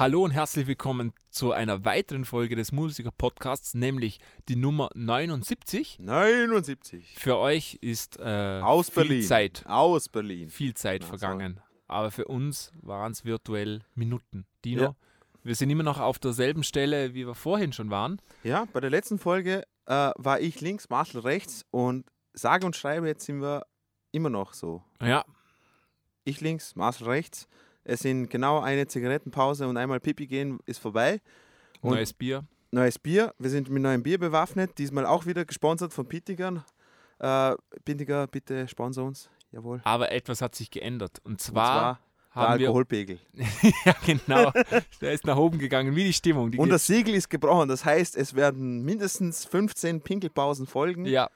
Hallo und herzlich willkommen zu einer weiteren Folge des Musiker-Podcasts, nämlich die Nummer 79. 79. Für euch ist äh, Aus viel Berlin. Zeit, Aus Berlin. viel Zeit Na, vergangen. Aber für uns waren es virtuell Minuten. Dino, Ja. wir sind immer noch auf derselben Stelle, wie wir vorhin schon waren. Ja, bei der letzten Folge äh, war ich links, Marcel rechts und sage und schreibe, jetzt sind wir immer noch so. Ja, Ich links, Marcel rechts. Es sind genau eine Zigarettenpause und einmal Pipi gehen ist vorbei. Und neues Bier. neues Bier. Wir sind mit neuem Bier bewaffnet. Diesmal auch wieder gesponsert von Pittigern. Äh, Pittiger, bitte sponsor uns. Jawohl. Aber etwas hat sich geändert. Und Und zwar, zwar der. Alkoholpegel. ja, genau. Der ist nach oben gegangen, wie die Stimmung. Die Und das Siegel ist gebrochen. Das heißt, es werden mindestens 15 Pinkelpausen folgen. ja,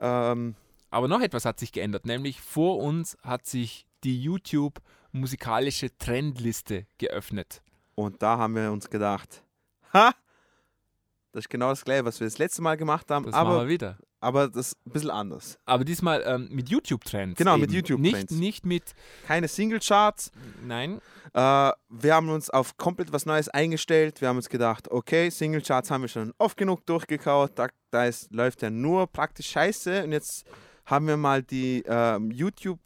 Ähm, Aber noch etwas hat sich geändert, nämlich vor uns hat sich die YouTube musikalische Trendliste geöffnet. Und da haben wir uns gedacht, ha, das ist genau das gleiche, was wir das letzte Mal gemacht haben, Das machen aber, wir wieder. aber das ist ein bisschen anders. Aber diesmal ähm, mit YouTube-Trends. Genau, mit eben. YouTube-Trends. Nicht, nicht mit, Keine Singlecharts. nein, Äh, wir haben uns auf komplett was Neues eingestellt. Wir haben uns gedacht, okay, Singlecharts haben wir schon oft genug durchgekaut. Da, da ist, läuft ja nur praktisch Scheiße. Und jetzt haben wir mal die ähm, YouTube-Charts,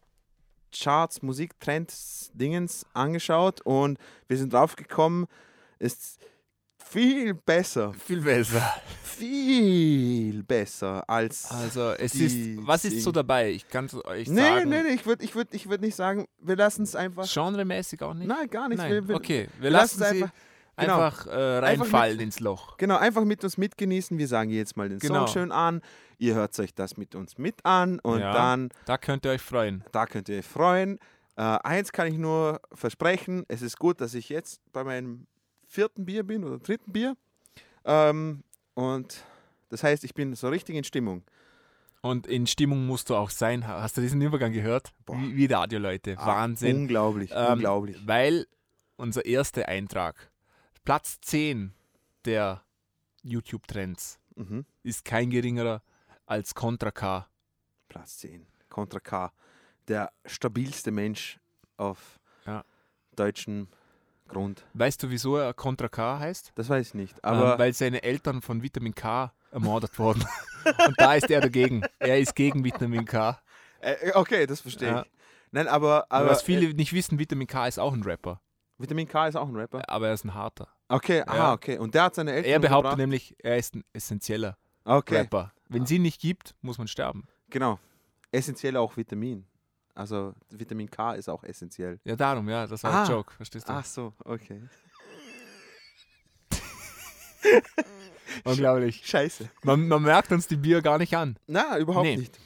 Musiktrends, Dingens angeschaut und wir sind drauf gekommen, ist viel besser, viel besser. viel besser als. Also es ist, was ist so dabei? Ich kann es euch nee, sagen. nee, nee, ich würde ich würd, ich würd nicht sagen, wir lassen es einfach. Genremäßig auch nicht? Nein, gar nicht. Nein. Wir, wir, okay, wir, lassen sie einfach- genau. einfach, äh, reinfallen ins Loch. Genau, einfach mit uns mitgenießen. Wir sagen jetzt mal den Genau. Song schön an. Ihr hört euch das mit uns mit an und Ja. dann, Da könnt ihr euch freuen. da könnt ihr euch freuen. Äh, eins kann ich nur versprechen: Es ist gut, dass ich jetzt bei meinem vierten Bier bin oder dritten Bier. Ähm, und das heißt, ich bin so richtig in Stimmung. Und in Stimmung musst du auch sein. Hast du diesen Übergang gehört? Boah. Wie, wie Radio, Leute. Ah, Wahnsinn. Unglaublich, Ähm, unglaublich. Weil unser erster Eintrag, Platz 10 der YouTube-Trends, Mhm. ist kein geringerer als Contra K. Platz 10. Contra K. Der stabilste Mensch auf Ja. deutschem Grund. Weißt du, wieso er Contra K heißt? Das weiß ich nicht. Aber Aber ähm, weil seine Eltern von Vitamin K ermordet wurden. Und da ist er dagegen. Er ist gegen Vitamin K. Äh, okay, das verstehe Ja. ich. Nein, aber, Aber was viele nicht wissen, Vitamin K ist auch ein Rapper. äh, Vitamin K ist auch ein Rapper. Aber er ist ein harter. Okay, Ja. aha, okay. Und der hat seine Eltern Er behauptet nämlich, er ist ein essentieller Okay, Rapper. Wenn sie ihn nicht gibt, muss man sterben. genau. Essentiell auch Vitamin. Also Vitamin K ist auch essentiell. Ja, darum, ja, das war Ah. ein Joke, verstehst du? Ach so, okay. Unglaublich. Scheiße. Man, man merkt uns die Bier gar nicht an. Na, überhaupt Nee. nicht.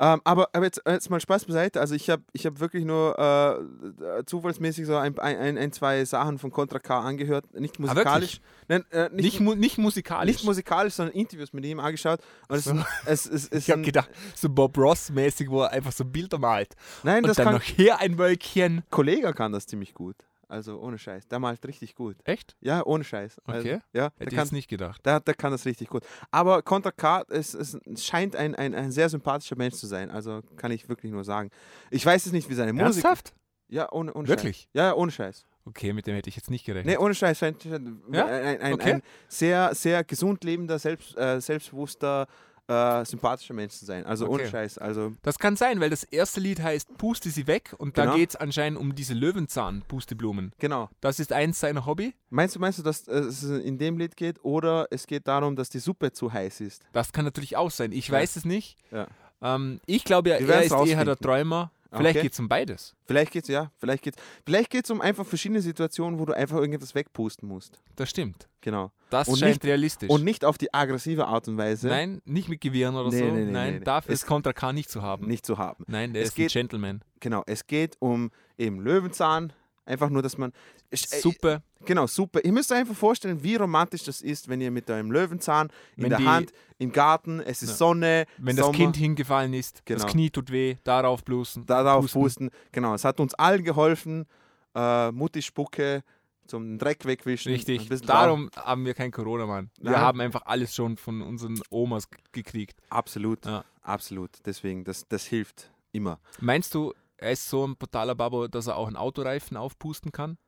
Ähm, aber, aber jetzt, jetzt mal Spaß beiseite. Also ich habe ich hab wirklich nur äh, zufallsmäßig so ein, ein, ein, zwei Sachen von Contra K angehört. Nicht musikalisch. Nein, äh, Nicht, nicht, mu nicht musikalisch. nicht musikalisch, sondern Interviews mit ihm angeschaut. Und es, So. es, es, es, ich habe gedacht, so Bob Ross-mäßig, wo er einfach so Bilder malt. Nein, Und das dann kann, noch hier ein Wölkchen. Kollege kann das ziemlich gut. Also ohne Scheiß. Der malt richtig gut. Echt? Ja, ohne Scheiß. Also, Okay. ja, Hätte ich jetzt nicht gedacht. der, der kann das richtig gut. Aber Contra K es, es scheint ein, ein, ein sehr sympathischer Mensch zu sein. Also kann ich wirklich nur sagen. Ich weiß es nicht, wie seine Musik. Ernsthaft? Ja, ohne, ohne Wirklich? Scheiß. Ja, ja, ohne Scheiß. Okay, mit dem hätte ich jetzt nicht gerechnet. Nee, ohne Scheiß. Scheint, scheint Ja? ein, ein, Okay. ein sehr, sehr gesund lebender, selbst, äh, selbstbewusster, äh, sympathischer Mensch zu sein. Also ohne Okay. Scheiß. Also Das kann sein, weil das erste Lied heißt Puste sie weg und da Genau. geht es anscheinend um diese Löwenzahn-Pusteblumen. genau. Das ist eins seiner Hobby. Meinst du, meinst du, dass äh, es in dem Lied geht oder es geht darum, dass die Suppe zu heiß ist? Das kann natürlich auch sein. Ich Ja. weiß es nicht. Ja. Ähm, ich glaube, ja, er ist eher der. Träumer. Vielleicht Okay. geht es um beides. Vielleicht geht's ja, vielleicht geht's, vielleicht geht's um einfach verschiedene Situationen, wo du einfach irgendetwas wegpusten musst. Das stimmt. Genau. Das Und scheint nicht- realistisch. Und nicht auf die aggressive Art und Weise Nein, nicht mit Gewehren oder Nee, so. nee, nee, Nein, dafür Es- ist Contra K nicht zu haben. nicht zu haben. Nein, der Es ist ein geht- Gentleman. Genau. Es geht um eben Löwenzahn. Einfach nur, dass man. Äh, Suppe. Genau, super. Ihr müsst euch einfach vorstellen, wie romantisch das ist, wenn ihr mit eurem Löwenzahn in Wenn der die- Hand, im Garten, es ist Ja. Sonne, Wenn Sommer, das Kind hingefallen ist, Genau. das Knie tut weh, darauf blusen. darauf pusten. pusten. Genau, es hat uns allen geholfen. Äh, Mutti Spucke zum Dreck wegwischen. Richtig. Darum haben wir kein Corona, Mann. Wir Nein. haben einfach alles schon von unseren Omas gekriegt. drauf. Absolut, Ja. absolut. Deswegen, das, das hilft immer. Meinst du, er ist so ein brutaler Babo, dass er auch einen Autoreifen aufpusten kann?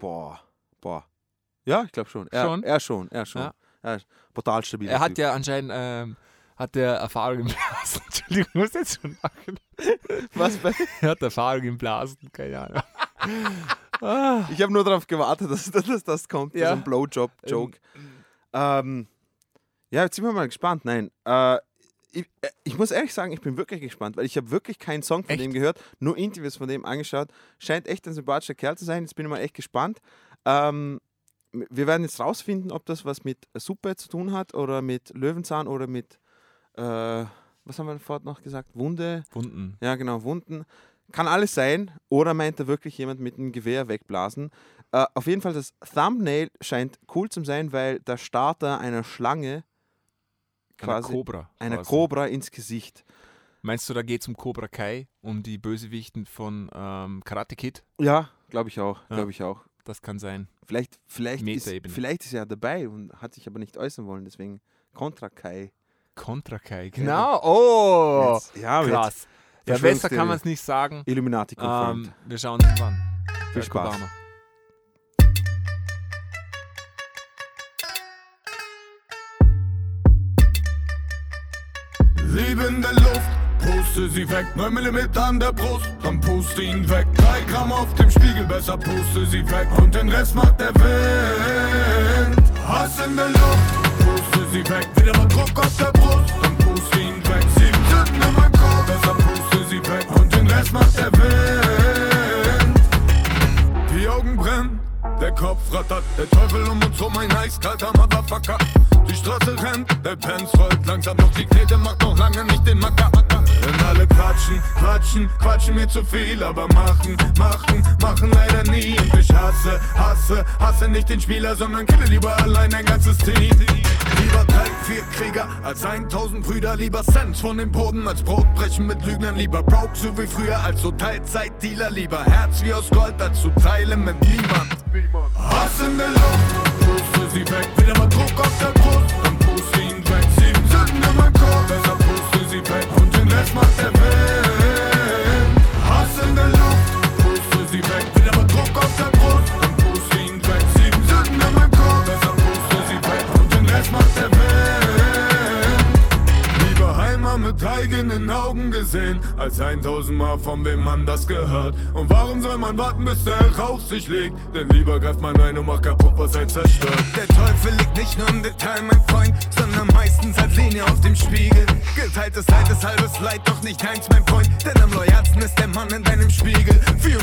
Boah. Boah. Ja, ich glaube schon. Er Schon? Er schon, er schon. Ja. Er brutal stabil. Er hat ja anscheinend ähm, hat der Erfahrung im Blasen. Entschuldigung, ich muss jetzt schon machen. Was bei Er hat Erfahrung im Blasen, keine Ahnung. ah, Ich habe nur darauf gewartet, dass, dass das kommt, Ja. so ein Blowjob-Joke. Ähm, ja, jetzt sind wir mal gespannt. Nein, äh, ich, äh, ich muss ehrlich sagen, ich bin wirklich gespannt, weil ich habe wirklich keinen Song von Echt? dem gehört, nur Interviews von dem angeschaut. Scheint echt ein sympathischer Kerl zu sein. Jetzt bin ich mal echt gespannt. Ähm, wir werden jetzt rausfinden, ob das was mit Suppe zu tun hat oder mit Löwenzahn oder mit, äh, was haben wir vorhin noch gesagt? Wunde. Wunden. Ja, genau, Wunden. Kann alles sein. Oder meint er wirklich jemand mit einem Gewehr wegblasen? Äh, auf jeden Fall, das Thumbnail scheint cool zu sein, weil der Starter einer Schlange, Einer quasi Cobra. einer quasi. Cobra ins Gesicht. Meinst du, da geht es um Cobra Kai, um die Bösewichten von ähm, Karate Kid? Ja, glaube ich auch. Ja. Glaube ich auch. Das kann sein. Vielleicht, vielleicht, ist, vielleicht ist er dabei und hat sich aber nicht äußern wollen, deswegen Contra Kai. Contra Kai, Ja. genau. Oh, Jetzt, ja, krass. Ja, besser kann man es nicht sagen. Jetzt Illuminati confirmed. Ähm, wir schauen uns an. Viel Spaß. Obama. Liebe in der Luft, puste sie weg, 9 mm an der Brust, dann puste ihn weg. 3 Gramm auf dem Spiegel, besser puste sie weg und den Rest macht der Wind. Hass in der Luft, puste sie weg, wieder mal Druck auf der Brust, dann puste ihn weg. Sieben Sünden in meinem Kopf, besser puste sie weg und den Rest macht der Wind. Die Augen brennen, der Kopf rattert, der Teufel um uns rum, ein eiskalter Motherfucker. Die Straße rennt, der Pants rollt langsam, doch die Knete macht noch lange nicht den Macker. Denn alle quatschen, quatschen, quatschen mir zu viel, aber machen, machen, machen leider nie. Und ich hasse, hasse, hasse nicht den Spieler, sondern kille lieber allein ein ganzes Team. Lieber drei, vier Krieger als 1000 Brüder, lieber Cents von dem Boden als Brotbrechen mit Lügnern, lieber broke so wie früher als so Teilzeitdealer, lieber Herz wie aus Gold als zu teilen mit niemand. Hass in der Luft, sie weg, wieder mal Druck auf der Brust, dann puste ihn weg. Sieben Sünden in meinem Kopf, besser puste sie weg und den Rest macht der Wind. Eigenen Augen gesehen, als 1000 Mal von wem man das gehört. Und warum soll man warten, bis der Rauch sich legt? Denn lieber greift man ein und macht kaputt, was ein zerstört. Der Teufel liegt nicht nur im Detail, mein Freund, sondern meistens als Linie auf dem Spiegel. Geteiltes Leid ist halbes Leid, doch nicht eins, mein Freund. Denn am loyalsten ist der Mann in deinem Spiegel. 24-7,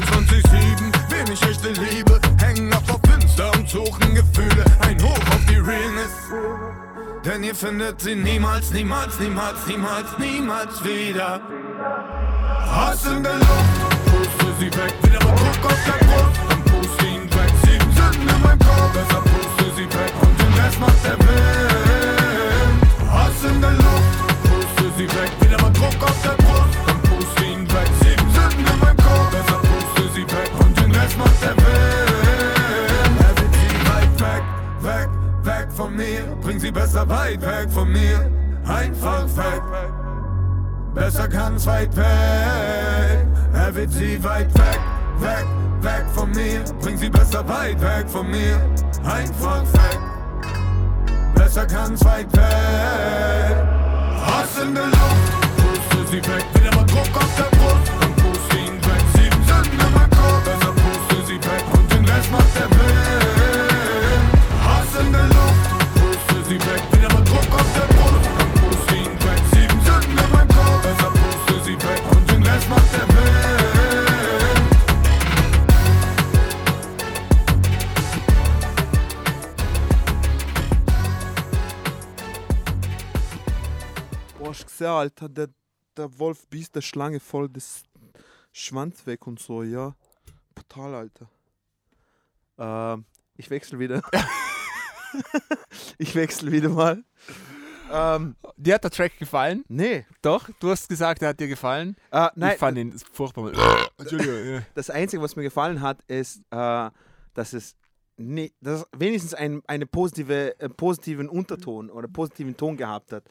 ihr findet sie niemals, niemals, niemals, niemals, niemals wieder. Hass in der Luft, puste sie weg, wieder mal Druck auf der Brust, dann puste ihn weg. Sieben Sünden in meinem Kopf, besser puste sie weg und den Rest macht der Wind. Besser weit weg von mir, einfach weg. Besser kann's weit weg. Er wird sie weit weg, weg, weg von mir. Bring sie besser weit weg von mir. Einfach weg. Besser kann's weit weg. Hass in der Luft, puste sie weg. Wieder mal Druck auf der Brust und puste ihn weg. Sieben Sünden meinem Kopf, besser puste sie weg. Und den Rest macht der Wind. Gesehen, Alter, der, der Wolf biss der Schlange voll das Schwanz weg und so, ja. Brutal, Alter. Ähm, ich wechsle wieder. ich wechsle wieder mal. Ähm, Dir hat der Track gefallen? nee. Doch, du hast gesagt, er hat dir gefallen. Äh, nein, Ich fand ihn furchtbar. Das Einzige, was mir gefallen hat, ist, äh, dass es nie, dass wenigstens ein, eine positive, äh, positiven Unterton oder positiven Ton gehabt hat.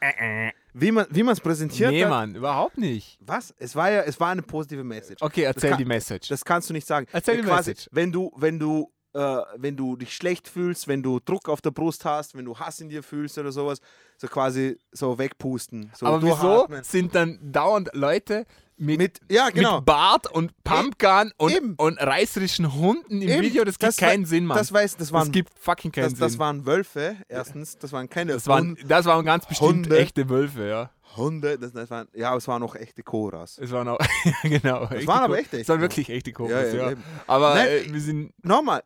Wie man wie es präsentiert Nee, hat. Mann, überhaupt nicht. Was? Es war ja, es war eine positive Message. Okay, erzähl kann- die Message. Das kannst du nicht sagen. Erzähl die Quasi, Message. Wenn du, wenn du äh, wenn du dich schlecht fühlst, wenn du Druck auf der Brust hast, wenn du Hass in dir fühlst oder sowas, so quasi so wegpusten. So Aber wieso sind dann dauernd Leute mit, Mit, ja, genau. mit Bart und Pumpgun und, Eben. und reißerischen Hunden im Eben. Video? Das gibt Das war- keinen Sinn, Mann. Das, weiß, das, waren, das gibt fucking keinen das, das Sinn. waren Wölfe, erstens. Das waren keine das, waren, das waren ganz bestimmt Hunde. echte Wölfe, ja. Hunde. Das, das waren, ja, es waren auch echte Koras. Es waren auch, genau. Das waren aber echte, Es waren wirklich echte Kobras, Ja, ja. ja. Aber Nein, äh, wir sind, Nochmal,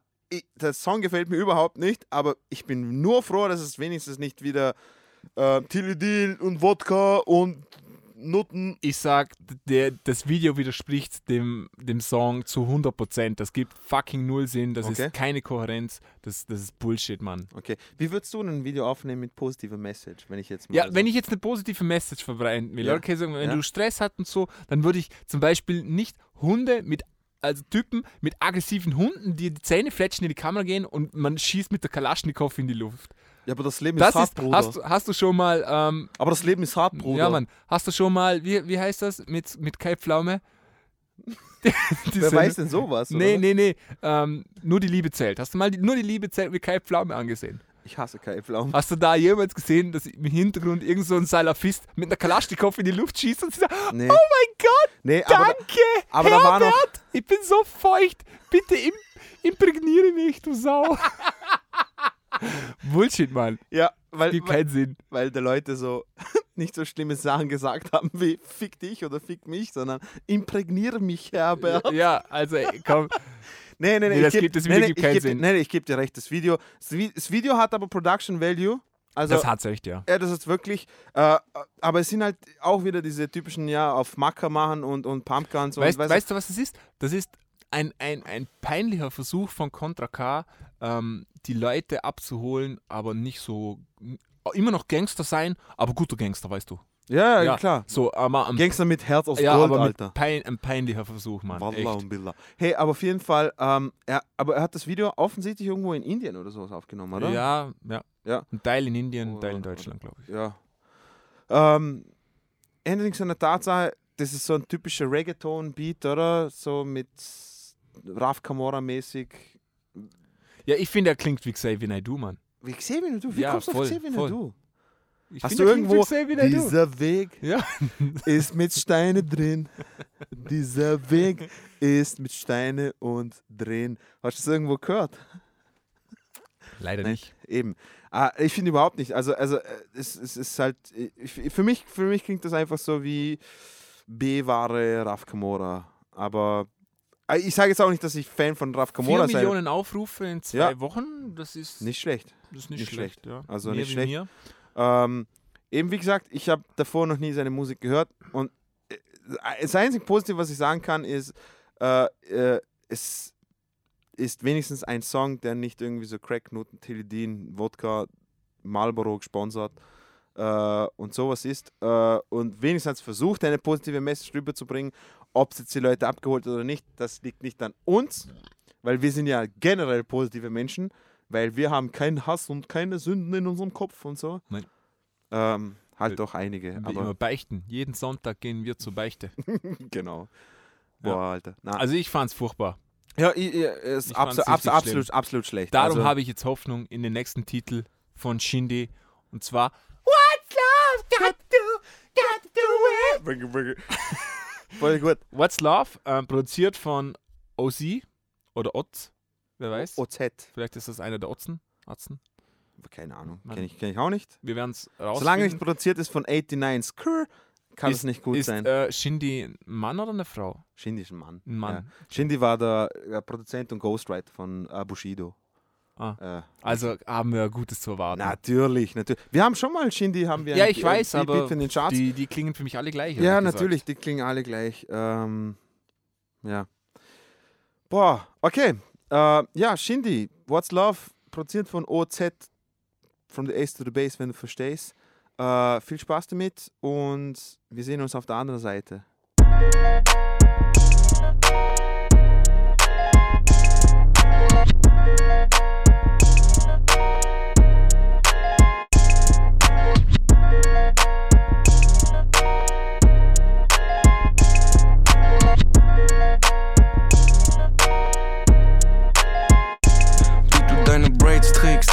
der Song gefällt mir überhaupt nicht, aber ich bin nur froh, dass es wenigstens nicht wieder äh, Tilidin und Wodka und Nutten. ich sag, der, das Video widerspricht dem, dem Song zu 100%. Das gibt fucking null Sinn, das Okay. ist keine Kohärenz, das, das ist Bullshit, Mann. Okay, wie würdest du ein Video aufnehmen mit positiver Message, wenn ich jetzt mal Ja, so- wenn ich jetzt eine positive Message verbreiten will, Ja. okay, wir, wenn Ja. du Stress hast und so, dann würde ich zum Beispiel nicht Hunde mit, also Typen mit aggressiven Hunden, die die Zähne fletschen, in die Kamera gehen und man schießt mit der Kalaschnikow in die Luft. Ja, aber das Leben Das ist hart, ist, Bruder. hast, du- hast du schon mal, ähm, aber das Leben ist hart, Bruder. ja Mann, hast du schon mal, wie, wie heißt das, mit, mit Kai Pflaume? Die Wer weiß denn sowas? Nee, oder? nee, nee, ähm, nur die Liebe zählt. Hast du mal die, nur die Liebe zählt mit Kai Pflaume angesehen? Ich hasse keine Pflaumen. Hast du da jemals gesehen, dass im Hintergrund irgend so ein Salafist mit einer Kalaschnikow in die Luft schießt und sie sagt, Nee. oh mein Gott, Nee, aber, danke, aber da war noch- Herbert, ich bin so feucht, bitte im, imprägniere mich, du Sau. Bullshit, Mann. ja, weil, Gibt weil, keinen Sinn. weil die Leute so nicht so schlimme Sachen gesagt haben wie fick dich oder fick mich, sondern imprägniere mich, Herbert. Ja, also ey, komm. Nee, nee, nee. Nee, das geb- gibt- das nee, Video nee, gibt ich keinen geb- Sinn. Nee, nee, ich gebe dir recht. Das Video, das, Vi- das Video hat aber Production Value. Also, Das hat's echt, ja. ja, das ist wirklich. Äh, aber es sind halt auch wieder diese typischen, ja, auf Macker machen und, und Pumpguns und Weißt, weißt weißt du, was das ist? Das ist ein, ein, ein peinlicher Versuch von Contra K, ähm, die Leute abzuholen, aber nicht so. Immer noch Gangster sein, aber guter Gangster, weißt du. Ja, ja, klar. So, aber Gangster mit Herz aus ja, Gold, aber Alter. pein, ein peinlicher Versuch, Mann. Wallah und Billah. Hey, aber auf jeden Fall, ähm, er, aber er hat das Video offensichtlich irgendwo in Indien oder sowas aufgenommen, oder? Ja, ja. Ja. Ein Teil in Indien, ein Teil in Deutschland, glaube ich. Ja. Ähm, allerdings an der Tatsache, das ist so ein typischer Reggaeton-Beat, oder? So mit Raf Camora-mäßig. Ja, ich finde, er klingt wie Xavier Naidoo, Mann. Wie Xavier du? Wie Ja, kommst du voll, auf Xavier voll. du? Ich Hast du irgendwo Naidoo. Dieser Weg Ja. ist mit Steine drin. Dieser Weg ist mit Steine und drin. Hast du das irgendwo gehört? Leider Nein. nicht. Eben. Ah, ich finde überhaupt nicht. Also, also äh, es, es ist halt. Ich, für, mich, für mich klingt das einfach so wie B-Ware Raf Kamora. Aber ich sage jetzt auch nicht, dass ich Fan von Raf Kamora sei. Millionen Aufrufe in zwei Ja. Wochen, das ist Nicht schlecht. das ist nicht, nicht schlecht. Ja. Also Mehr nicht schlecht. Ähm, eben wie gesagt, ich habe davor noch nie seine Musik gehört. Und äh, das einzige Positive, was ich sagen kann, ist, äh, äh, es ist wenigstens ein Song, der nicht irgendwie so Cracknoten, Tilidin, Wodka, Marlboro gesponsert äh, und sowas ist. Äh, und wenigstens versucht, eine positive Message rüberzubringen. Ob es jetzt die Leute abgeholt hat oder nicht, das liegt nicht an uns, weil wir sind ja generell positive Menschen, weil wir haben keinen Hass und keine Sünden in unserem Kopf und so. Nein. Ähm, halt doch einige, Wie immer aber beichten. Jeden Sonntag gehen wir zur Beichte. genau. Ja. Boah, Alter. Na, Also ich fand's furchtbar. ja, ich, ich, ist ich abso, abso, absolut, absolut schlecht. Darum also, habe ich jetzt Hoffnung in den nächsten Titel von Shindy. Und zwar What's Love Got to, got to it? Voll gut. What's Love? Ähm, produziert von OZ oder Otz. Wer weiß. OZ. Vielleicht ist das einer der Otzen. Otzen. Keine Ahnung. Kenne ich, kenn ich auch nicht. Wir werden es rausfinden. Solange nicht produziert ist von 89 Skrr, kann es nicht gut ist, sein. Äh, Shindy ein Mann oder eine Frau? Shindy ist ein Mann. Ein Mann. Ja. Shindy war der äh, Produzent und Ghostwriter von äh, Bushido. Ah. Äh, Also haben wir Gutes zu erwarten. natürlich, natürlich. Wir haben schon mal Shindy, haben wir ja, ich weiß, Beat aber den Charts. die, die klingen für mich alle gleich. Ja, ehrlich gesagt. natürlich, die klingen alle gleich. Ähm, ja. Boah, okay. Äh, ja, Shindy, What's Love, produziert von OZ, from the Ace to the Base, wenn du verstehst. Äh, viel Spaß damit und wir sehen uns auf der anderen Seite.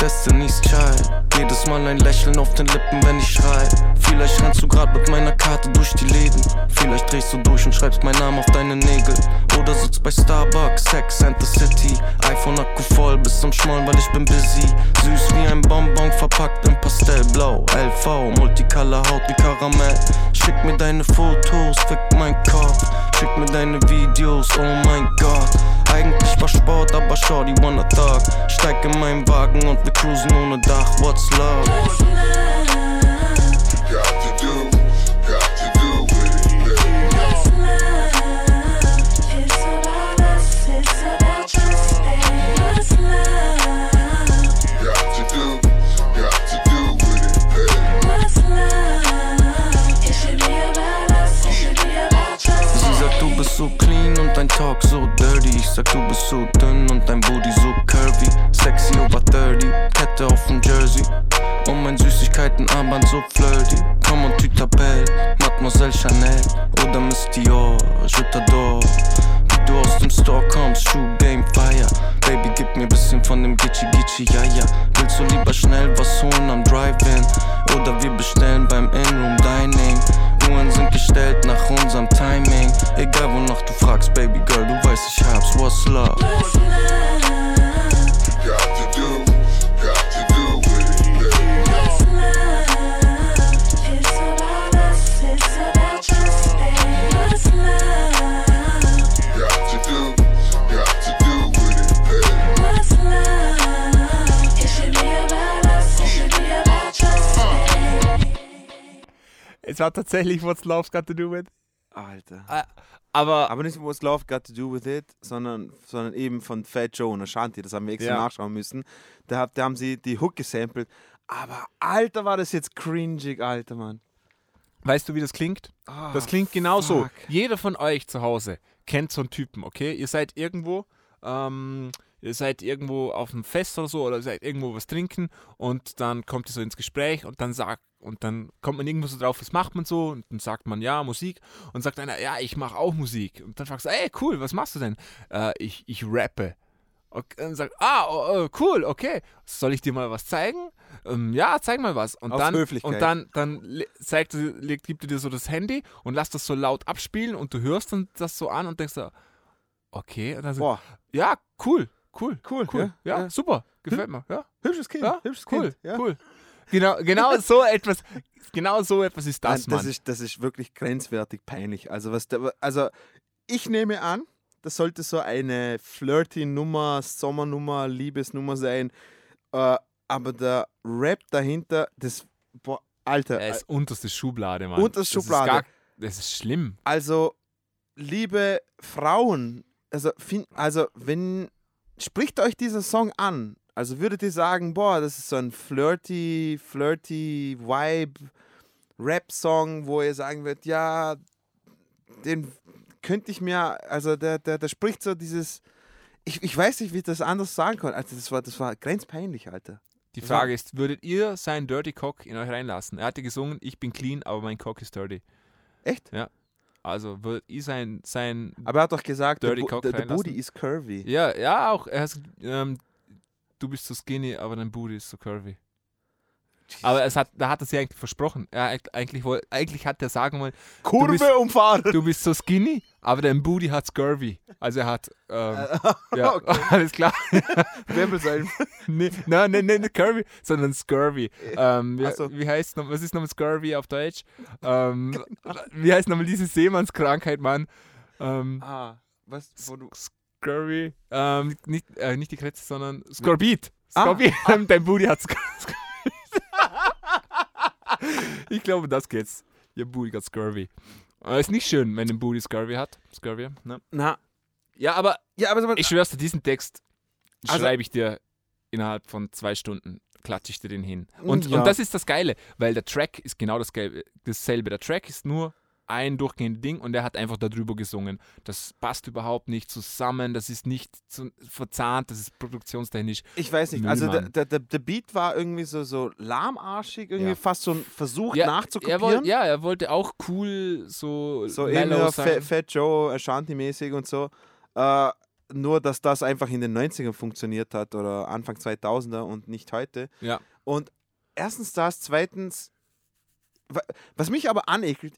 Destiny's Child. Jedes Mal ein Lächeln auf den Lippen, wenn ich schrei. Vielleicht rennst du grad mit meiner Karte durch die Läden. Vielleicht drehst du durch und schreibst meinen Namen auf deine Nägel. Oder sitzt bei Starbucks, Sex and the City. iPhone Akku voll bis zum Schmollen, weil ich bin busy. Süß wie ein Bonbon, verpackt in Pastellblau. LV, Multicolor Haut wie Karamell. Schick mir deine Fotos, fick mein Kopf. Schick mir deine Videos, oh mein Gott. Eigentlich war Sport, aber Shorty wanna talk. Steig in meinen Wagen und wir cruisen ohne Dach. What's love? So clean und dein Talk so dirty. Ich sag, du bist so dünn und dein Booty so curvy. Sexy over 30, Kette auf dem Jersey. Und mein Süßigkeitenarmband so flirty. Komm und Tütabelle, Mademoiselle Chanel. Oder Miss Dior, je t'adore. Wie du aus dem Store kommst, Shoe Game Fire. Baby, gib mir bisschen von dem Gitchy Gitchy, ja ja. Willst du lieber schnell was holen am Drive-In? Oder wir bestellen beim In-Room Dining. Uhren sind gestellt nach unserem Timing. Egal wonach du fragst, Baby Girl, du weißt, ich hab's. What's love? What's love? Es hat tatsächlich What's Love's Got to Do with. Alter. Aber Aber nicht What's Love Got to Do with It, sondern, sondern eben von Fat Joe und Ashanti. Das haben wir extra Ja. nachschauen müssen. Da, da haben sie die Hook gesampelt. Aber Alter, war das jetzt cringig, Alter, Mann. weißt du, wie das klingt? Ah, Das klingt genauso. fuck. Jeder von euch zu Hause kennt so einen Typen, okay? Ihr seid irgendwo, ähm, ihr seid irgendwo auf einem Fest oder so oder seid irgendwo was trinken und dann kommt ihr so ins Gespräch und dann sagt und dann kommt man irgendwo so drauf, was macht man so? Und dann sagt man ja, Musik und sagt einer, ja, ich mache auch Musik. Und dann fragst du, ey, cool, was machst du denn? Äh, ich, ich rappe. Und dann sagt, ah, oh, oh, cool, okay. Soll ich dir mal was zeigen? Ähm, ja, zeig mal was. Und Aus dann, Höflichkeit. und dann, dann zeigt, gibt er dir so das Handy und lässt das so laut abspielen und du hörst dann das so an und denkst so, okay. Und dann so, ja, cool, cool, cool, cool. Ja, ja. super, gefällt mir. Ja, Hübsches Kind, ja hübsches cool, Kind. Ja. cool. Genau, genau so etwas, genau so etwas ist das, Nein, das, Mann. ist, das ist wirklich grenzwertig peinlich. Also, was der, also ich nehme an, das sollte so eine Flirty-Nummer, Sommernummer, Liebesnummer sein. Äh, aber der Rap dahinter, das, boah, Alter, er ist unterste Schublade, Mann. Unterste Das ist Schublade. gar- Das ist schlimm. also liebe Frauen, also, also wenn, spricht euch dieser Song an, also würdet ihr sagen, boah, das ist so ein flirty, flirty Vibe, Rap-Song, wo ihr sagen würdet, ja, den könnte ich mir, also der, der, der spricht so dieses, ich, ich weiß nicht, wie ich das anders sagen kann. Also das war, das war grenzpeinlich, Alter. Die Frage ist, würdet ihr seinen Dirty Cock in euch reinlassen? Er hatte gesungen, ich bin clean, aber mein Cock ist dirty. Echt? Also würdet ihr sein, sein Aber er hat doch gesagt, der, Dirty Cock der, der? Booty ist curvy. Ja, ja, auch. Er hat, ähm, du bist so skinny, aber dein Booty ist so curvy. Aber es hat, da hat er sich eigentlich versprochen. Er, eig- eigentlich, eigentlich hat er sagen wollen, Kurve bist- umfahren. du bist so skinny, aber dein Booty hat scurvy. Also er hat, ähm, ja, okay. alles klar. Wirbelsäulen. nee, nein, nein, nein, curvy, sondern scurvy. Ähm, wie, so. wie heißt noch, was ist nochmal scurvy auf Deutsch? Ähm, wie heißt nochmal diese Seemannskrankheit, Mann? Ähm, Ah, was, wo du... Scurvy, ähm, nicht, äh, nicht die Kretze, sondern Skorbit. Ah. Skorbit, dein Booty hat Skor- Skorbit. ich glaube, das geht's. Ihr Booty hat Scurvy. Äh, ist nicht schön, wenn ein Booty Scurvy hat. Scurvy, ne? Na, Ja, aber ja, aber... aber ich schwör's dir, diesen Text Also- schreibe ich dir innerhalb von zwei Stunden, klatsche ich dir den hin. Und, Ja. und das ist das Geile, weil der Track ist genau das Gelbe, dasselbe. Der Track ist nur ein durchgehendes Ding und er hat einfach darüber gesungen. Das passt überhaupt nicht zusammen, das ist nicht zu, verzahnt, das ist produktionstechnisch. ich weiß nicht, Null, also der, der, der, Beat war irgendwie so, so lahmarschig, irgendwie Ja. fast so ein Versuch er, nachzukopieren. woll, ja, er wollte auch cool so, so irgendwie sein. Fat, Fat Joe, Ashanti-mäßig und so. Äh, nur, dass das einfach in den 90ern funktioniert hat oder Anfang 2000er und nicht heute. Ja. Und erstens das, zweitens, wa- was mich aber anekelt,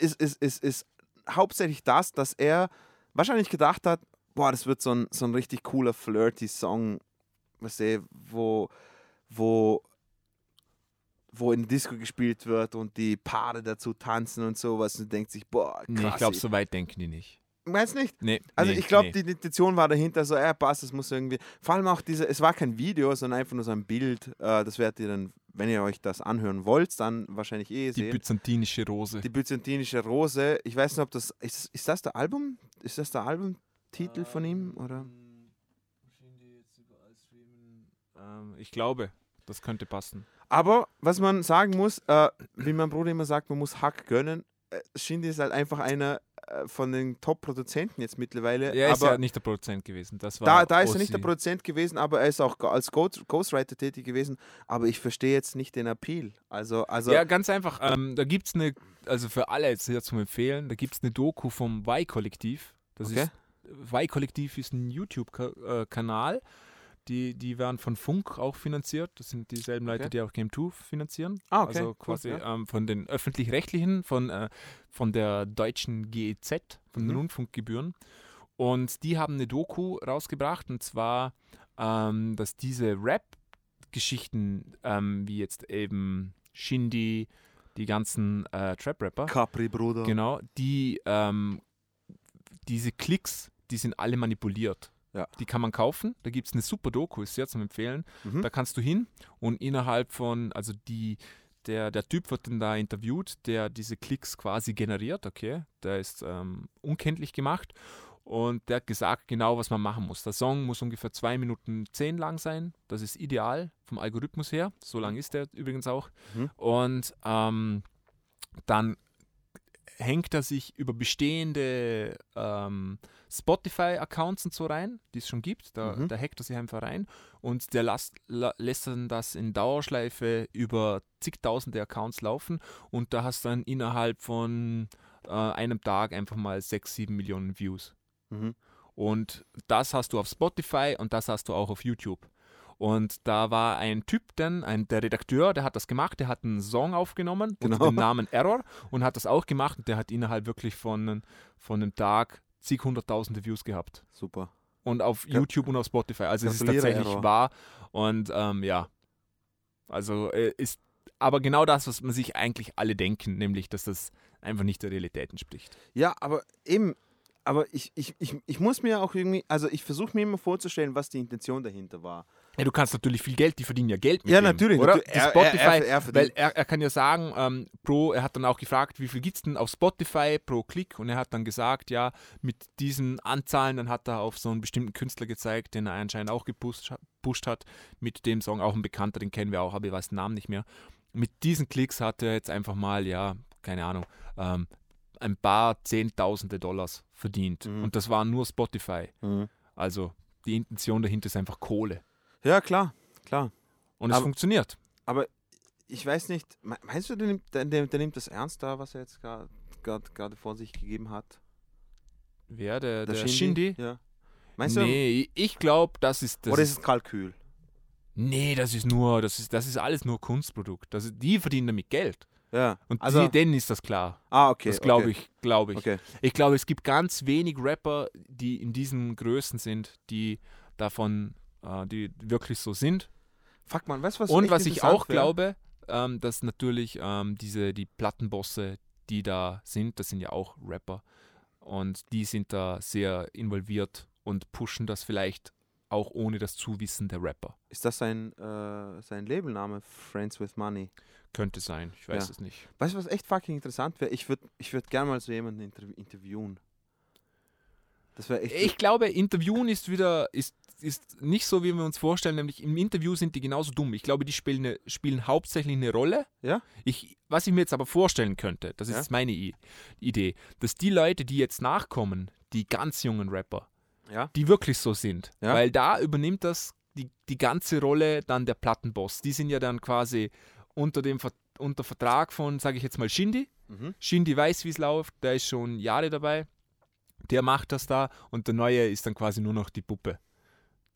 ist, ist, ist, ist hauptsächlich das, dass er wahrscheinlich gedacht hat, boah, das wird so ein, so ein richtig cooler, flirty Song, weißt du, wo, wo, wo in Disco gespielt wird und die Paare dazu tanzen und sowas und denkt sich, boah, krass. Nee, ich glaube, so weit denken die nicht. Meinst nicht? Nee, Also nee, ich glaube, nee. die Intention war dahinter so, ja, passt, das muss irgendwie. Vor allem auch diese, es war kein Video, sondern einfach nur so ein Bild. Äh, das werdet ihr dann, wenn ihr euch das anhören wollt, dann wahrscheinlich eh die sehen. byzantinische Rose. Die byzantinische Rose. Ich weiß nicht, ob das. Ist, ist das der Album? Ist das der Albumtitel von ihm? Oder? Ähm, ich glaube, das könnte passen. Aber was man sagen muss, äh, wie mein Bruder immer sagt, man muss Hack gönnen. Äh, Shindy ist halt einfach einer von den Top-Produzenten jetzt mittlerweile. Er ist aber ja nicht der Produzent gewesen. Das war Da, da ist er nicht der Produzent gewesen, aber er ist auch als Ghost- Ghostwriter tätig gewesen. Aber ich verstehe jetzt nicht den Appeal. Also, also Ja, ganz einfach. Ähm, da gibt es eine, also für alle jetzt hier zum Empfehlen, da gibt es eine Doku vom Y-Kollektiv. Das Okay. ist Y-Kollektiv ist ein YouTube-Kanal. Die, die werden von Funk auch finanziert. Das sind dieselben Leute, Okay. die auch Game 2 finanzieren. Ah, okay, Also cool, quasi ja. ähm, von den öffentlich-rechtlichen, von, äh, von der deutschen GEZ, von den Mhm. Rundfunkgebühren. Und die haben eine Doku rausgebracht und zwar, ähm, dass diese Rap-Geschichten, ähm, wie jetzt eben Shindy, die ganzen äh, Trap-Rapper, Capri, Bruder. genau, die ähm, diese Klicks, die sind alle manipuliert. Ja. Die kann man kaufen. Da gibt es eine super Doku, ist sehr zum Empfehlen. Mhm. Da kannst du hin und innerhalb von, also die, der, der Typ wird dann da interviewt, der diese Klicks quasi generiert, okay. Der ist ähm, unkenntlich gemacht und der hat gesagt, genau was man machen muss. Der Song muss ungefähr 2 Minuten 10 lang sein. Das ist ideal vom Algorithmus her. So lang ist der übrigens auch. Mhm. Und ähm, dann hängt er sich über bestehende ähm, Spotify-Accounts und so rein, die es schon gibt. Da, Mhm. da hackt er sich einfach rein und der lasst, la, lässt dann das in Dauerschleife über zigtausende Accounts laufen und da hast du dann innerhalb von äh, einem Tag einfach mal 6, 7 Millionen Views. Mhm. Und das hast du auf Spotify und das hast du auch auf YouTube. Und da war ein Typ dann, ein, der Redakteur, der hat das gemacht, der hat einen Song aufgenommen Genau. unter dem Namen Error und hat das auch gemacht und der hat innerhalb wirklich von, von einem Tag zig hunderttausende Views gehabt. Super. Und auf Gra- YouTube und auf Spotify. Also es ist tatsächlich Error. wahr. Und ähm, ja, also äh, ist aber genau das, was man sich eigentlich alle denken, nämlich, dass das einfach nicht der Realität entspricht. Ja, aber eben, aber ich, ich, ich, ich muss mir auch irgendwie, also ich versuche mir immer vorzustellen, was die Intention dahinter war. Ja, du kannst natürlich viel Geld, die verdienen ja Geld mit Ja, dem, natürlich, oder? Die er- er- Spotify, er- er weil er, er kann ja sagen, ähm, pro, er hat dann auch gefragt, wie viel gibt es denn auf Spotify pro Klick und er hat dann gesagt, ja, mit diesen Anzahlen, dann hat er auf so einen bestimmten Künstler gezeigt, den er anscheinend auch gepusht, gepusht hat, mit dem Song, auch ein Bekannter, den kennen wir auch, aber ich weiß den Namen nicht mehr. Mit diesen Klicks hat er jetzt einfach mal, ja, keine Ahnung, ähm, ein paar Zehntausende Dollars verdient Mhm. und das war nur Spotify. Also die Intention dahinter ist einfach Kohle. Ja, klar, klar. Und es Aber- funktioniert. Ich weiß nicht, me- meinst du, der nimmt, der, der, der nimmt das ernst da, was er jetzt gerade vor sich gegeben hat? Wer? Der, der, Shindy? Shindy? Ja. Meinst du? nee, ich glaube, das ist das. oder ist es Kalkül? nee, das ist nur, das ist, das ist alles nur Kunstprodukt. Das, die verdienen damit Geld. Ja. Und also, die, denen ist das klar. ah, okay. das glaube okay. ich, glaube ich. Okay. Ich glaube, es gibt ganz wenig Rapper, die in diesen Größen sind, die davon, äh, die wirklich so sind. Fuck man, weißt du was? Und was ich auch wär? glaube, ähm, dass natürlich ähm, diese, die Plattenbosse, die da sind, das sind ja auch Rapper. Und die sind da sehr involviert und pushen das vielleicht auch ohne das Zuwissen der Rapper. Ist das sein, äh, sein Labelname? Friends with Money. Könnte sein, ich weiß Ja. es nicht. Weißt du, was echt fucking interessant wäre? Ich würde ich würd gerne mal so jemanden interv interviewen. Das wäre echt. Ich glaube, Interviewen ist wieder, ist, ist nicht so, wie wir uns vorstellen, nämlich im Interview sind die genauso dumm. Ich glaube, die spielen, eine, spielen hauptsächlich eine Rolle. Ja? Ich, was ich mir jetzt aber vorstellen könnte, das ist Ja? meine I Idee, dass die Leute, die jetzt nachkommen, die ganz jungen Rapper, Ja? die wirklich so sind, Ja. weil da übernimmt das die, die ganze Rolle dann der Plattenboss. Die sind ja dann quasi unter dem Ver unter Vertrag von, sage ich jetzt mal, Shindy. Mhm. Shindy weiß, wie es läuft, der ist schon Jahre dabei. Der macht das da und der neue ist dann quasi nur noch die Puppe.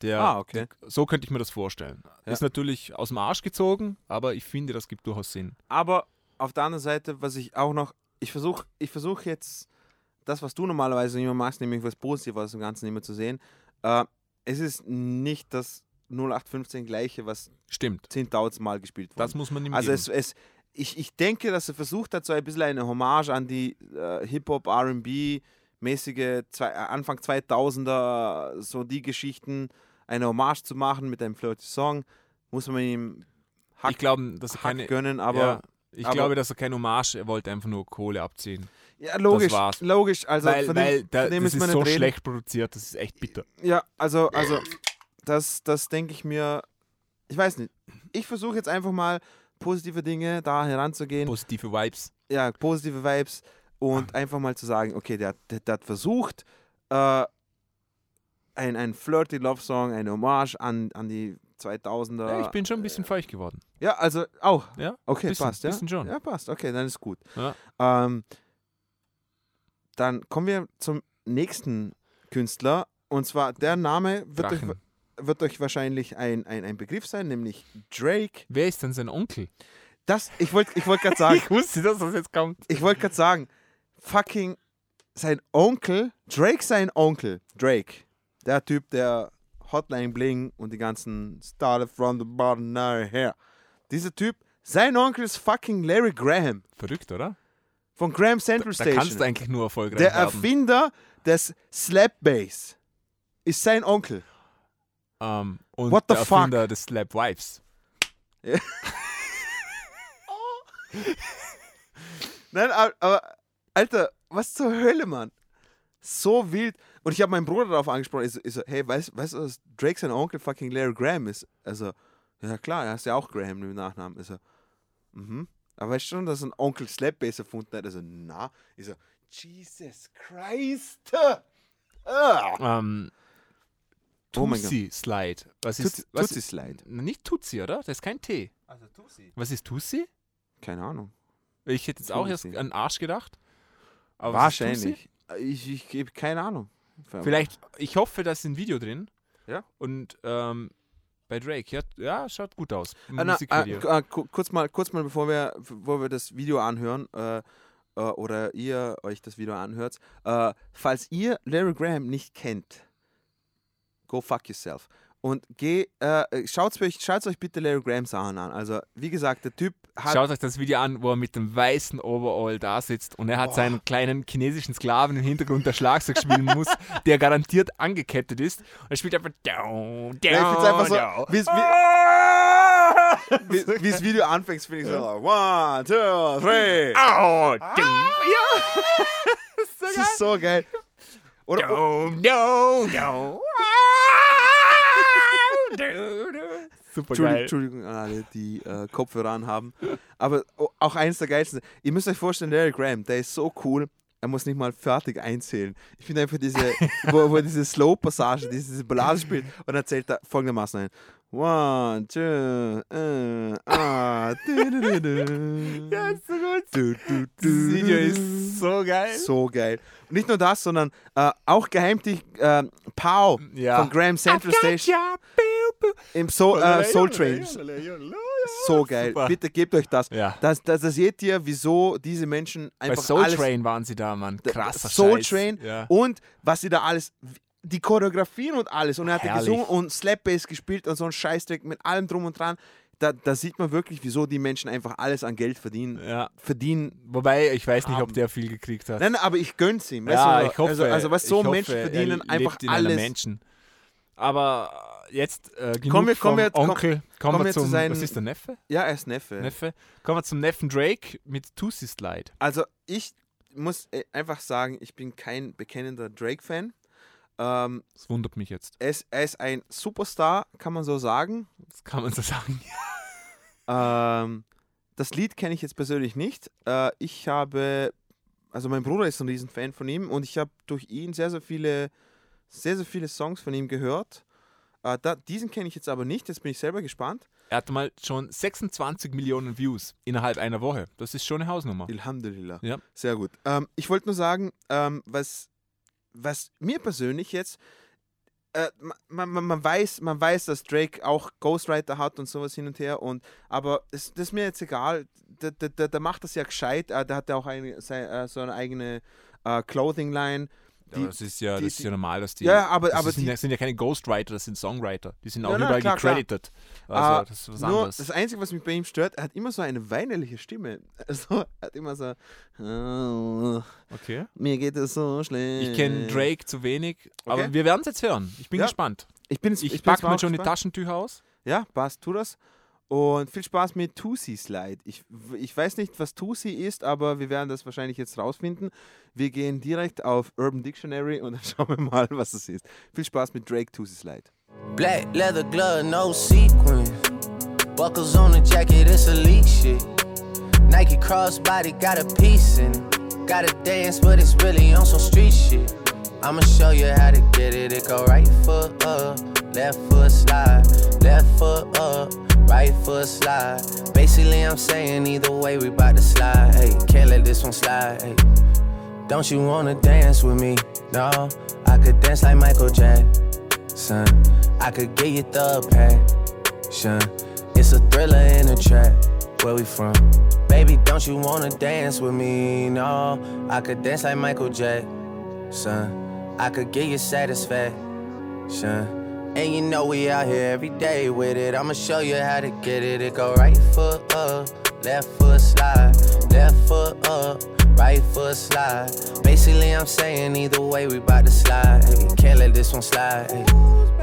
Der, Ah, okay. So könnte ich mir das vorstellen. Ja. Ist natürlich aus dem Arsch gezogen, aber ich finde, das gibt durchaus Sinn. Aber auf der anderen Seite, was ich auch noch, ich versuche ich versuch jetzt das, was du normalerweise immer machst, nämlich was Positives aus dem Ganzen immer zu sehen. Äh, es ist nicht das 0815 gleiche, was Stimmt. 10.000 Mal gespielt wurde. Das muss man ihm Also geben. es, es, ich, ich denke, dass er versucht hat, so ein bisschen eine Hommage an die äh, Hip-Hop, RB-mäßige zwei, äh, Anfang 2000er, so die Geschichten, eine Hommage zu machen mit einem flirty Song. Muss man ihm Hack, ich glaube, dass er keine. gönnen, aber ja, ich aber- glaube, dass er keine Hommage, er wollte einfach nur Kohle abziehen. ja, logisch, logisch. Also weil von weil dem, da, von dem das ist nicht so reden. schlecht produziert, das ist echt bitter. Ja, also, also das, das denke ich mir, ich weiß nicht. Ich versuche jetzt einfach mal positive Dinge da heranzugehen. Positive Vibes. ja, positive Vibes und einfach mal zu sagen, okay, der, der, der hat versucht, äh, ein, ein flirty Love Song, eine Hommage an, an die 2000er. Ja, ich bin schon ein bisschen feucht geworden. ja, also auch. Ja, Okay, bisschen, passt, ja. bisschen schon. Ja, passt. Okay, dann ist gut. Ja. Ähm, dann kommen wir zum nächsten Künstler und zwar der Name wird, euch, wird euch wahrscheinlich ein, ein, ein Begriff sein, nämlich Drake. Wer ist denn sein Onkel? Das, ich wollte ich wollt gerade sagen, Ich wusste, dass das jetzt kommt. ich wollte gerade sagen, fucking sein Onkel, Drake sein Onkel, Drake, der Typ, der Hotline Bling und die ganzen Started from the bottom now here. Dieser Typ, sein Onkel ist fucking Larry Graham Verrückt, oder? von Graham Central Da kannst du Station. eigentlich nur erfolgreich Der haben. Erfinder des Slap Bass ist sein Onkel. Ähm, und What the der fuck? Erfinder des Slap Wives. Nein, aber, aber Alter, was zur Hölle, Mann? So wild. Und ich habe meinen Bruder darauf angesprochen. Ich so, ich so hey, weißt, weißt du, dass Drake sein Onkel fucking Larry Graham ist? Also, ja klar, er ist ja auch Graham im Nachnamen. Ich so, mhm. Aber weißt du schon, dass ein Onkel Slapbass erfunden hat? Also, na. Ich so, Jesus Christ. Ah. Ähm, Oh mein Tussi Slide. Was ist, Tutsi, was Tutsi Slide. Nicht Tutsi, oder? Das ist kein T. Also Tutsi. Was ist Tussi? Keine Ahnung. Ich hätte jetzt auch erst an Arsch gedacht. Aber? Wahrscheinlich. Ich, ich gebe keine Ahnung. Vielleicht, ich hoffe, da ist ein Video drin. Ja. Und ähm, bei Drake, ja, ja, schaut gut aus. Na, äh, äh, ku- kurz mal, kurz mal, bevor wir, bevor wir das Video anhören äh, äh, oder ihr euch das Video anhört, äh, falls ihr Larry Graham nicht kennt, go fuck yourself. Und geh, äh, schaut euch, schaut euch bitte Larry Graham Sachen an. Also, wie gesagt, der Typ hat. Schaut euch das Video an, wo er mit dem weißen Overall da sitzt und er hat seinen kleinen chinesischen Sklaven im Hintergrund, der Schlagzeug spielen muss, der garantiert angekettet ist. Und er spielt einfach down, down, Ja, ich find's einfach so, down. wie's- Ah! wie wie das Video anfängt, finde ich so: One, two, three. Au, ding. Das ist so geil. Oder, Down, down, down. Super Entschuldigung, geil. Entschuldigung an alle, die äh, Kopfhörer anhaben. Aber auch eins der geilsten. Ihr müsst euch vorstellen, Larry Graham, der ist so cool. Er muss nicht mal fertig einzählen. Ich finde einfach diese, wo, wo diese Slow-Passage, diese, Ballade spielt und er zählt da folgendermaßen ein. One, two, äh, ah, du, du, du, du. Ja, ist so gut. Du, du, Das Video du. ist so geil. so geil. Und nicht nur das, sondern äh, auch geheimlich äh, Pow Ja. von Graham Central Station im Soul, äh, Soul Train. So geil. Super. Bitte gebt euch das. Ja. Das, das, das seht ihr, wieso diese Menschen Bei einfach Soul alles... Train waren sie da, Mann. Krasser Soul Scheiß. Train Ja. und was sie da alles... Die Choreografien und alles. Und er hat gesungen und Slapbass gespielt und so ein Scheißdreck mit allem drum und dran. Da, da sieht man wirklich, wieso die Menschen einfach alles an Geld verdienen. ja. verdienen. Wobei, ich weiß nicht, ob Haben. der viel gekriegt hat. Nein, aber ich gönn's ihm. weißt ja, du? ich hoffe. Also, also was so hoffe, Menschen verdienen, er einfach alles. Menschen. Aber äh, jetzt äh, genug Kommen wir- vom kommen wir- komm- Onkel. Kommen kommen wir wir zu zum, seinen- was ist der Neffe? Ja, er ist Neffe. Neffe? Kommen wir zum Neffen Drake mit Tussi Slide. Also ich muss äh, einfach sagen, ich bin kein bekennender Drake-Fan. Ähm, Das wundert mich jetzt. er, ist, er ist ein Superstar, kann man so sagen. Das kann man so sagen. Ähm, das Lied kenne ich jetzt persönlich nicht. Äh, ich habe, also mein Bruder ist ein Riesenfan von ihm und ich habe durch ihn sehr, sehr viele, sehr, sehr viele Songs von ihm gehört. Äh, da, diesen kenne ich jetzt aber nicht, jetzt bin ich selber gespannt. Er hatte mal schon 26 Millionen Views innerhalb einer Woche. Das ist schon eine Hausnummer. Alhamdulillah. Ja. Sehr gut. Ähm, ich wollte nur sagen, ähm, was was mir persönlich jetzt, äh, man, man, man, weiß, man weiß, dass Drake auch Ghostwriter hat und sowas hin und her, und, aber es, das ist mir jetzt egal. Der, der, der, der macht das ja gescheit. Äh, der hat ja auch eine, sei- äh, so eine eigene äh, Clothing-Line. Die- das ist ja, die- das ist ja normal, dass die. Ja, aber- das aber sind, die- ja, sind ja keine Ghostwriter, das sind Songwriter. Die sind auch überall klar, klar. gecredited. Also, Ah, das ist was Nur anderes. das Einzige, was mich bei ihm stört, er hat immer so eine weinerliche Stimme. Also, er hat immer so, "Oh, okay. mir geht es so schlecht. Ich kenne Drake zu wenig, aber Okay. wir werden es jetzt hören. Ich bin Ja. gespannt. Ich bin Ich, ich packe mir schon die gespannt. Taschentücher aus. Ja, passt, tu das. Und viel Spaß mit Tusi Slide. Ich, ich weiß nicht, was Tusi ist, aber wir werden das wahrscheinlich jetzt rausfinden. Wir gehen direkt auf Urban Dictionary und dann schauen wir mal, was es ist. Viel Spaß mit Drake Tusi Slide. Black leather glove, no sequins. Buckles on the jacket, it's elite shit. Nike crossbody got a piece in it. Gotta dance, but it's really on some street shit. I'ma show you how to get it. It go right foot up, left foot slide, left foot up, right foot slide. Basically, I'm saying either way, we bout to slide. Hey, can't let this one slide. Hey. Don't you wanna dance with me? No, I could dance like Michael Jackson. I could get you the passion. It's a thriller in a trap. Where we from? Baby, don't you wanna dance with me? No, I could dance like Michael Jackson. I could get you satisfaction. And you know we out here every day with it. I'ma show you how to get it. It go right foot up, left foot slide, left foot up, right foot slide. Basically, I'm saying either way, we bout to slide. Can't let this one slide.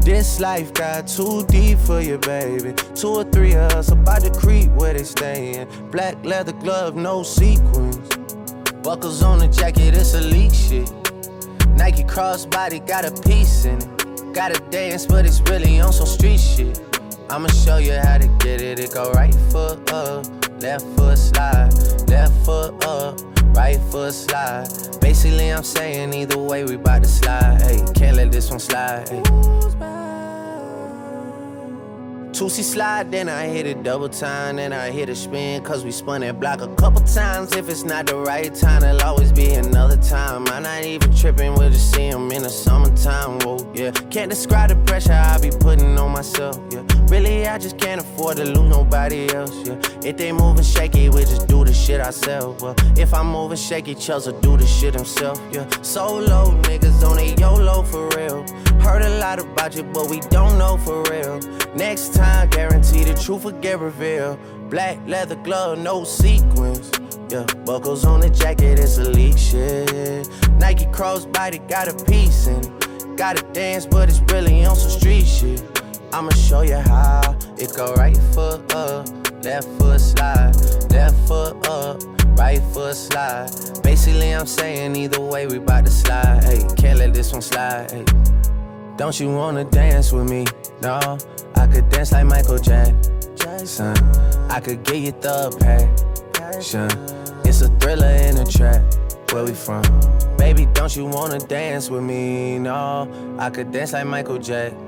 This life got too deep for you, baby. Two or three of us about to creep where they stayin'. Black leather glove, no sequins. Buckles on the jacket, it's elite shit. Nike crossbody got a piece in it. Gotta dance, but it's really on some street shit. I'ma show you how to get it. It go right foot up, left foot slide, left foot up, right foot slide. Basically, I'm saying either way, we bout to slide. Hey, can't let this one slide. Hey. Two-C slide, then I hit it double time, then I hit a spin, cause we spun that block a couple times. If it's not the right time, it'll always be another time. I'm not even tripping, we'll just see 'em in the summertime, whoa, yeah. Can't describe the pressure I be putting on myself, yeah. Really, I just can't afford to lose nobody else, yeah. If they moving shaky, we just do the shit ourselves, well. If I'm moving shaky, Chelsea do the shit himself, yeah. Solo niggas on a YOLO for real. Heard a lot about you, but we don't know for real. Next time, guarantee the truth will get revealed. Black leather glove, no sequins. Yeah, buckles on the jacket, it's elite shit. Nike crossbody got a piece in it. Gotta dance, but it's really on some street shit. I'ma show you how. It go right foot up, left foot slide, left foot up, right foot slide. Basically, I'm saying either way, we bout to slide. Hey, can't let this one slide. Don't you wanna dance with me? No, I could dance like Michael Jackson. I could get you the passion. It's a thriller in a trap. Where we from? Baby, don't you wanna dance with me? No, I could dance like Michael Jackson.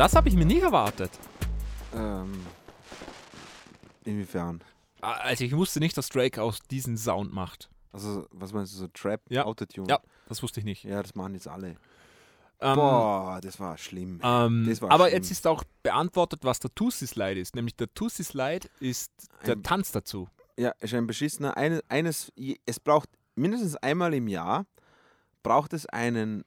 Das habe ich mir nie erwartet. Ähm, inwiefern? Ah, Also ich wusste nicht, dass Drake aus diesen Sound macht. Also, was meinst du, so Trap, Ja. Autotune? Ja, das wusste ich nicht. Ja, das machen jetzt alle. Ähm, Boah, das war schlimm. ähm, das war aber schlimm. jetzt ist auch beantwortet, was der Tussi Slide ist. Nämlich der Tussi Slide ist der Ein- Tanz dazu. Ja, ist ein beschissener. Eine, eines, es braucht mindestens einmal im Jahr braucht es einen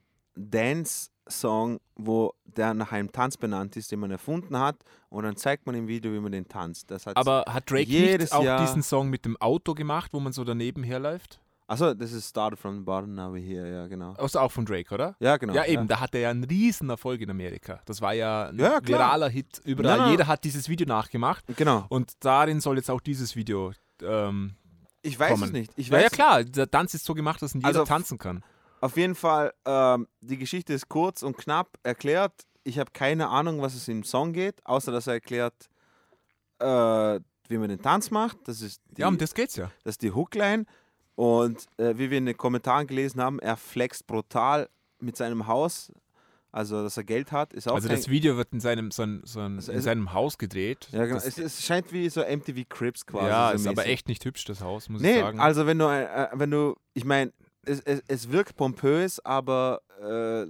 Dance-Song, wo der nach einem Tanz benannt ist, den man erfunden hat, und dann zeigt man im Video, wie man den tanzt. Das Aber hat Drake jedes nicht auch Jahr- diesen Song mit dem Auto gemacht, wo man so daneben herläuft? Achso, das ist Started from the Bottom, now here, ja, genau. Also auch von Drake, oder? Ja, genau. ja, eben, da hatte er ja einen riesen Erfolg in Amerika. Das war ja ein Ja, viraler Hit. Überall, Nein, jeder hat dieses Video nachgemacht. Genau. Und darin soll jetzt auch dieses Video ähm, Ich weiß kommen. es nicht. Ich ja, weiß ja, klar, der Tanz ist so gemacht, dass jeder Also, tanzen kann. Auf jeden Fall, ähm, die Geschichte ist kurz und knapp erklärt. Ich habe keine Ahnung, was es im Song geht, außer dass er erklärt, äh, wie man den Tanz macht. Das ist die, Ja, um das geht's ja. das ist die Hookline. Und äh, wie wir in den Kommentaren gelesen haben, er flext brutal mit seinem Haus. Also, dass er Geld hat, ist auch Also das Video wird in seinem, so ein, so ein, Also in seinem Haus gedreht. Ja, genau. Es, es scheint wie so MTV Crips quasi. ja, so ist aber mäßig. echt nicht hübsch, das Haus, muss Nee, ich sagen. also wenn du, äh, wenn du, ich meine, es, es, es wirkt pompös, aber äh,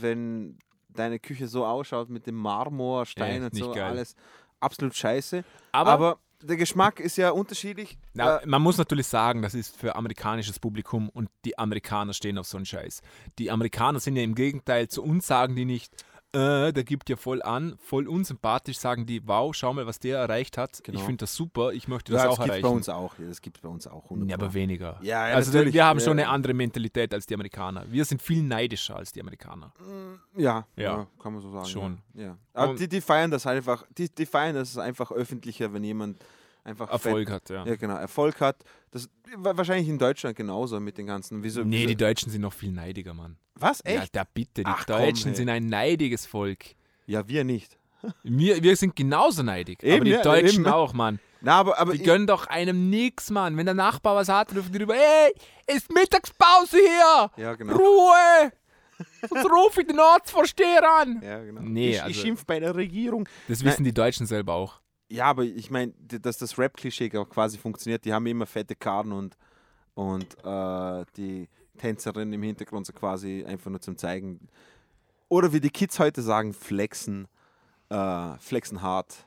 wenn deine Küche so ausschaut mit dem Marmor, Stein Echt und so, geil. alles absolut scheiße. aber Aber, der Geschmack ist ja unterschiedlich. Na, Äh, man muss natürlich sagen, das ist für amerikanisches Publikum und die Amerikaner stehen auf so einen Scheiß. Die Amerikaner sind ja im Gegenteil, zu uns sagen die nicht, äh, der gibt ja voll an, voll unsympathisch, sagen die, wow, schau mal, was der erreicht hat. Genau. Ich finde das super, ich möchte ja, das das auch gibt erreichen. bei uns auch. Ja, das gibt bei uns auch. ja, 100%. aber weniger. Ja, ja, also wir haben Ja. schon eine andere Mentalität als die Amerikaner. Wir sind viel neidischer als die Amerikaner. Ja, Ja. ja, kann man so sagen. Schon. Ja. ja. Aber die, die feiern das einfach, die, die feiern das einfach öffentlicher, wenn jemand einfach Erfolg fett, hat, ja. Ja, genau, Erfolg hat. Das wa- wahrscheinlich in Deutschland genauso mit den ganzen. Wieso, Nee, wieso, die Deutschen sind noch viel neidiger, Mann. Was? Ja, Echt? da bitte, die Ach, komm, Deutschen hey. sind ein neidiges Volk. Ja, wir nicht. Wir, wir sind genauso neidig. aber Eben, die ja, Deutschen eben. auch, Mann. Na, aber, aber Die ich, gönnen doch einem nix, Mann. Wenn der Nachbar was hat, rufen die rüber, ey, ist Mittagspause hier! Ja, genau. Ruhe! Sonst rufe ich den Ortsvorsteher an! Ja, genau. Nee, ich, ich also- schimpf bei der Regierung. Das wissen die Deutschen selber auch. Ja, aber ich meine, dass das Rap-Klischee auch quasi funktioniert. Die haben immer fette Karten und, und äh, die Tänzerin im Hintergrund so quasi einfach nur zum Zeigen. Oder wie die Kids heute sagen, flexen. Äh, flexen hart.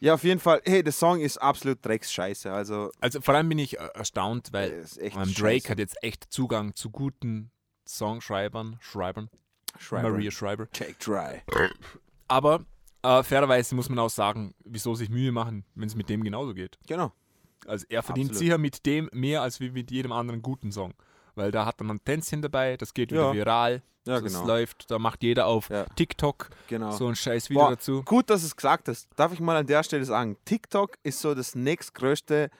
Ja, auf jeden Fall. Hey, der Song ist absolut Drecksscheiße. Also, Also vor allem bin ich äh, erstaunt, weil äh, ähm, Drake scheiße. hat jetzt echt Zugang zu guten Songschreibern, Schreibern, Schreiber. Maria Schreiber. Take Dry. Aber äh, fairerweise muss man auch sagen, wieso sich Mühe machen, wenn es mit dem genauso geht. Genau. Also er verdient Absolut. sicher mit dem mehr als wie mit jedem anderen guten Song. Weil da hat man ein Tänzchen dabei, das geht wieder Ja. viral, Ja, das genau. läuft, da macht jeder auf Ja. TikTok genau. so ein scheiß Video Boah, dazu. Gut, dass du es gesagt hast. Darf ich mal an der Stelle sagen, TikTok ist so das nächstgrößte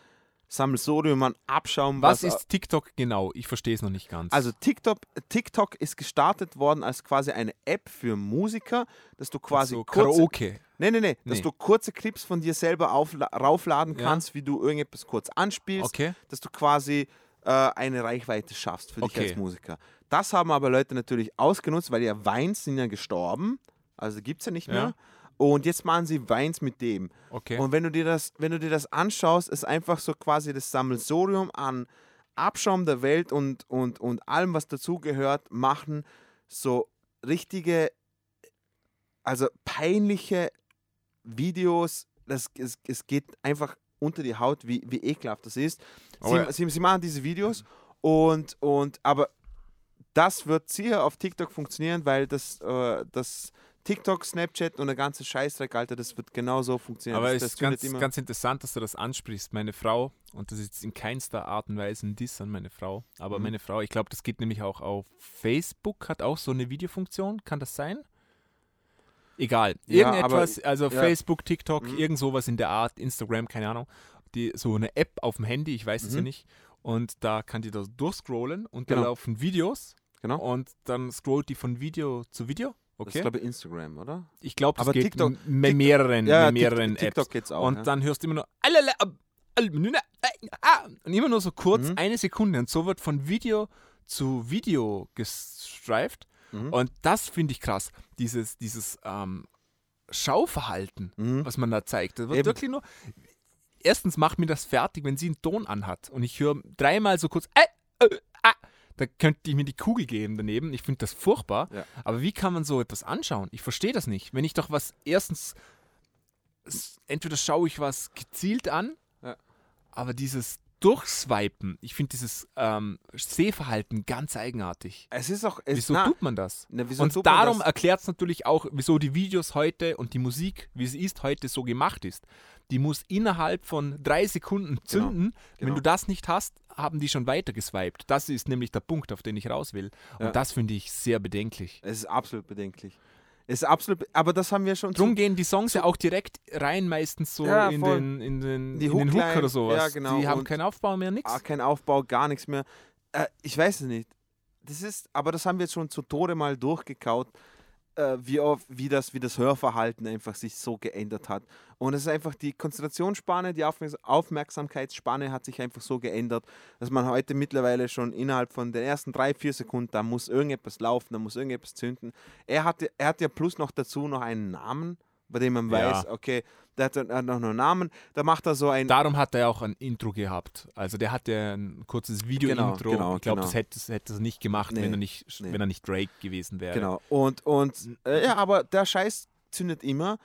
Sammelsurium an Abschaum. Was ist TikTok genau? Ich verstehe es noch nicht ganz. Also TikTok, TikTok ist gestartet worden als quasi eine App für Musiker, dass du quasi so kurze, Karaoke. nee, nee, nee, dass Nee. du kurze Clips von dir selber aufla raufladen Ja. kannst, wie du irgendetwas kurz anspielst, Okay. dass du quasi äh, eine Reichweite schaffst für dich Okay. als Musiker. Das haben aber Leute natürlich ausgenutzt, weil ja Weins sind ja gestorben, also gibt es ja nicht Ja. Und jetzt machen sie Weins mit dem. Okay. Und wenn du dir das, wenn du dir das anschaust, ist einfach so quasi das Sammelsurium an Abschaum der Welt und, und, und allem, was dazugehört, machen so richtige, also peinliche Videos. Das, es, es geht einfach unter die Haut, wie, wie ekelhaft das ist. Oh Sie, ja. sie, sie machen diese Videos und, und aber das wird sicher auf TikTok funktionieren, weil das, äh, das TikTok, Snapchat und der ganze Scheißdreck, Alter, das wird genauso funktionieren. Aber es ist ganz, ganz interessant, dass du das ansprichst. Meine Frau, und das ist in keinster Art und Weise ein Diss an meine Frau, aber Mhm. meine Frau, ich glaube, das geht nämlich auch auf Facebook, hat auch so eine Videofunktion. Kann das sein? Egal. Ja, Irgendetwas, aber- also ja. Facebook, TikTok, Mhm. irgend sowas in der Art, Instagram, keine Ahnung. Die, so eine App auf dem Handy, ich weiß es ja Mhm. nicht. Und da kann die da durchscrollen und Genau. da laufen Videos. Genau. Und dann scrollt die von Video zu Video. Das ist, Okay. glaube ich, Instagram, oder? Ich glaube, das aber geht TikTok- mit mehreren, Ja, mit mehreren TikTok, TikTok Apps. geht's auch. Und ja. dann hörst du immer nur "Alala, ab, al- nüna, äh, ah", und immer nur so kurz, Mhm. eine Sekunde. Und so wird von Video zu Video gestreift. Mhm. Und das finde ich krass. Dieses, dieses ähm, Schauverhalten, Mhm. was man da zeigt. Das wird Eben. wirklich nur. Erstens macht mir das fertig, wenn sie einen Ton anhat und ich höre dreimal so kurz, äh, äh, ah, Da könnte ich mir die Kugel geben daneben. Ich finde das furchtbar. Ja. Aber wie kann man so etwas anschauen? Ich verstehe das nicht. Wenn ich doch was erstens, entweder schaue ich was gezielt an, Ja. aber dieses Durchswipen, ich finde dieses ähm, Sehverhalten ganz eigenartig. Es ist auch. Es, Wieso na, tut man das? na, und darum erklärt es natürlich auch, wieso die Videos heute und die Musik, wie sie ist, heute so gemacht ist. Die muss innerhalb von drei Sekunden zünden. Wenn genau. du das nicht hast, haben die schon weiter geswiped. Das ist nämlich der Punkt, auf den ich raus will. Und Ja. das finde ich sehr bedenklich. Es ist absolut bedenklich. Ist absolut. be- Aber das haben wir schon. Drum gehen die Songs ja auch direkt rein, meistens so Ja, in, voll. den, in, den, Die in den Hook oder sowas. ja, genau, Die haben und- keinen Aufbau mehr, nix. Ah, kein Aufbau, gar nichts mehr. Äh, ich weiß es nicht. Das ist, aber das haben wir jetzt schon zu Tode mal durchgekaut, äh, wie, oft, wie, das, wie das Hörverhalten einfach sich so geändert hat. Und es ist einfach die Konzentrationsspanne, die Aufmerks Aufmerksamkeitsspanne hat sich einfach so geändert, dass man heute mittlerweile schon innerhalb von den ersten drei, vier Sekunden, da muss irgendetwas laufen, da muss irgendetwas zünden. Er hatte, er hat ja plus noch dazu noch einen Namen, bei dem man Ja. weiß, okay, der hat, hat noch einen Namen, da macht er so ein Darum hat er auch ein Intro gehabt. Also der hatte ein kurzes Video-Intro. genau, ich glaube, genau. das hätte, das hätte er nicht gemacht, Nee, wenn, er nicht, nee. wenn er nicht Drake gewesen wäre. Genau. Und, und äh, ja, aber der Scheiß zündet immer.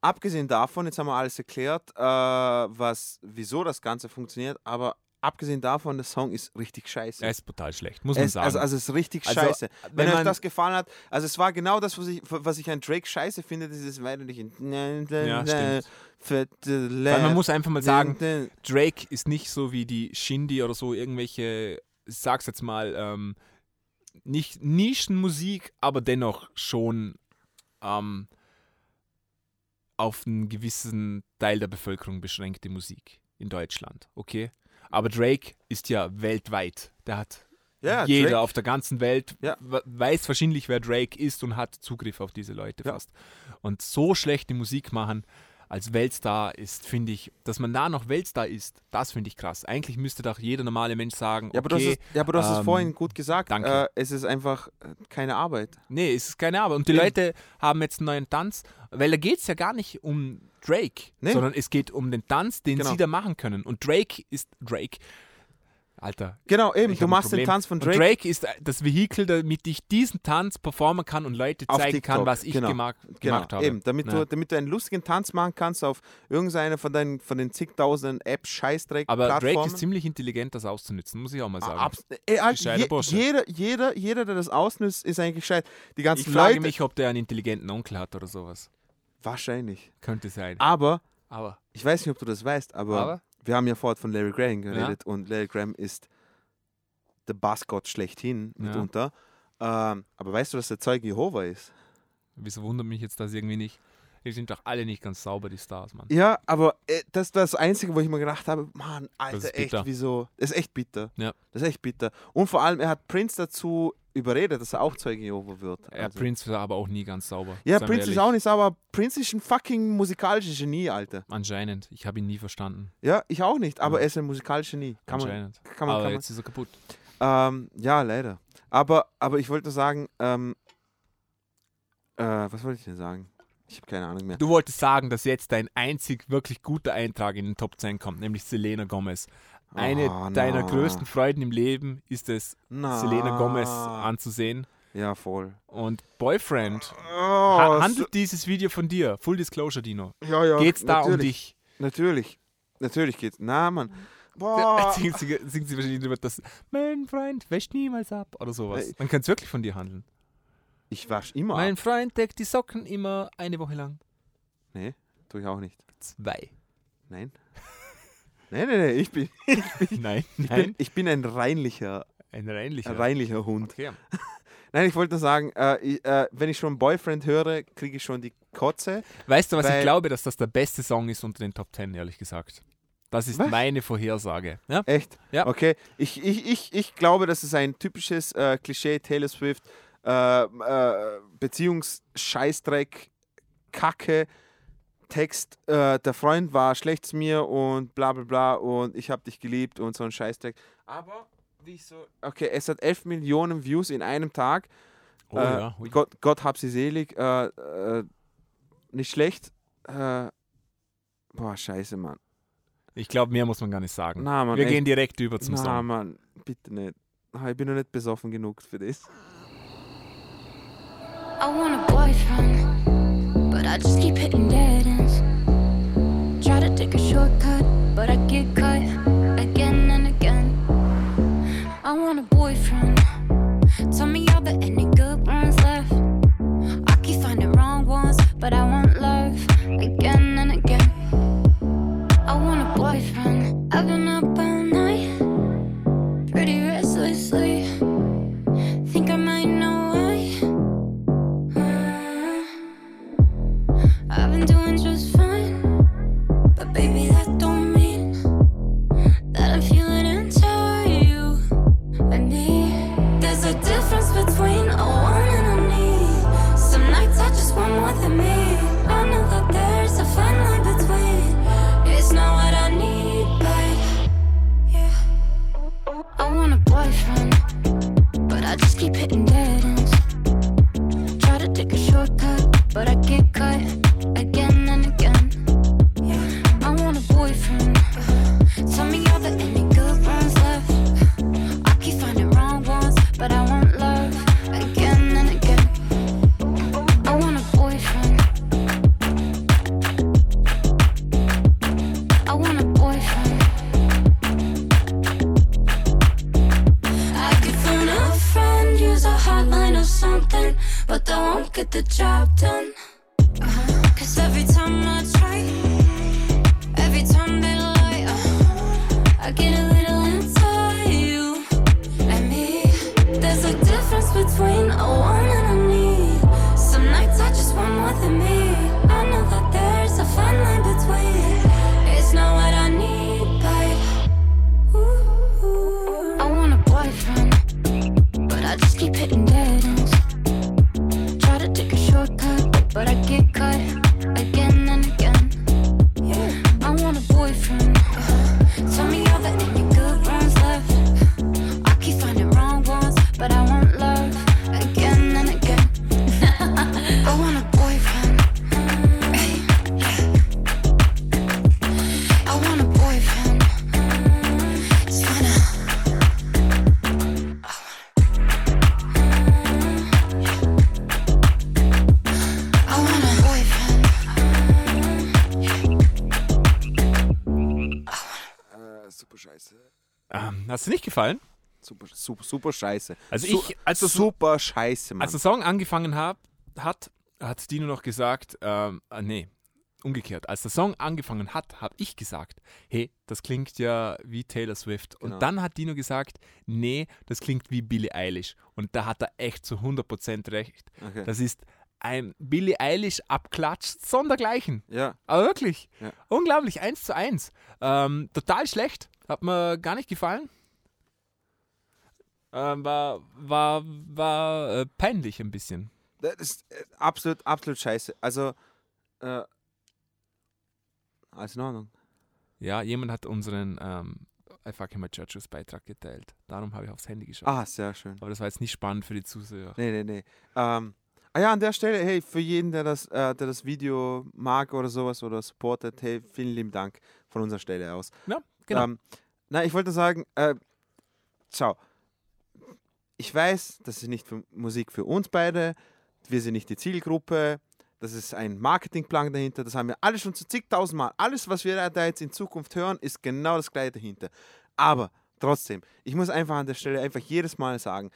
Abgesehen davon, jetzt haben wir alles erklärt, äh, was, wieso das Ganze funktioniert, aber abgesehen davon, der Song ist richtig scheiße. Er ist brutal schlecht, muss man Es, sagen. also, also es ist richtig Also, scheiße. wenn Wenn euch man- das gefallen hat, also es war genau das, was ich, was ich an Drake scheiße finde, dieses weinerliche Ja, stimmt. Weil man muss einfach mal sagen, Drake ist nicht so wie die Shindy oder so irgendwelche, ich sag's jetzt mal, ähm, nicht Nischenmusik, aber dennoch schon ähm, auf einen gewissen Teil der Bevölkerung beschränkte Musik in Deutschland, okay? Aber Drake ist ja weltweit. Der hat ja, jeder Drake, auf der ganzen Welt Ja. weiß wahrscheinlich, wer Drake ist und hat Zugriff auf diese Leute Ja. fast. Und so schlechte Musik machen als Weltstar ist, finde ich, dass man da noch Weltstar ist, das finde ich krass. Eigentlich müsste doch jeder normale Mensch sagen, ja, aber du hast, okay, es, ja, aber du hast es ähm, vorhin gut gesagt. danke. Äh, es ist einfach äh, keine Arbeit. nee, es ist keine Arbeit. Und die Eben. Leute haben jetzt einen neuen Tanz, weil da geht es ja gar nicht um Drake, Nee. sondern es geht um den Tanz, den Genau. sie da machen können. Und Drake ist Drake. Alter, Genau, eben. Du machst den. Tanz von Und Drake. Drake ist das Vehikel, damit ich diesen Tanz performen kann und Leute Auf zeigen kann, TikTok, was ich genau. gemacht, Genau, gemacht habe. eben, damit, Ja. du, damit du einen lustigen Tanz machen kannst auf irgendeiner von, deinen, von den zigtausenden Apps, Scheißdreck, Aber Drake ist ziemlich intelligent, das auszunützen, muss ich auch mal sagen. Abs ey, Alter, je, jeder, jeder, jeder, der das ausnutzt, ist eigentlich gescheit. Die ganzen ich frage Leute. mich, ob der einen intelligenten Onkel hat oder sowas. wahrscheinlich. Könnte sein. Aber, Aber, ich weiß nicht, ob du das weißt, aber, aber wir haben ja vorhin von Larry Graham geredet und Larry Graham ist der Bassgott schlechthin Ja. mitunter. Ähm, aber weißt du, dass der Zeuge Jehova ist? wieso wundert mich jetzt das irgendwie nicht? Die sind doch alle nicht ganz sauber, die Stars, Mann. Ja, aber äh, das war das Einzige, wo ich mir gedacht habe, Mann, Alter, echt, wieso? Das ist echt bitter. Ja. Das ist echt bitter. Und vor allem, er hat Prince dazu überredet, dass er auch Zeuge Jehova wird. Ja, Also- Prince war aber auch nie ganz sauber. Ja, Prince ist auch nicht sauber. Prince ist ein fucking musikalisches Genie, Alter. Anscheinend. Ich habe ihn nie verstanden. Ja, ich auch nicht, aber Ja. er ist ein musikalisches Genie. Kann man, Anscheinend. kann man, aber kann man. jetzt ist er kaputt. Ähm, ja, leider. Aber, aber ich wollte sagen, ähm, äh, was wollte ich denn sagen? Ich habe keine Ahnung mehr. Du wolltest sagen, dass jetzt dein einzig wirklich guter Eintrag in den Top 10 kommt, nämlich Selena Gomez. Eine Oh, deiner na. größten Freuden im Leben ist es, Na. Selena Gomez anzusehen. Ja, voll. Und Boyfriend, Oh, ha handelt dieses Video von dir? Full Disclosure, Dino. so, ja, ja, Geht's da um dich? Natürlich. Natürlich geht's. Na, Mann. Boah. Singt sie, singt sie wahrscheinlich über das Mein Freund wäscht niemals ab oder sowas. Dann könnte es wirklich von dir handeln. Ich wasch immer Mein ab. Freund deckt die Socken immer eine Woche lang. Nee, tue ich auch nicht. Zwei. Nein. nee, nee, nee. Ich bin, Nein, ich bin, nein. ich bin ein reinlicher, Ein reinlicher. ein reinlicher Hund. Okay. Nein, ich wollte nur sagen, äh, ich, äh, wenn ich schon Boyfriend höre, kriege ich schon die Kotze. Weißt du, was ich glaube, dass das der beste Song ist unter den Top 10, ehrlich gesagt. Das ist Was? meine Vorhersage. Ja? Echt? Ja. Okay. Ich, ich, ich, ich glaube, das ist ein typisches äh, Klischee Taylor Swift, äh, äh, Beziehungsscheißdreck, Kacke, Text, äh, der Freund war schlecht zu mir und bla bla bla und ich habe dich geliebt und so ein Scheißdreck. Aber, wie ich so. Okay, es hat 11 Millionen Views in einem Tag. Oh äh, ja. Ui. Gott, Gott hab sie selig. Äh, äh, nicht schlecht. Äh, boah, scheiße, Mann. Ich glaube, mehr muss man gar nicht sagen. Na, Mann, Wir echt. gehen direkt über zum Na, Song. Mann, bitte nicht. Ich bin noch nicht besoffen genug für das. I want a boyfriend, but I just keep hitting dead ends. Try to take a shortcut, but I get cut Super, super, scheiße. Also ich, als das, super scheiße, Mann. als der Song angefangen hab, hat, hat Dino noch gesagt, ähm, ah, nee, umgekehrt. Als der Song angefangen hat, habe ich gesagt, hey, das klingt ja wie Taylor Swift. Genau. Und dann hat Dino gesagt, nee, das klingt wie Billie Eilish. Und da hat er echt zu 100% recht. okay. Das ist ein Billie Eilish abklatscht, sondergleichen. ja, Aber wirklich, Ja. unglaublich, eins zu eins. Ähm, total schlecht, hat mir gar nicht gefallen. Ähm, war war, war äh, peinlich ein bisschen. das ist äh, absolut, absolut scheiße. Also, äh, alles in Ordnung. Ja, jemand hat unseren ähm, I Fuck Him My Churches Beitrag geteilt. Darum habe ich aufs Handy geschaut. Ah, sehr schön. Aber das war jetzt nicht spannend für die Zuseher. Nee, nee, nee. Ähm, ah ja, an der Stelle, hey, für jeden, der das, äh, der das Video mag oder sowas oder supportet, hey, vielen lieben Dank von unserer Stelle aus. Ja, genau. Ähm, na, ich wollte sagen, äh, schau, ich weiß, das ist nicht für Musik für uns beide, wir sind nicht die Zielgruppe, das ist ein Marketingplan dahinter, das haben wir alle schon zu zigtausend Mal. Alles, was wir da jetzt in Zukunft hören, ist genau das gleiche dahinter. Aber trotzdem, ich muss einfach an der Stelle einfach jedes Mal sagen,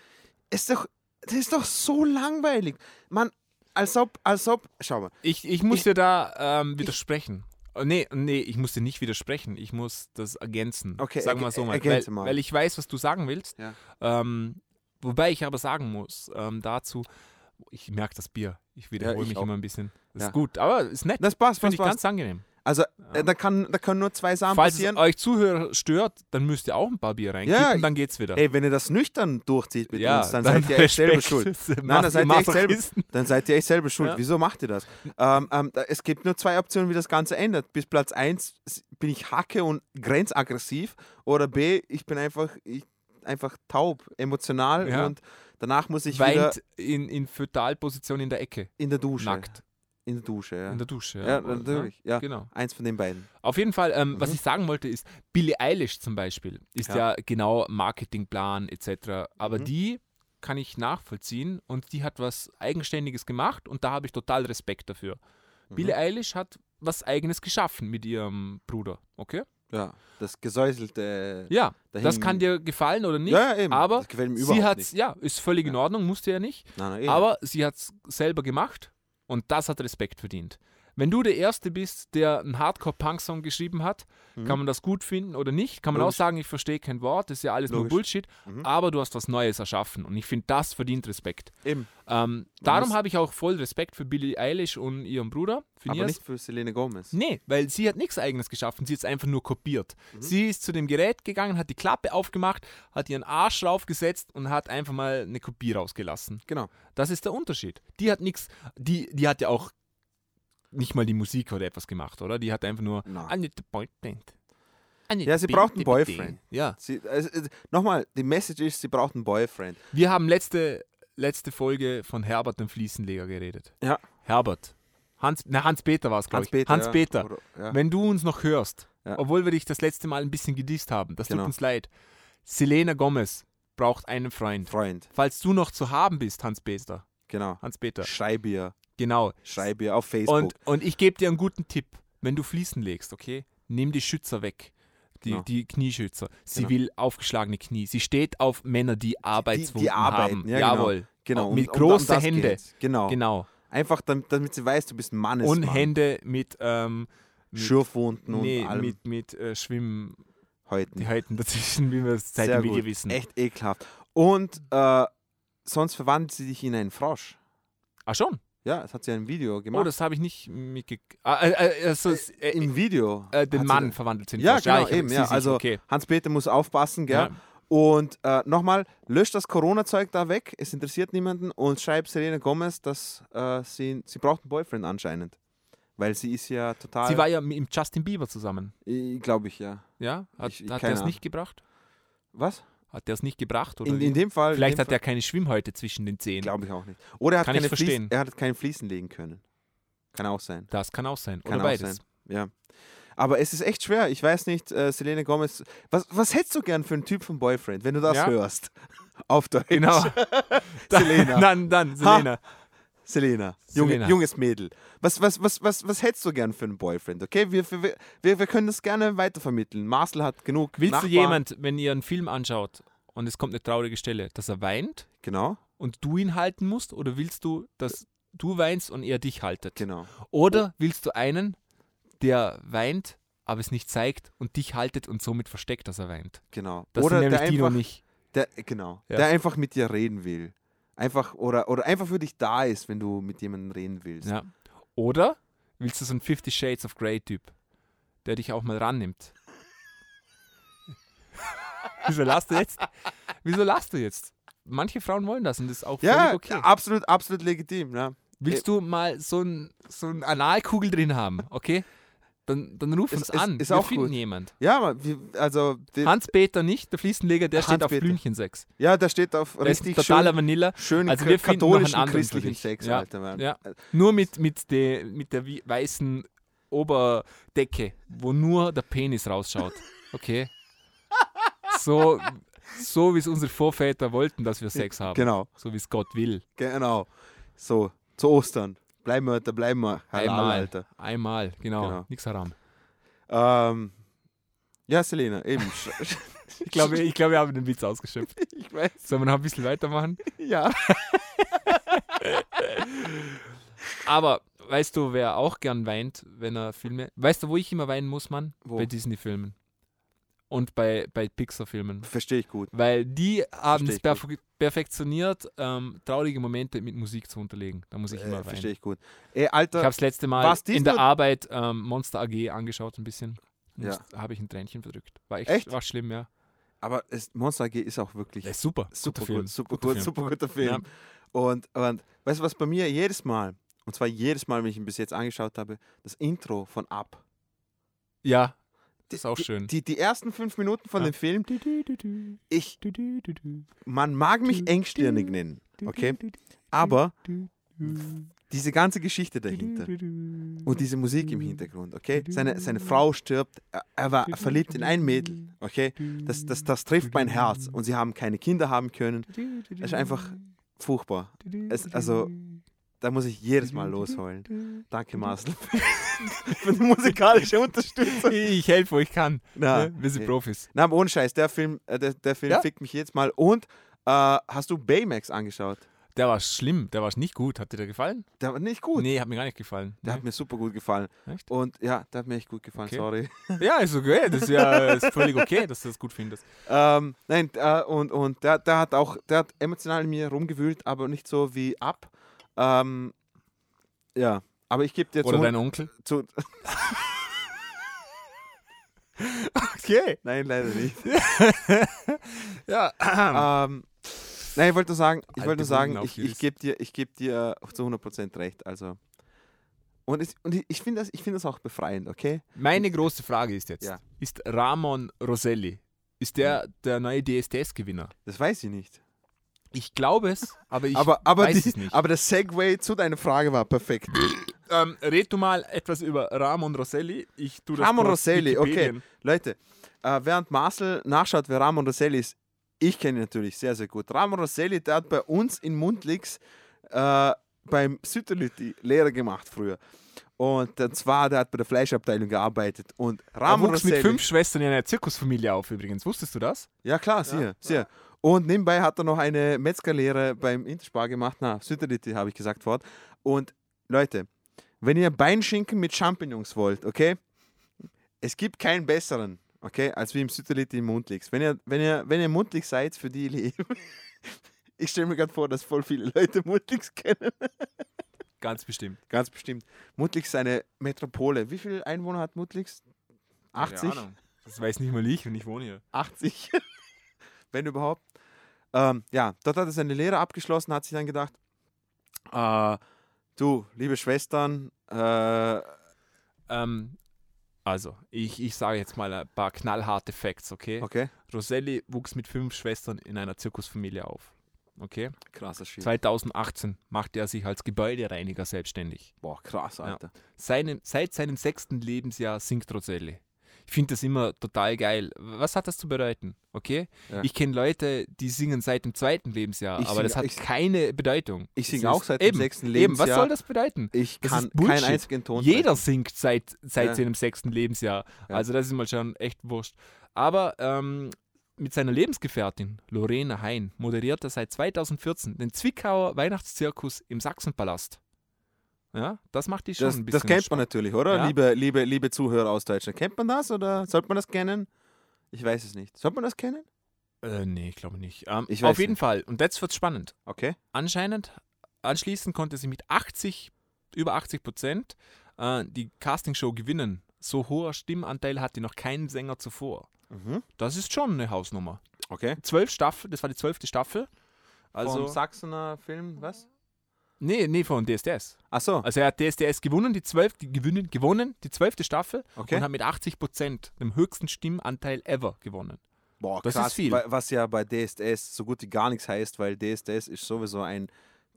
ist doch, das ist doch so langweilig. Man, als ob, als ob, schau mal, ich, ich muss ich- dir da ähm, widersprechen. Oh, nee, nee, ich muss dir nicht widersprechen. Ich muss das ergänzen. Okay, Sagen wir so mal. ergänze Weil, mal. weil ich weiß, was du sagen willst. Ja. Ähm, wobei ich aber sagen muss, ähm, dazu, ich merke das Bier. Ich wiederhole ich mich auch. immer ein bisschen. Das Ja. ist gut, aber ist nett. das passt, Finde ich passt. ganz angenehm. Also, äh, da, kann, da können nur zwei Sachen Falls passieren. es euch Zuhörer stört, dann müsst ihr auch ein paar Bier reinkippen, Ja, dann geht's wieder. Ey, wenn ihr das nüchtern durchzieht mit ja, uns, dann, seid ihr echt selber schuld. Nein, dann seid ihr echt selber, dann seid ihr echt selber schuld. Ja. Wieso macht ihr das? Ähm, ähm, es gibt nur zwei Optionen, wie das Ganze ändert. Bis Platz 1 bin ich hacke und grenzaggressiv oder B, ich bin einfach, ich, einfach taub, emotional Ja. und danach muss ich wieder Weint in, in Fötalposition in der Ecke. in der Dusche. Nackt. In der Dusche, ja. In der Dusche. ja, oder? natürlich. Ja. Genau. Eins von den beiden. Auf jeden Fall, ähm, was Mhm. ich sagen wollte, ist, Billie Eilish zum Beispiel ist ja, Ja. genau Marketingplan etc. Aber Mhm. die kann ich nachvollziehen und die hat was Eigenständiges gemacht und da habe ich total Respekt dafür. Mhm. Billie Eilish hat was Eigenes geschaffen mit ihrem Bruder, okay? Ja. Das gesäuselte. Ja, das dahin- kann dir gefallen oder nicht, ja, ja, eben. aber das gefällt mir sie überhaupt hat nicht. ja, ist völlig in Ja. Ordnung, musste ja nicht, Nein, nein, aber sie hat es selber gemacht und das hat Respekt verdient. Wenn du der Erste bist, der einen Hardcore-Punk-Song geschrieben hat, Mhm. kann man das gut finden oder nicht. Kann man Logisch. auch sagen, ich verstehe kein Wort, das ist ja alles nur Logisch. Bullshit, Mhm. aber du hast was Neues erschaffen und ich finde, das verdient Respekt. Eben. Ähm, darum habe ich auch voll Respekt für Billie Eilish und ihren Bruder. Für Aber nicht für Selene Gomez. Nee, weil sie hat nichts eigenes geschaffen, sie hat es einfach nur kopiert. Mhm. Sie ist zu dem Gerät gegangen, hat die Klappe aufgemacht, hat ihren Arsch draufgesetzt und hat einfach mal eine Kopie rausgelassen. Genau. Das ist der Unterschied. Die hat nichts, die, die hat ja auch nicht mal die Musik oder etwas gemacht, oder? Die hat einfach nur Nein. I need a boyfriend. Ja, sie braucht einen Boyfriend. Ja. Sie, also, äh, Nochmal, die Message ist, sie braucht einen Boyfriend. Wir haben letzte, letzte Folge von Herbert dem Fliesenleger geredet. Ja. Herbert. Hans, na, Hans-Peter war es, glaube ich. Hans-Peter. Oder- Ja. Wenn du uns noch hörst, Ja. obwohl wir dich das letzte Mal ein bisschen gedisst haben, das Genau. tut uns leid. Selena Gomez braucht einen Freund. Freund, Falls du noch zu haben bist, Hans-Peter. genau. Hans-Peter. Schreib ihr. Genau. Schreib ihr auf Facebook. Und, und ich gebe dir einen guten Tipp. Wenn du Fliesen legst, okay, nimm die Schützer weg. Die, Genau. die Knieschützer. Sie Genau. will aufgeschlagene Knie. Sie steht auf Männer, die Arbeitswunden arbeiten, haben. ja, genau. Jawohl. genau. Mit um- um großen das Hände. geht's. Genau. Genau. Einfach damit, damit sie weiß, du bist ein Mann. Und Hände mit, ähm, mit, Schürfwunden und nee, allem. mit, mit äh, Schwimmhäuten Heute. dazwischen, wie wir es seit dem Video wissen. Echt ekelhaft. Und äh, sonst verwandelt sie dich in einen Frosch. Ach schon? Ja, das hat sie in einem Video Oh, gemacht. das habe ich nicht mitgekriegt. Ah, äh, äh, also, es- äh, Im Video. äh, den Mann verwandelt sind. Ja, genau, ich hab- eben. Ja. Also okay. Hans-Peter muss aufpassen, gell? Ja. Und äh, nochmal, löscht das Corona-Zeug da weg, es interessiert niemanden und schreibt Selena Gomez, dass äh, sie, sie braucht einen Boyfriend anscheinend. Weil sie ist ja total. Sie war ja mit Justin Bieber zusammen. Glaube ich, ja. Ja? Hat, Ich- hat der es nicht gebracht? Was? Hat der es nicht gebracht? Oder In, in dem Fall. Vielleicht hat er keine Schwimmhäute zwischen den Zehen. Glaube ich auch nicht. Oder er hat, Kann keine. Fliesen, er hat keine Fliesen legen können. Kann auch sein. Das kann auch sein. Kann Oder auch beides. sein. Ja. Aber es ist echt schwer. Ich weiß nicht, äh, Selena Gomez. Was, was hättest du gern für einen Typ von Boyfriend, wenn du das Ja. hörst? Auf Deutsch. Genau. Selena. dann, dann, Selena. Selena. Selena. Junges Mädel. Was, was, was, was, was hättest du gern für einen Boyfriend? Okay, wir, wir, wir, wir können das gerne weitervermitteln. Marcel hat genug. Willst Nachbarn. du jemand, wenn ihr einen Film anschaut und es kommt eine traurige Stelle, dass er weint Genau, und du ihn halten musst? Oder willst du, dass du weinst und er dich haltet? genau. Oder willst du einen, der weint, aber es nicht zeigt und dich haltet und somit versteckt, dass er weint? genau. Das oder sind der nämlich Dino einfach, der, genau, Ja. der einfach mit dir reden will. Einfach, oder, oder einfach für dich da ist, wenn du mit jemandem reden willst. Ja. Oder willst du so einen Fifty Shades of Grey Typ, der dich auch mal rannimmt? Wieso lachst du jetzt? Wieso lachst du jetzt? Manche Frauen wollen das und das ist auch Ja, völlig okay. absolut, absolut legitim. Ja. Willst du mal so ein, so ein Analkugel drin haben, okay? Dann, dann ruf Ist- uns ist- an. ist Wir auch finden gut. jemand. Ja, wir, also, Hans-Peter nicht, der Fliesenleger, der steht auf Hans-Peter. Blümchensex. ja, der steht auf Der ist richtig totaler schön, Vanilla. schön Also wir finden noch einen katholischen, christlichen. Sex, Ja, Alter, Mann. ja. Nur mit, mit, der, mit der weißen Oberdecke, wo nur der Penis rausschaut. Okay? So, so wie es unsere Vorväter wollten, dass wir Sex haben. Genau, So wie es Gott will. genau. So, zu Ostern. Bleiben wir, da bleiben wir. Halal, Einmal. Alter. Einmal, genau. Genau. Nix haram. Ähm, ja, Selena, eben. Ich glaube, ich glaube, wir haben den Witz ausgeschöpft. ich weiß. Sollen wir noch ein bisschen weitermachen? Ja. Aber weißt du, wer auch gern weint, wenn er Filme. Weißt du, wo ich immer weinen muss, Mann? Wo? Bei Disney-Filmen. Und bei, bei Pixar-Filmen. Verstehe ich gut. Weil die haben es ich perf perfektioniert, ähm, traurige Momente mit Musik zu unterlegen. Da muss ich immer Äh, weinen. Verstehe ich gut. Ey, Ich Alter, habe das letzte Mal in der Arbeit ähm, Monster AG angeschaut, ein bisschen. Ja. Habe ich ein Tränchen verdrückt. War echt, Echt? War schlimm, ja. aber es, Monster AG ist auch wirklich ist super. super Guter gut, Film. super Guter gut, Film. super guter Film. Und, und weißt du, was bei mir jedes Mal, und zwar jedes Mal, wenn ich ihn bis jetzt angeschaut habe, das Intro von Up. Ja, Die- ist auch die, schön. Die, die ersten fünf Minuten von Ja. dem Film, ich, man mag mich engstirnig nennen, okay? Aber die diese ganze Geschichte dahinter und diese Musik im Hintergrund, okay? Seine, seine Frau stirbt, er, er war verliebt in ein Mädel, okay? Das, das, das trifft mein Herz und sie haben keine Kinder haben können. Es ist einfach furchtbar. Es, also, da muss ich jedes Mal losheulen. Danke, Marcel, für die musikalische Unterstützung. Ich helfe, wo ich kann. Na, Ne? Wir sind. Profis. Na, aber ohne Scheiß, der Film, äh, der, der Film Ja. fickt mich jedes Mal. Und äh, hast du Baymax angeschaut? Der war schlimm, der war nicht gut. Hat dir der gefallen? Der war nicht gut. Nee, hat mir gar nicht gefallen. Der Nee. hat mir super gut gefallen. Echt? Und ja, der hat mir echt gut gefallen, Okay. sorry. Ja, ist okay. Das ist ja ist völlig okay, dass du das gut findest. Ähm, nein, äh, und, und der, der hat auch, der hat emotional in mir rumgewühlt, aber nicht so wie ab. Ähm, ja, aber ich gebe dir Oder zu, dein Onkel. zu. Okay. Nein, leider nicht. Ja. ähm, nein, ich wollte nur sagen, ich Alte wollte nur sagen, Wunden ich, ich gebe dir, ich geb dir zu 100% recht. Also. Und, es, und ich- ich finde das, ich find das auch befreiend, okay? Meine große Frage ist jetzt: Ja. Ist Ramon Roselli, ist der der neue DSDS-Gewinner? Das weiß ich nicht. Ich glaube es, aber ich aber, aber, weiß die, es nicht. aber der Segway zu deiner Frage war perfekt. ähm, red du mal etwas über Ramon Roselli. Ich tu das Ramon kurz Roselli, okay. Leute, äh, während Marcel nachschaut, wer Ramon Rosselli ist, ich kenne ihn natürlich sehr, sehr gut. Ramon Rosselli, der hat bei uns in Mundlix äh, beim Sütterlütti Lehrer gemacht früher. Und zwar, der hat bei der Fleischabteilung gearbeitet. Und Er Ramon wuchs mit fünf Schwestern in einer Zirkusfamilie auf übrigens. Wusstest du das? Ja klar, siehe, siehe. Und nebenbei hat er noch eine Metzgerlehre beim Interspar gemacht. Na, Sütterlütti habe ich gesagt fort. Und Leute, wenn ihr Beinschinken mit Champignons wollt, okay? Es gibt keinen besseren, okay, als wie im Sütterlütti im Mundlix. Wenn ihr, wenn ihr, wenn ihr Mundlix seid, für die Liebe. Ich stelle mir gerade vor, dass voll viele Leute Mundlix kennen. Ganz bestimmt. Ganz bestimmt. Mundlix ist eine Metropole. Wie viele Einwohner hat Mundlix? 80? Keine Ahnung. Das weiß nicht mal ich und ich wohne hier. 80, wenn überhaupt. Ähm, ja, dort hat er seine Lehre abgeschlossen, hat sich dann gedacht, äh, du, liebe Schwestern, äh, Ähm, also, ich, ich sage jetzt mal ein paar knallharte Facts, okay? okay, Roselli wuchs mit fünf Schwestern in einer Zirkusfamilie auf. Okay? krasser Shit. 2018 machte er sich als Gebäudereiniger selbstständig. Boah, krass, Alter. Seinen, seit seinem sechsten Lebensjahr singt Roselli. Ich finde das immer total geil. Was hat das zu bedeuten? Okay? Ja. Ich kenne Leute, die singen seit dem zweiten Lebensjahr, Ich aber sing- das hat ich- keine Bedeutung. Ich singe auch seit dem eben, sechsten Eben, was Lebensjahr. soll das bedeuten? Ich Das kann keinen einzigen Ton Jeder sprechen. singt seit, seit Ja. seinem sechsten Lebensjahr. Ja. Also das ist mal schon echt wurscht. Aber ähm, mit seiner Lebensgefährtin Lorena Hein moderiert er seit 2014 den Zwickauer Weihnachtszirkus im Sachsenpalast. Ja, das macht die schon Das, ein das bisschen. kennt man natürlich, oder? Ja. Liebe, liebe, liebe Zuhörer aus Deutschland. Kennt man das oder sollte man das kennen? Ich weiß es nicht. Sollte man das kennen? Äh, nee, ich glaube nicht. Ähm, Ich auf jeden nicht. Fall. Und jetzt wird spannend. Okay. Anscheinend, anschließend konnte sie mit 80, über 80 Prozent äh, die Castingshow gewinnen. So hoher Stimmanteil hatte noch kein Sänger zuvor. Mhm. Das ist schon eine Hausnummer. Okay. Zwölf Staffeln, das war die zwölfte Staffel. Also, Vom Sachsener Film, was? nee, nee, von DSDS. Ach so, Also er hat DSDS gewonnen, die zwölf, die gewinnen, gewonnen, die zwölfte Staffel okay. und hat mit 80 Prozent, dem höchsten Stimmanteil ever gewonnen. Boah, Das ist krass, viel. wa- Was ja bei DSDS so gut wie gar nichts heißt, weil DSDS ist sowieso ein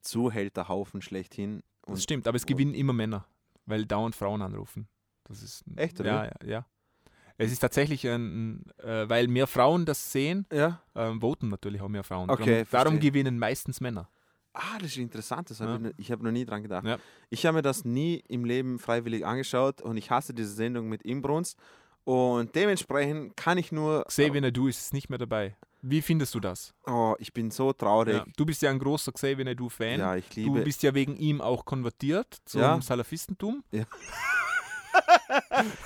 Zuhälterhaufen schlechthin. Das stimmt, aber es gewinnen immer Männer, weil dauernd Frauen anrufen. Das ist Echt, oder Ja, ja, ja. Es ist tatsächlich ein, äh, weil mehr Frauen das sehen, ja. ähm, voten natürlich auch mehr Frauen. Okay, darum, darum gewinnen meistens Männer. Ah, das ist interessant. Das hab Ja. ich, noch- ich habe noch nie dran gedacht. Ja. Ich habe mir das nie im Leben freiwillig angeschaut und ich hasse diese Sendung mit Inbrunst. Und dementsprechend kann ich nur. Xavier Naidoo ist nicht mehr dabei. Wie findest du das? Oh, ich bin so traurig. Ja, du bist ja ein großer Xavier Naidoo-Fan. Ja, ich du liebe. bist ja wegen ihm auch konvertiert zum Ja.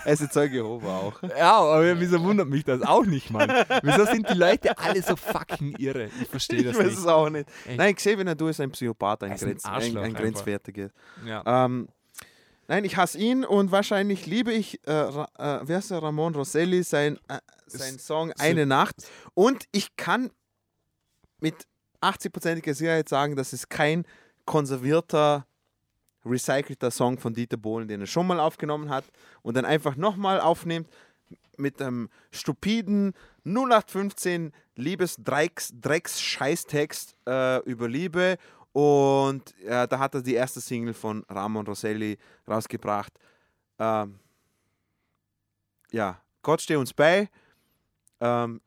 Er ist ein Zeuge Jehova auch. Ja, aber wieso wundert mich das auch nicht, Mann? Wieso sind die Leute alle so fucking irre? Ich verstehe Ich das weiß nicht. es auch nicht. Echt. Nein, Xavier Nadu ist ein Psychopath, ein, ein Grenz, ein, ein einfach. grenzwertiger. Ja. Ähm, nein, ich hasse ihn und wahrscheinlich liebe ich, äh, äh, wer ist der, Ramon Rosselli, sein, äh, sein Song ist- Eine Nacht. Und ich kann mit 80%iger Sicherheit sagen, das ist kein konservierter, recycelter Song von Dieter Bohlen, den er schon mal aufgenommen hat und dann einfach nochmal aufnimmt mit einem stupiden 0815 Liebes-Drecks-Scheißtext äh, über Liebe Und äh, da hat er die erste Single von Ramon Rosselli rausgebracht. Ähm, ja, Gott stehe uns bei. Ähm,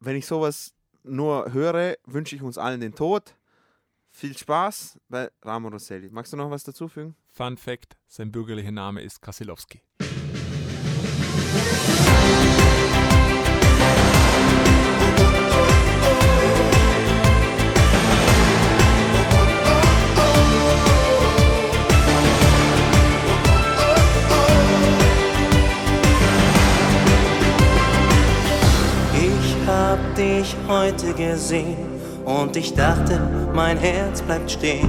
wenn ich sowas nur höre, wünsche ich uns allen den Tod. Viel Spaß bei Ramon Rosselli. Magst du noch was dazufügen? Fun Fact: Sein bürgerlicher Name ist Kasilowski. Ich hab dich heute gesehen und ich dachte, mein Herz bleibt stehen.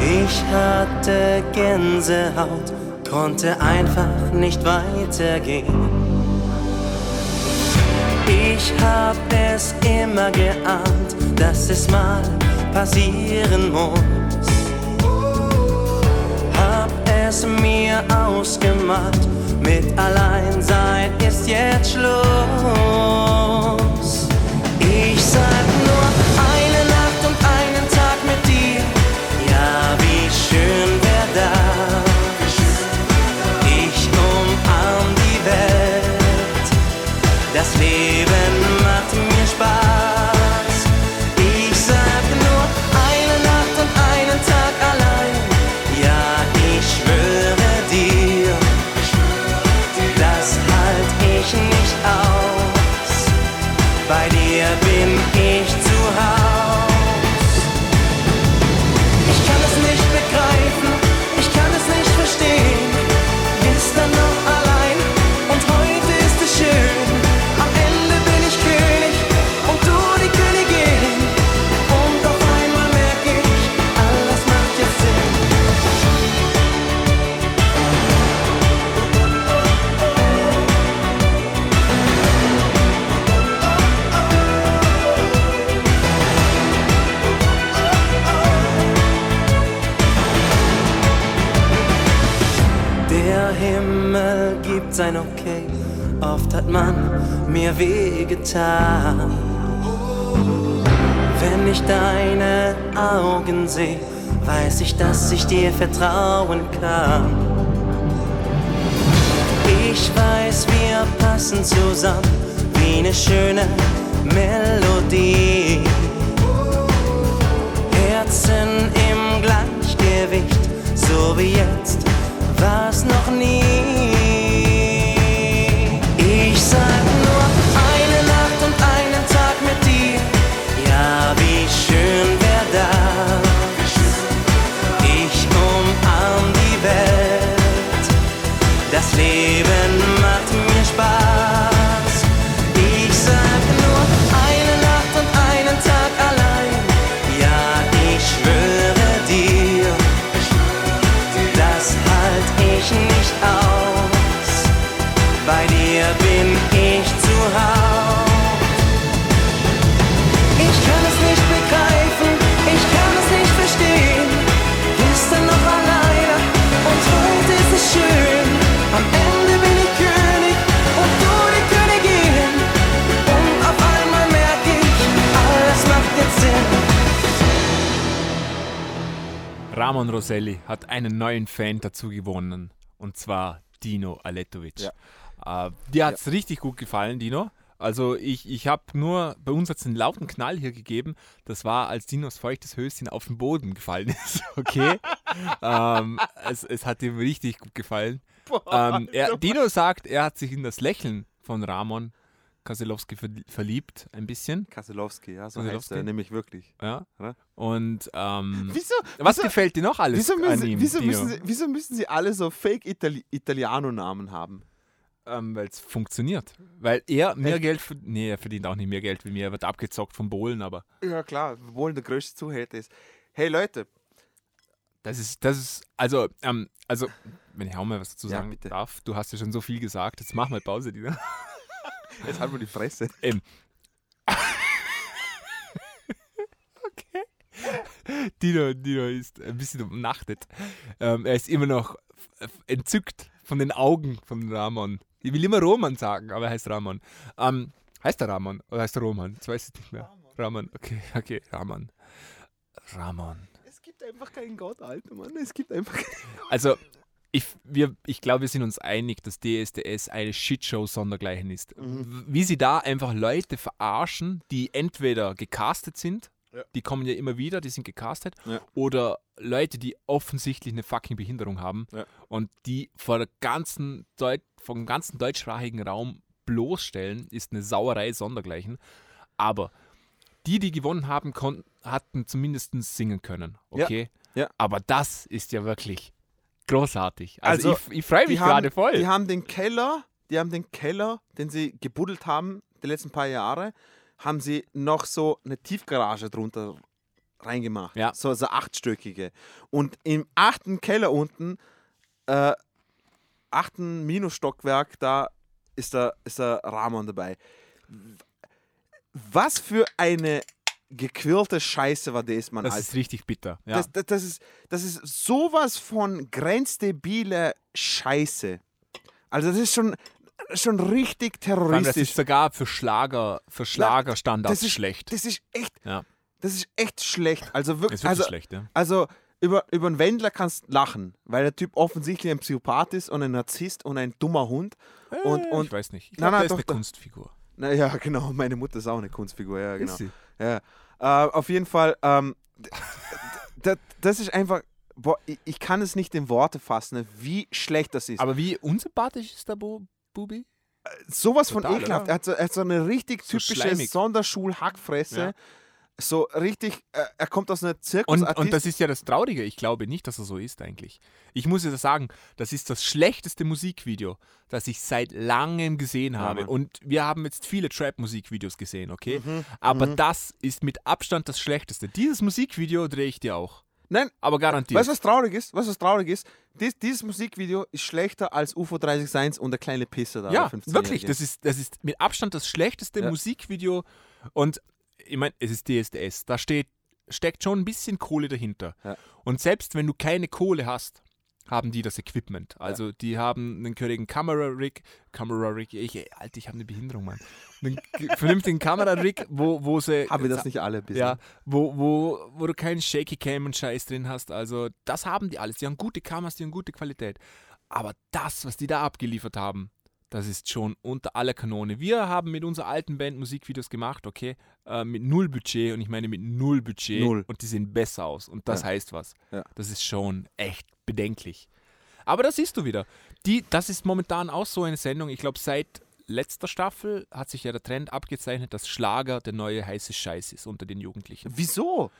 Ich hatte Gänsehaut, konnte einfach nicht weitergehen. Ich hab es immer geahnt, dass es mal passieren muss. Hab es mir ausgemalt, mit Alleinsein ist jetzt Schluss. Ich sein Okay, oft hat man mir wehgetan. Wenn ich deine Augen sehe, weiß ich, dass ich dir vertrauen kann. Ich weiß, wir passen zusammen wie eine schöne Melodie. Herzen im Gleichgewicht, so wie jetzt, war's noch nie. Ramon Roselli hat einen neuen Fan dazu gewonnen. Und zwar Dino Aletovic. Äh, dir hat es richtig gut gefallen, Dino. Also ich, ich habe nur, bei uns hat es einen lauten Knall hier gegeben. Das war, als Dinos feuchtes Höschen auf den Boden gefallen ist. Okay. ähm, es, es hat ihm richtig gut gefallen. ähm, er, Dino sagt, er hat sich in das Lächeln von Ramon Kaselowski ver verliebt, ein bisschen. Kaselowski, ja, so heißt Kaselowski? er nämlich wirklich. Ja. Oder? Und ähm, Wieso? was wieso, gefällt dir noch alles wieso, an müssen, ihm, wieso, müssen sie, wieso müssen sie alle so Fake Itali Italiano-Namen haben? Ähm, Weil es funktioniert. Weil er mehr Echt? Geld verdient. Nee, er verdient auch nicht mehr Geld wie mir. Er wird abgezockt von Bohlen, aber Ja, klar, wohl der größte Zuhälter ist. Hey Leute, das ist, das ist, also, ähm, also, wenn ich auch mal was dazu Ja, sagen bitte. darf, du hast ja schon so viel gesagt, jetzt mach mal Pause, Dino. jetzt halt mal die Fresse. Dino, Dino ist ein bisschen umnachtet. Ähm, er ist immer noch entzückt von den Augen von Ramon. Ich will immer Roman sagen, aber er heißt Ramon. Ähm, heißt er Ramon oder heißt er Roman? Jetzt weiß ich nicht mehr. Ramon, okay, okay, Ramon. Ramon. Es gibt einfach keinen Gott, Alter, Mann. Es gibt einfach keinen Also, ich, wir, ich glaube, wir sind uns einig, dass DSDS eine Shitshow sondergleichen ist. Mhm. Wie sie da einfach Leute verarschen, die entweder gecastet sind, Ja. die kommen ja immer wieder, die sind gecastet, Ja. oder Leute, die offensichtlich eine fucking Behinderung haben Ja. und die vor der ganzen Deut vom ganzen deutschsprachigen Raum bloßstellen, ist eine Sauerei sondergleichen. Aber die, die gewonnen haben, konnten, hatten zumindest singen können. Okay? Ja. Aber das ist ja wirklich großartig. Also, Also, ich, ich freue mich haben, gerade voll. Die haben den Keller, die haben den Keller, den sie gebuddelt haben, die letzten paar Jahre, haben sie noch so eine Tiefgarage drunter reingemacht. Ja. So, so achtstöckige. Und im achten Keller unten, äh, achten Minusstockwerk, da ist der, ist der Ramon dabei. Was für eine gequirlte Scheiße war das, Mann. das Alter. ist richtig bitter. Ja. Das, das, das, ist, das ist sowas von grenzdebile Scheiße. Also das ist schon, schon richtig allem, das terroristisch. ist sogar für Schlager, für Schlagerstandards das ist schlecht. Das ist echt, Ja. das ist echt schlecht. Also Das wirklich, also, schlecht, ja. also über, über einen Wendler kannst du lachen, weil der Typ offensichtlich ein Psychopath ist und ein Narzisst und ein dummer Hund. Und, Äh, und ich weiß nicht. Ich Nein, glaube, der ist doch, eine. Kunstfigur. Naja, genau, meine Mutter ist auch eine Kunstfigur, ja, genau. Ist sie? Ja. Äh, auf jeden Fall, ähm, d- d- d- das ist einfach, boah, ich, ich kann es nicht in Worte fassen, wie schlecht das ist. Aber wie unsympathisch ist der Bo Bubi? sowas von ekelhaft. oder? Er hat, so, er hat so eine richtig So typische. Sonderschul-Hackfresse. Ja. So richtig, äh, er kommt aus einer Und, Zirkusartist. und das ist ja das Traurige. Ich glaube nicht, dass er so ist eigentlich. Ich muss ja sagen, das ist das schlechteste Musikvideo, das ich seit langem gesehen habe. Mann. und wir haben jetzt viele Trap-Musikvideos gesehen, okay? Mhm, Aber das ist mit Abstand das schlechteste. Dieses Musikvideo drehe ich dir auch. Nein, Aber garantiert. weißt du, was traurig ist? Weißt du, was traurig ist? Dies, dieses Musikvideo ist schlechter als UFO 30 und der kleine Pisser da. Ja, der 15-Jährige. wirklich. Das ist, das ist mit Abstand das schlechteste Ja. Musikvideo. Und ich meine, es ist DSDS. Da steht, steckt schon ein bisschen Kohle dahinter. Ja. Und selbst wenn du keine Kohle hast, haben die das Equipment. Also die haben einen gehörigen Kamera-Rig, Kamera-Rig, ich, Alter, ich habe eine Behinderung, Mann. Einen vernünftigen Kamera-Rig, wo, wo sie... Haben wir das nicht alle bisher? Ja, wo, wo, wo du keinen Shaky Cam und Scheiß drin hast. Also, das haben die alles. Die haben gute Kameras, die haben gute Qualität. Aber das, was die da abgeliefert haben, das ist schon unter aller Kanone. Wir haben mit unserer alten Band Musikvideos gemacht, okay, äh, mit null Budget und ich meine mit null Budget Null. und die sehen besser aus und das Ja. heißt was. Ja. Das ist schon echt bedenklich. Aber das siehst du wieder. Die, das ist momentan auch so eine Sendung. Ich glaube, seit letzter Staffel hat sich ja der Trend abgezeichnet, dass Schlager der neue heiße Scheiß ist unter den Jugendlichen. Wieso?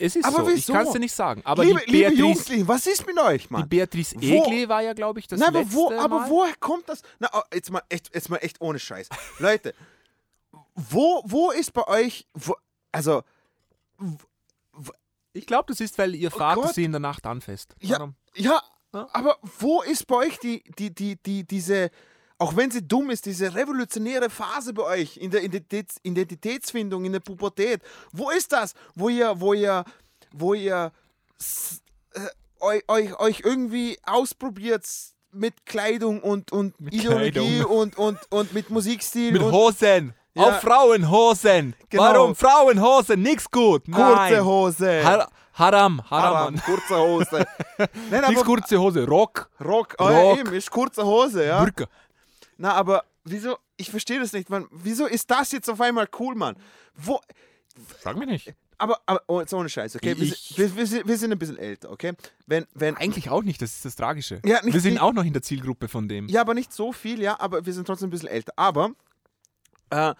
Es ist Aber so, ich wieso? kann es dir nicht sagen. Aber liebe, die liebe Beatrice, Jugendlichen, was ist mit euch, die Mann? Beatrice Wo- Egle war ja, glaube ich, das Na, aber, letzte wo, aber Mal. woher kommt das? Na, oh, jetzt mal echt, jetzt mal echt ohne Scheiß. Leute, wo, wo ist bei euch, wo, also, Ich glaube, das ist, weil ihr Vater Oh sie in der Nacht anfasst. Ja, Warum? ja, Ja. aber wo ist bei euch die, die, die, die, diese, auch wenn sie dumm ist, diese revolutionäre Phase bei euch in der Identitäts Identitätsfindung, in der Pubertät? Wo ist das? Wo ihr, wo ihr, wo ihr äh, euch, euch, irgendwie ausprobiert mit Kleidung und, und Mit Ideologie Kleidung. und, und, und mit Musikstil Mit und Hosen. Ja. Auf Frauenhosen. Genau. Warum Frauenhosen? Nix gut. kurze Nein. Hose. Har Haram. Haram. Haram, kurze Hose. Nein, Nix kurze Hose. Rock. Rock, oh, Rock. Ja, eben, ist kurze Hose, ja. Burka. Na, aber wieso, ich verstehe das nicht, Mann. Wieso ist das jetzt auf einmal cool, Mann? Wo, Sag mir nicht. aber, aber oh, jetzt ohne Scheiß, okay? Wir, wir, wir, wir sind ein bisschen älter, okay? Wenn, wenn, Eigentlich auch nicht, das ist das Tragische. Ja, nicht- Wir sind nicht- auch noch in der Zielgruppe von dem. ja, aber nicht so viel, ja, aber wir sind trotzdem ein bisschen älter. Aber, äh,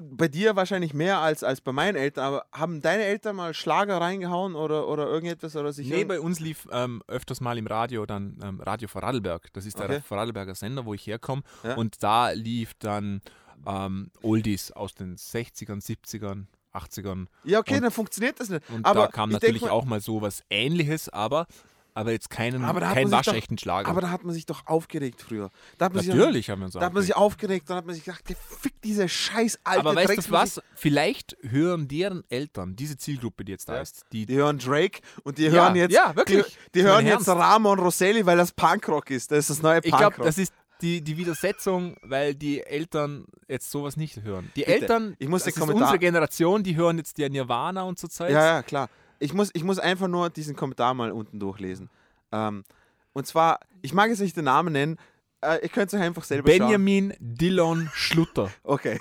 du, bei dir wahrscheinlich mehr als, als bei meinen Eltern, aber haben deine Eltern mal Schlager reingehauen oder, oder irgendetwas oder sich Nee, bei uns lief ähm, öfters mal im Radio dann ähm, Radio Vorarlberg. Das ist der Okay. Vorarlberger Sender, wo ich herkomme. Ja. Und da lief dann ähm, Oldies aus den 60ern, 70ern, 80ern. Ja, okay, und- dann funktioniert das nicht. Und aber da kam natürlich mal- auch mal so was ähnliches, aber, aber jetzt keinen, Aber keinen sich doch- waschechten Schlager. Aber da hat man sich doch aufgeregt früher. Da hat man sich natürlich haben wir uns Da hat man sich aufgeregt. aufgeregt und hat man sich gedacht, fick diese scheiß alte Aber weißt du was? Vielleicht hören deren Eltern, diese Zielgruppe, die jetzt da Ja. ist, die, Die hören Drake und die Ja, hören jetzt, ja, wirklich. die, die hören jetzt. Ramon Rosselli, weil das Punkrock ist. Das ist das neue ich glaube, Punkrock. das ist, die, die Widersetzung, weil die Eltern jetzt sowas nicht hören. Die Bitte, Eltern, ich muss das ist Kommentar- unsere Generation, die hören jetzt ja Nirvana und so Zeug. Ja, ja, klar. Ich muss, ich muss einfach nur diesen Kommentar mal unten durchlesen. Ähm, und zwar, ich mag jetzt nicht den Namen nennen, äh, ihr könnt es euch einfach selber schauen. Benjamin Dillon Schlutter. Okay.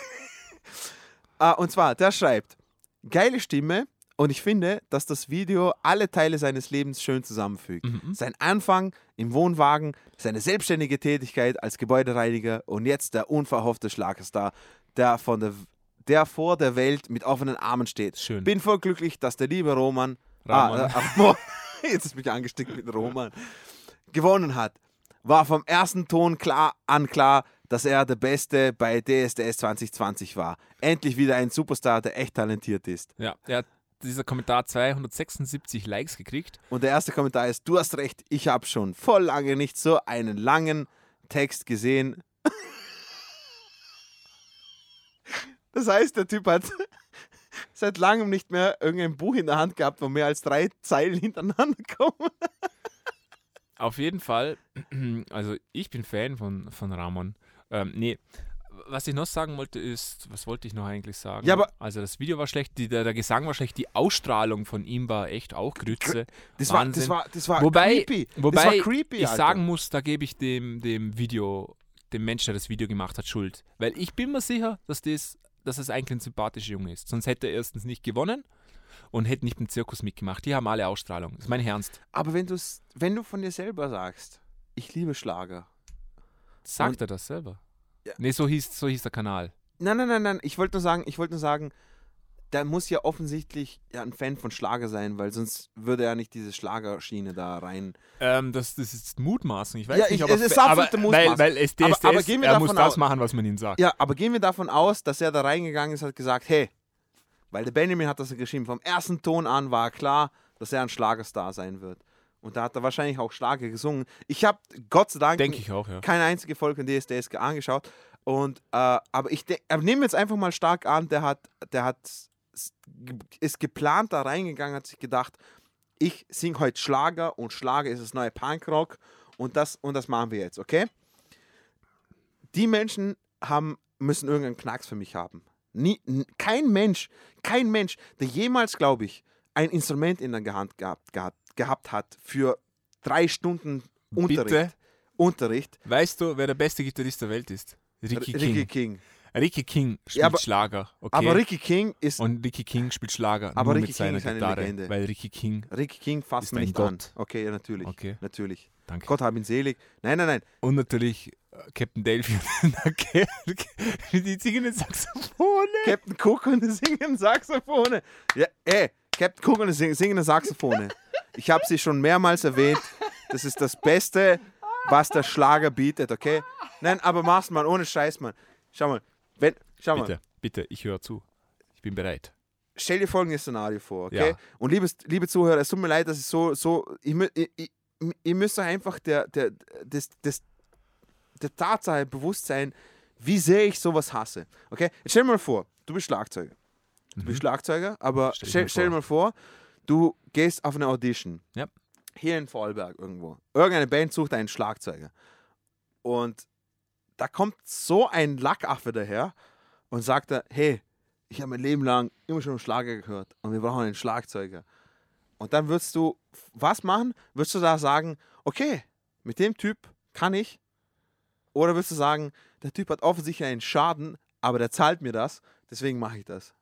Ah, und zwar, der schreibt, geile Stimme und ich finde, dass das Video alle Teile seines Lebens schön zusammenfügt. Mhm. Sein Anfang im Wohnwagen, seine selbstständige Tätigkeit als Gebäudereiniger und jetzt der unverhoffte Schlagerstar, der, von der, der vor der Welt mit offenen Armen steht. Schön. Bin voll glücklich, dass der liebe Roman, Rahman. Ah, äh, jetzt ist mich angesteckt mit Roman, gewonnen hat. War vom ersten Ton klar an klar, dass er der Beste bei DSDS 2020 war. Endlich wieder ein Superstar, der echt talentiert ist. Ja, er hat dieser Kommentar 276 Likes gekriegt. Und der erste Kommentar ist: Du hast recht, ich habe schon voll lange nicht so einen langen Text gesehen. Das heißt, der Typ hat seit langem nicht mehr irgendein Buch in der Hand gehabt, wo mehr als drei Zeilen hintereinander kommen. Auf jeden Fall, also ich bin Fan von, von Ramon. Ähm, nee, was ich noch sagen wollte ist, was wollte ich noch eigentlich sagen? Ja, aber- also das Video war schlecht, die, der, der Gesang war schlecht, die Ausstrahlung von ihm war echt auch Grütze. Das war, das war, das war wobei, creepy. Wobei das war creepy, ich Alter. sagen muss, da gebe ich dem, dem Video, dem Mensch, der das Video gemacht hat, Schuld. Weil ich bin mir sicher, dass das, dass es eigentlich ein sympathischer Junge ist. Sonst hätte er erstens nicht gewonnen und hätte nicht im Zirkus mitgemacht. Die haben alle Ausstrahlung. Das ist mein Ernst. Aber wenn, du's, wenn du von dir selber sagst, ich liebe Schlager. Sagt Und- er das selber? Ja. Nee, so hieß, so hieß der Kanal. Nein, nein, nein, nein. Ich wollte nur sagen, ich wollte nur sagen, der muss ja offensichtlich ja, ein Fan von Schlager sein, weil sonst würde er nicht diese Schlagerschiene da rein. Ähm, das, das ist Mutmaßen. Ich weiß Ja, nicht, ich- ob es ist aber, Mutmaßen. Weil, weil es Aber- DSDS, aber gehen wir er muss das machen, was man ihm sagt. Ja, aber gehen wir davon aus, dass er da reingegangen ist und hat gesagt, hey, weil der Benjamin hat das geschrieben, vom ersten Ton an war klar, dass er ein Schlagerstar sein wird. Und da hat er wahrscheinlich auch Schlager gesungen. Ich habe Gott sei Dank ich auch, ja. keine einzige Folge von DSDS ge- angeschaut. Und, äh, aber ich nehmen wir jetzt einfach mal stark an, der hat, der hat ist geplant da reingegangen, hat sich gedacht, ich singe heute Schlager und Schlager ist das neue Punkrock und das, und das machen wir jetzt, okay? Die Menschen haben, müssen irgendeinen Knacks für mich haben. Nie, kein Mensch, kein Mensch, der jemals, glaube ich, ein Instrument in der Hand gehabt, gehabt, gehabt hat für drei Stunden Unterricht. Bitte? Unterricht. Weißt du, wer der beste Gitarrist der Welt ist? Ricky King. Ricky King. Ricky King spielt Ja, aber- Schlager. Okay? Aber Ricky King ist. und Ricky King spielt Schlager Aber nur Ricky mit seiner King ist eine Gitarre. Legende. Weil Ricky King, Ricky King fasst man nicht Gott. an. Okay, ja, natürlich. Okay. Natürlich. danke. Gott hab ihn selig. Nein, nein, nein. Und natürlich äh, Captain Delphi. Okay. die singenden Saxophone. Captain Cook und die singen Saxophone. Ja, ey, Captain Cook und die sing- singende Saxophone. Ich habe sie schon mehrmals erwähnt. Das ist das Beste, was der Schlager bietet, okay? Nein, aber mach's mal ohne Scheiß, Mann. Schau mal. Wenn, schau mal. Bitte, bitte, ich höre zu. Ich bin bereit. stell dir folgendes Szenario vor, okay? Ja. Und liebes, liebe Zuhörer, es tut mir leid, dass ich so, so, ich, ich, ich, müsst euch einfach der, der, des, des, der Tatsache bewusst sein, wie sehr ich sowas hasse, okay? Jetzt stell dir mal vor, du bist Schlagzeuger. Du bist Schlagzeuger, aber Mhm. Stell stell, stell dir mal vor, du gehst auf eine Audition. Ja. Hier in Vorarlberg irgendwo. Irgendeine Band sucht einen Schlagzeuger. Und da kommt so ein Lackaffe daher und sagt hey, ich habe mein Leben lang immer schon Schlager gehört und wir brauchen einen Schlagzeuger. Und dann würdest du was machen? Würdest du da sagen, okay, mit dem Typ kann ich? Oder würdest du sagen, der Typ hat offensichtlich einen Schaden, aber der zahlt mir das, deswegen mache ich das.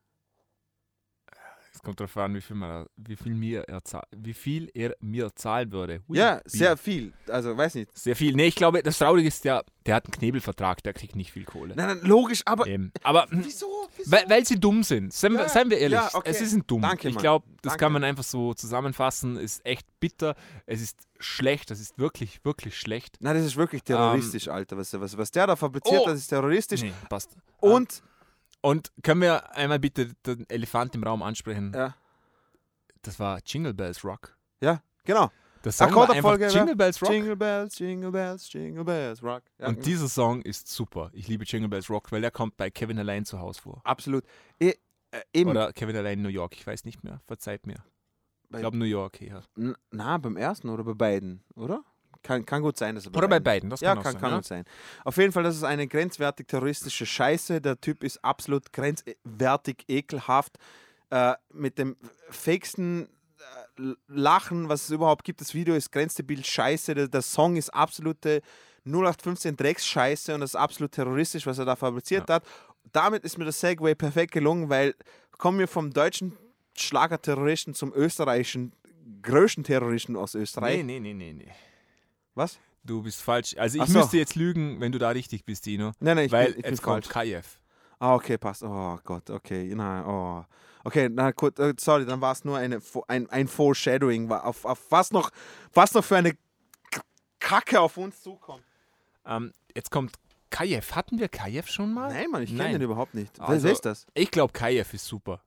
Es kommt darauf an, wie viel, man, wie, viel mir er wie viel er mir zahlen würde. Hui, Ja, wie- sehr viel. Also, weiß nicht. Sehr viel. Nee, ich glaube, das Traurige ist ja, der hat einen Knebelvertrag, der kriegt nicht viel Kohle. Nein, nein, logisch, aber Ähm, aber wieso? wieso? weil, weil sie dumm sind. Seien, wir, Ja, seien wir ehrlich, ja, okay. es ist dumm. Danke, ich glaube, das Danke. kann man einfach so zusammenfassen. Ist echt bitter. Es ist schlecht. Das ist wirklich, wirklich schlecht. Nein, das ist wirklich terroristisch, Alter. Was, was, was der da fabriziert, Ähm, Oh. das ist terroristisch. Nee, passt. Und, Und können wir einmal bitte den Elefant im Raum ansprechen? ja, Das war Jingle Bells Rock. ja, genau. Der Song war einfach. Jingle Bells Rock. Jingle Bells, Jingle Bells, Jingle Bells, Rock. Ja, Und dieser Song ist super. Ich liebe Jingle Bells Rock, weil der kommt bei Kevin allein zu Hause vor. absolut. E, äh, eben, Oder Kevin allein in New York. Ich weiß nicht mehr. Verzeiht mir. Bei- Ich glaube New York eher. Na, beim ersten oder bei beiden, oder? Kann, kann gut sein, dass er Oder bei beiden- beiden, das ja, kann kann, sein, kann ja. gut sein. Auf jeden Fall, das ist eine grenzwertig terroristische Scheiße. Der Typ ist absolut grenzwertig ekelhaft. Äh, mit dem fakesten äh, Lachen, was es überhaupt gibt. Das Video ist grenzdebil scheiße. Der, der Song ist absolute 0815 Drecksscheiße und das ist absolut terroristisch, was er da fabriziert hat. Damit ist mir das Segway perfekt gelungen, weil kommen wir vom deutschen Schlagerterroristen zum österreichischen größten Terroristen aus Österreich. Nee, nee, nee, nee, nee. Was? Du bist falsch. Also ich Ach so. müsste jetzt lügen, wenn du da richtig bist, Dino. Nein, nein, ich weil bin, ich bin kommt falsch. Kajev. Ah, okay, passt. Oh Gott, okay. Na, oh. Okay, na gut, äh, sorry, dann war es nur eine, ein, ein Foreshadowing, auf, auf was, noch, was noch für eine Kacke auf uns zukommt. Ähm, jetzt kommt Kajev. Hatten wir Kajev schon mal? Nein, Mann, ich kenne Nein. den überhaupt nicht. Wer- Also, ist das? Ich glaube, Kajev ist super.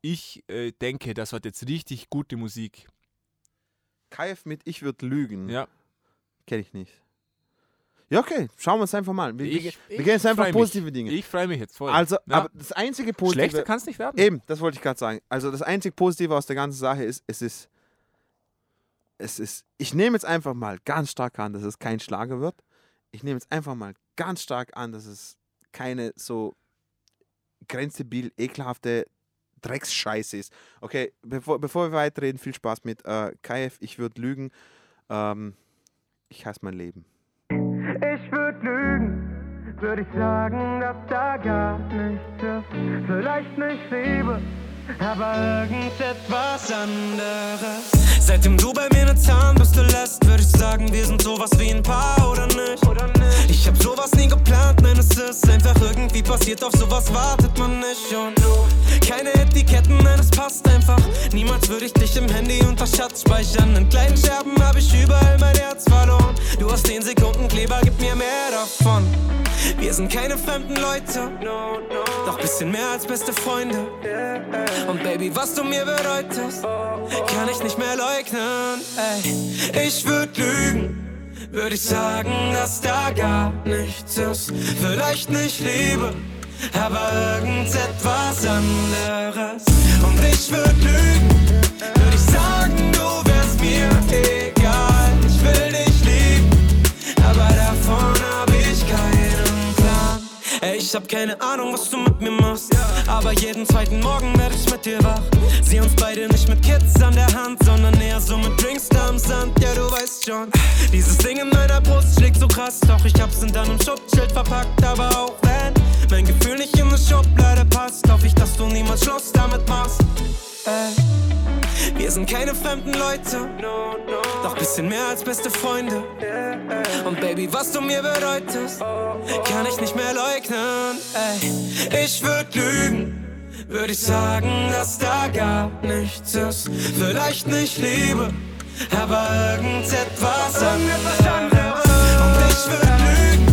Ich äh, denke, das hat jetzt richtig gute Musik. Kaif mit Ich würde lügen. Ja. Kenne ich nicht. Ja, okay, schauen wir uns einfach mal. Wir, Ich- wir gehen jetzt einfach freu mich. positive Dinge. Ich freue mich jetzt voll. also, Ja. aber das einzige Positive. Schlechter kann es nicht werden. Eben, das wollte ich gerade sagen. Also das einzig Positive aus der ganzen Sache ist, es ist, es ist, ich nehme jetzt einfach mal ganz stark an, dass es kein Schlager wird. Ich nehme jetzt einfach mal ganz stark an, dass es keine so grenzdebil, ekelhafte Drecksscheiße ist. Okay, bevor, bevor wir weiterreden, viel Spaß mit äh, KF, ich würde lügen. Ähm, ich hasse mein Leben. Ich würd lügen, würde ich sagen, dass da gar nichts ist. Vielleicht nicht Liebe, aber irgendetwas anderes. Seitdem du bei mir ne Zahnbürste lässt, würde ich sagen, wir sind sowas wie ein Paar oder nicht? Ich hab sowas nie geplant, nein, es ist einfach irgendwie passiert, auf sowas wartet man nicht. Und keine Etiketten, nein, es passt einfach. Niemals würde ich dich im Handy unter Schatz speichern. In kleinen Scherben hab ich überall mein Herz verloren. Du hast den Sekundenkleber, gib mir mehr davon. Wir sind keine fremden Leute, doch bisschen mehr als beste Freunde. Und Baby, was du mir bedeutest, kann ich nicht mehr leugnen. Ey, ich würd lügen, würde ich sagen, dass da gar nichts ist. Vielleicht nicht Liebe, aber irgendetwas anderes. Und ich würd lügen, würde ich sagen, du wärst mir egal. Ich hab keine Ahnung, was du mit mir machst. Aber jeden zweiten Morgen werd ich mit dir wach. Sieh uns beide nicht mit Kids an der Hand, sondern eher so mit Drinks da am Sand. Ja, du weißt schon. Dieses Ding in meiner Brust schlägt so krass. Doch ich hab's in deinem Schutzschild verpackt. Aber auch wenn mein Gefühl nicht in eine Schublade passt, hoffe ich, dass du niemals Schluss damit machst. Wir sind keine fremden Leute, doch bisschen mehr als beste Freunde. Und Baby, was du mir bedeutest, kann ich nicht mehr leugnen. Ich würd lügen, würde ich sagen, dass da gar nichts ist. Vielleicht nicht Liebe, aber irgendetwas anderes. Und ich würd lügen,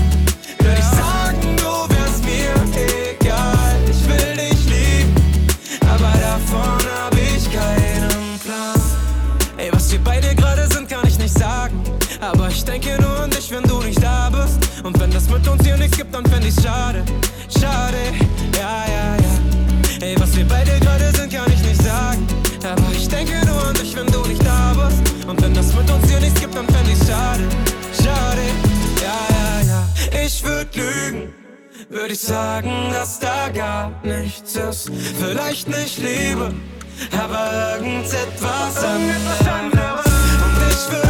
ich denke nur an dich, wenn du nicht da bist. Und wenn das mit uns hier nichts gibt, dann fänd ich's schade. Schade, ja, ja, ja. Ey, was wir beide gerade sind, kann ich nicht sagen. Aber ich denke nur an dich, wenn du nicht da bist. Und wenn das mit uns hier nichts gibt, dann fänd ich's schade. Schade, ja, ja, ja. Ich würd lügen. Würde ich sagen, dass da gar nichts ist. Vielleicht nicht Liebe, aber irgendetwas anderes. Und ich würd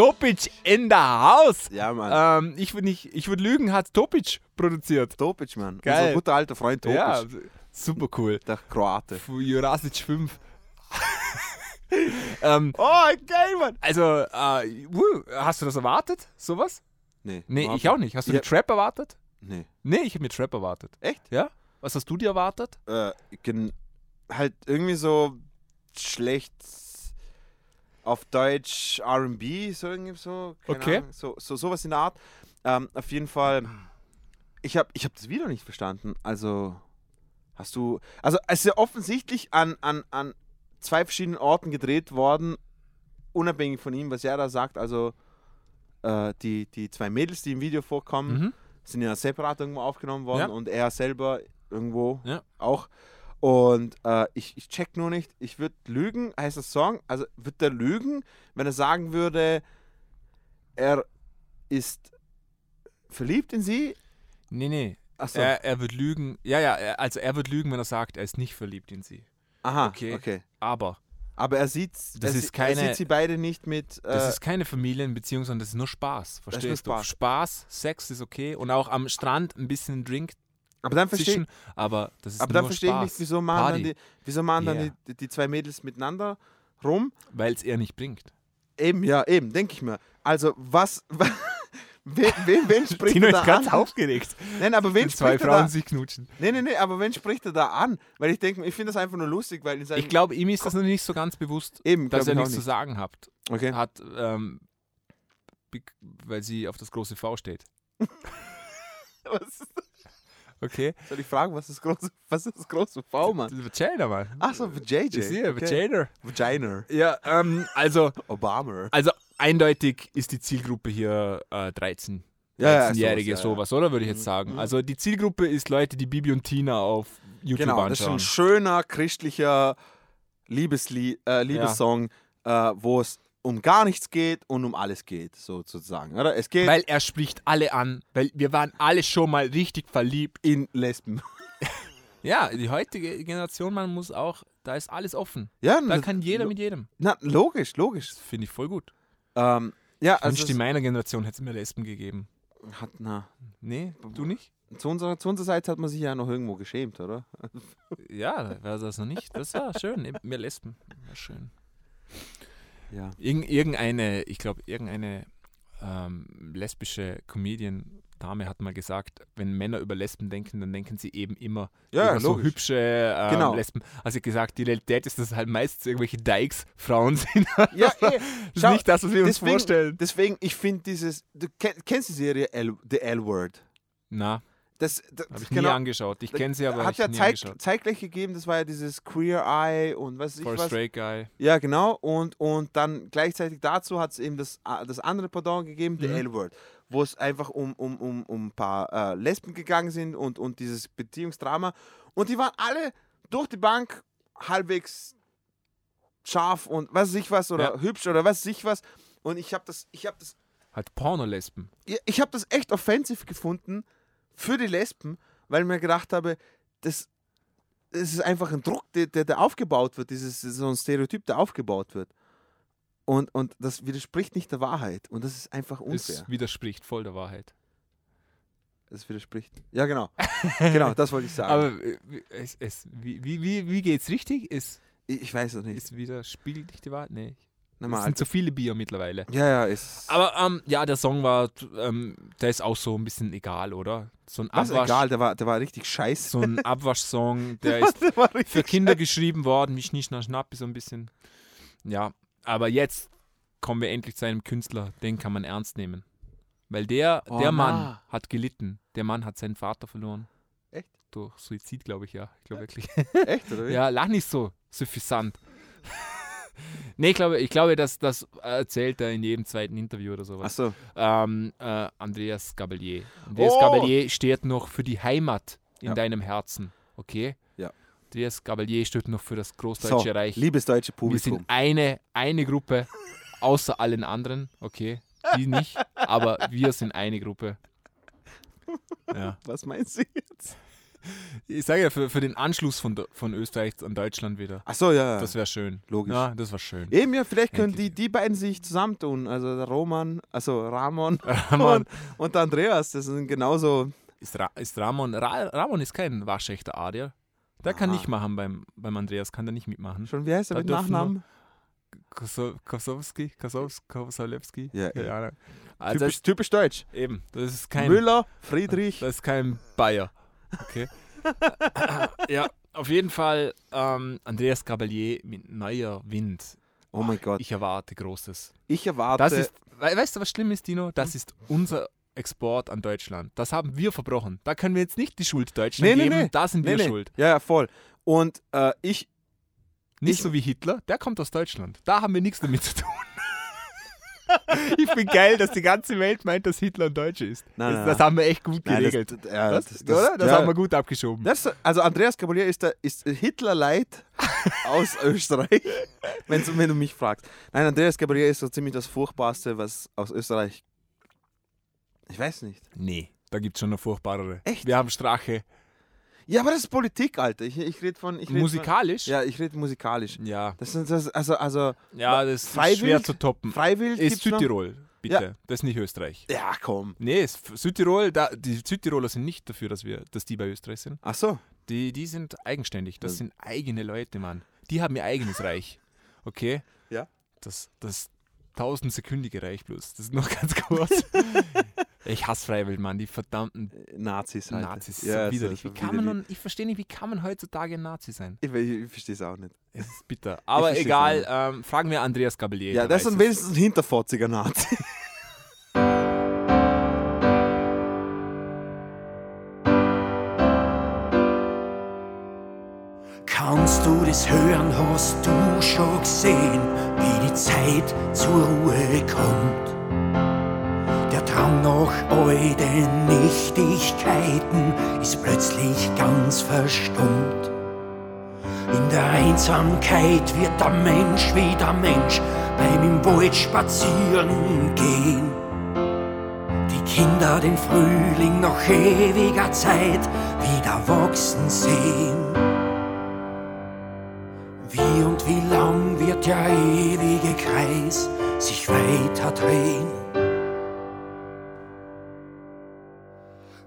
Topic in der Haus. Ja, Mann. Ähm, ich würde nicht, ich würde lügen, hat Topic produziert. Topic, Mann. Geil. Unser guter alter Freund Topic. Ja, super cool. Der Kroate. Für Jurasic 5. ähm, Oh, geil, Mann. also, äh, hast du das erwartet? Sowas? Nee. Nee, ich auch nicht. Hast du Ja. den Trap erwartet? Nee. Nee, ich habe mir Trap erwartet. Echt? Ja? Was hast du dir erwartet? Äh, halt irgendwie so schlecht auf Deutsch RB, so irgendwie so. Okay. Ahnung, so, so sowas in der Art. Ähm, auf jeden Fall. Ich habe ich hab das Video nicht verstanden. Also hast du. Also es ist ja offensichtlich an, an, an zwei verschiedenen Orten gedreht worden, unabhängig von ihm, was er da sagt. Also äh, die, die zwei Mädels, die im Video vorkommen, Mhm. sind ja separat irgendwo aufgenommen worden Ja. und er selber irgendwo Ja. auch. Und äh, ich, ich check nur nicht, ich würde lügen, heißt das Song, also wird der lügen, wenn er sagen würde, er ist verliebt in sie? Nee, nee. Achso, Er, er wird lügen. Ja, ja, also er wird lügen, wenn er sagt, er ist nicht verliebt in sie. aha, okay. okay. Aber Aber er sieht, Das er, ist sie- er keine- sieht sie beide nicht mit. das äh, ist keine Familienbeziehung, sondern das ist nur Spaß. ist nur Verstehst du? Spaß. Spaß, Sex ist okay und auch am Strand ein bisschen Drink aber dann verstehe aber das ist aber dann nur verstehe ich nicht, wieso machen dann, Party, die, wieso machen dann Yeah. die, die zwei Mädels miteinander rum. weil es er nicht bringt. Eben, ja, eben, denke ich mir. Also, was. wen, wen, wen spricht Tino er da ist ganz an? aufgeregt. Nein, aber wen Wenn zwei spricht er Frauen da? sich knutschen. Nee, nee, nee, aber wen spricht er da an? Weil ich denke, ich finde das einfach nur lustig, weil. Ich glaube, ihm ist das noch nicht so ganz bewusst, eben, dass er nichts zu nicht. sagen hat. Okay. hat ähm, weil sie auf das große V steht. Was, Okay. soll ich fragen, was ist das große, was ist das große V, Mann? Vagina, Mann. Ach so, JJ. Ich sehe, okay. Vagina. Vagina. Ja, ähm, also, Obama. also eindeutig ist die Zielgruppe hier äh, 13. Ja, ja, 13-Jährige, sowas, ja, ja. sowas, oder? Würde ich jetzt sagen. Also die Zielgruppe ist Leute, die Bibi und Tina auf YouTube Genau, das ist anschauen. ein schöner christlicher Liebeslie äh, Liebessong, äh, wo es um gar nichts geht und um alles geht, sozusagen. Oder? Es geht Weil er spricht alle an, weil wir waren alle schon mal richtig verliebt. in Lesben. Ja, die heutige Generation, man muss auch, da ist alles offen. Ja, Da kann jeder mit jedem. Na, logisch, logisch. Finde ich voll gut. Ähm, ja, Ich also wünschte, in meiner Generation hätte es mir Lesben gegeben. hat, na, Nee, du nicht? zu, unserer, zu unserer Seite hat man sich ja noch irgendwo geschämt, oder? Ja, war das noch nicht. Das war schön. Mehr Lesben. War schön. Ja. Irgend, irgendeine, ich glaube, irgendeine ähm, lesbische Comedian-Dame hat mal gesagt, wenn Männer über Lesben denken, dann denken sie eben immer Ja, über so hübsche ähm, Genau. Lesben. Also gesagt, die Realität ist, dass halt meistens irgendwelche Dykes-Frauen sind. Ja, eh, Das ist schau, nicht das, was wir uns deswegen, vorstellen. Deswegen, ich finde dieses, du kenn, kennst die Serie L, The L-Word? Na, Das, das habe ich genau, nie angeschaut. Ich kenne sie, aber hat ich ja Zeit, zeitgleich gegeben, das war ja dieses Queer Eye und was weiß ich For was. straight guy. Ja, genau. Und, und dann gleichzeitig dazu hat es eben das, äh, das andere Pendant gegeben, The Mhm. L-Word, wo es einfach um, um, um, um ein paar äh, Lesben gegangen sind und, und dieses Beziehungsdrama. Und die waren alle durch die Bank halbwegs scharf und was weiß ich was oder Ja. hübsch oder was weiß ich was. Und ich habe das, ich habe das, Halt Pornolesben. ja, ich habe das echt offensiv gefunden für die Lesben, weil ich mir gedacht habe, das, das ist einfach ein Druck, der, der, der aufgebaut wird, dieses so ein Stereotyp, der aufgebaut wird. Und, und das widerspricht nicht der Wahrheit. Und das ist einfach unfair. Das widerspricht voll der Wahrheit. Das widerspricht. Ja, genau. genau, das wollte ich sagen. Aber äh, es, es, wie, wie, wie, wie geht's richtig? Ist, ich, ich weiß es nicht. ist widerspiegelt nicht die Wahrheit? Nee. Es sind zu viele Bier mittlerweile. ja, ja, ist. Aber ähm, ja, der Song war, ähm, der ist auch so ein bisschen egal, oder? So ein was Abwasch, egal, der war, der war richtig scheiße. so ein Abwaschsong, der ist der für Kinder geschrieben worden, wie Schnisch, Schnapp, Schnapp, so ein bisschen. Ja, aber jetzt kommen wir endlich zu einem Künstler, den kann man ernst nehmen. Weil der, Oh, der Mann na. hat gelitten. Der Mann hat seinen Vater verloren. Echt? Durch Suizid, glaube ich, ja. Ich glaube wirklich. Echt, oder wie? Ja, lach nicht so suffisant. Nee, ich glaube, ich glaube, dass das erzählt er in jedem zweiten Interview oder sowas. Achso. Ähm, äh, Andreas Gabalier. Andreas Oh! Gabalier steht noch für die Heimat in Ja. deinem Herzen. Okay? Ja. Andreas Gabalier steht noch für das Großdeutsche So, Reich. liebes deutsche Wir sind Publikum. eine, eine Gruppe, außer allen anderen. Okay? Die nicht, aber wir sind eine Gruppe. Ja. Was meinst du jetzt? Ich sage ja, für, für den Anschluss von, von Österreich an Deutschland wieder. Achso, ja. ja. Das wäre schön. Logisch. Ja, das war schön. Eben, ja, vielleicht können die, die beiden sich zusammentun. Also der Roman, also Ramon Ramon. und, und der Andreas, das sind genauso. Ist, Ra ist Ramon, Ra Ramon ist kein waschechter Adier. Der kann Aha. nicht machen beim, beim Andreas, kann der nicht mitmachen. Schon, wie heißt er Da mit Nachnamen? Koso- Kosowski, Kosowski. Ja, ja. Also typisch, typisch deutsch. eben, das ist kein, Müller, Friedrich. das ist kein Bayer. Okay. ja, auf jeden Fall ähm, Andreas Gabalier mit neuer Wind. Oh mein Gott. Ich erwarte Großes. Ich erwarte. Das ist, we weißt du, was schlimm ist, Dino? Das ist unser Export an Deutschland. Das haben wir verbrochen. Da können wir jetzt nicht die Schuld Deutschland Nee, nee, geben. nee. Da sind nee, wir nee. schuld. Ja, ja, voll. Und äh, ich, Nicht Ich- so wie Hitler, der kommt aus Deutschland. Da haben wir nichts damit zu tun. Ich bin geil, dass die ganze Welt meint, dass Hitler ein Deutscher ist. Nein, das, nein, das nein. haben wir echt gut geregelt. das- ja, das, das- oder? Das ja. haben wir gut abgeschoben. Also Andreas Gabalier ist, der, ist Hitler-Light aus Österreich, wenn, du mich fragst. Nein, Andreas Gabalier ist so ziemlich das Furchtbarste, was aus Österreich... Ich weiß nicht. Nee, da gibt es schon noch furchtbarere. Echt? Wir haben Strache. Ja, aber das ist Politik, Alter. Ich, ich rede von... Ich red Musikalisch? Von, ja, ich rede musikalisch. Ja. Das sind das, also, also Ja, das ist schwer zu toppen. Freiwild Ist gibt's noch? Südtirol, bitte. Ja. Das ist nicht Österreich. Ja, komm. Nee, ist Südtirol, da, die Südtiroler sind nicht dafür, dass wir, dass die bei Österreich sind. Ach so. Die, die sind eigenständig. Das Ja. sind eigene Leute, Mann. Die haben ihr eigenes Reich. Okay? Ja. Das, das tausendsekündige Reich bloß. Das ist noch ganz kurz. ich hasse Freiwild, Mann. Die verdammten Nazis halt. Nazis. Ja, so widerlich. so wie kann man nun, ich verstehe nicht, wie kann man heutzutage ein Nazi sein? Ich, ich, ich verstehe es auch nicht. Es ist bitter. Aber egal, ähm, fragen wir Andreas Gabelier. Ja, der das ist wenigstens ein hinterfotziger Nazi. Kannst du das hören, hast du schon gesehen, wie die Zeit zur Ruhe kommt? Nach all den Nichtigkeiten ist plötzlich ganz verstummt. In der Einsamkeit wird der Mensch wieder Mensch beim im Wald spazieren gehen. Die Kinder den Frühling nach ewiger Zeit wieder wachsen sehen. Wie und wie lang wird der ewige Kreis sich weiter drehen?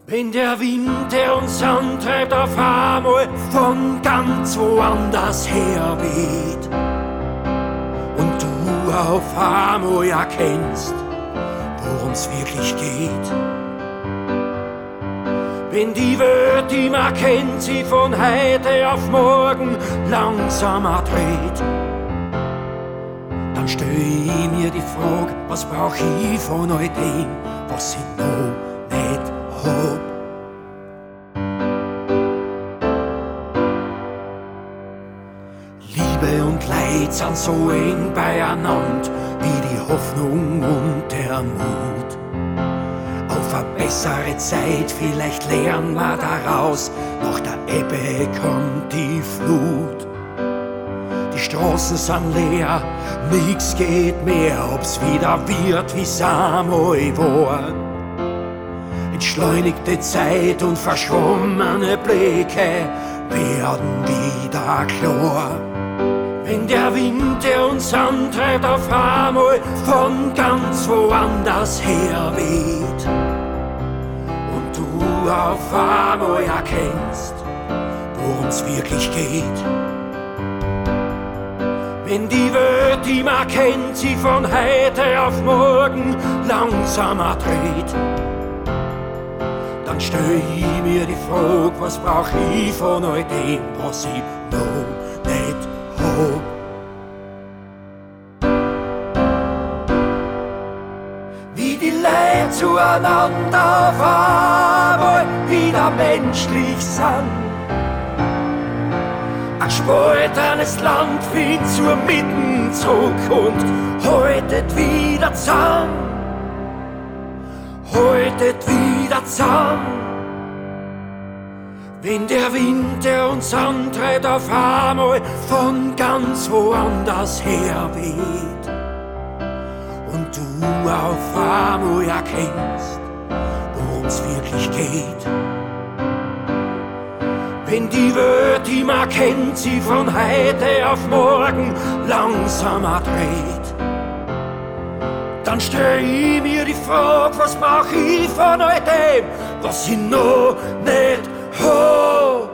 Wenn der Wind, der uns antreibt, auf einmal von ganz woanders her weht und du auf einmal erkennst, worum's wirklich geht. Wenn die Welt, die man kennt, sie von heute auf morgen langsamer dreht, dann stell ich mir die Frage, was brauch ich von all dem, was ich noch Leid sind so eng beieinander wie die Hoffnung und der Mut. Auf eine bessere Zeit, vielleicht lernen wir daraus, nach der Ebbe kommt die Flut. Die Straßen sind leer, nix geht mehr, ob's wieder wird, wie's einmal war. Entschleunigte Zeit und verschwommene Blicke werden wieder klar. Wenn der Wind, der uns antreibt, auf einmal von ganz woanders her weht und du auf einmal erkennst, worum's wirklich geht. Wenn die Welt, die man kennt, sie von heute auf morgen langsamer dreht, dann stell ich mir die Frage, was brauch ich von all dem, was ich noch hab. Wie die Leute zueinander einmal wieder menschlich sind. Ein gespaltenes Land findet zur Mitten zurück und haltet wieder zusammen. Haltet wieder zusammen. Wenn der Wind, der uns antreibt, auf einmal von ganz woanders her weht. Und du auf einmal erkennst, worum's wirklich geht. Wenn die Welt, die man kennt, sie von heute auf morgen langsamer dreht, dann stell ich mir die Frage, was mach ich von all dem, was ich noch nicht hab.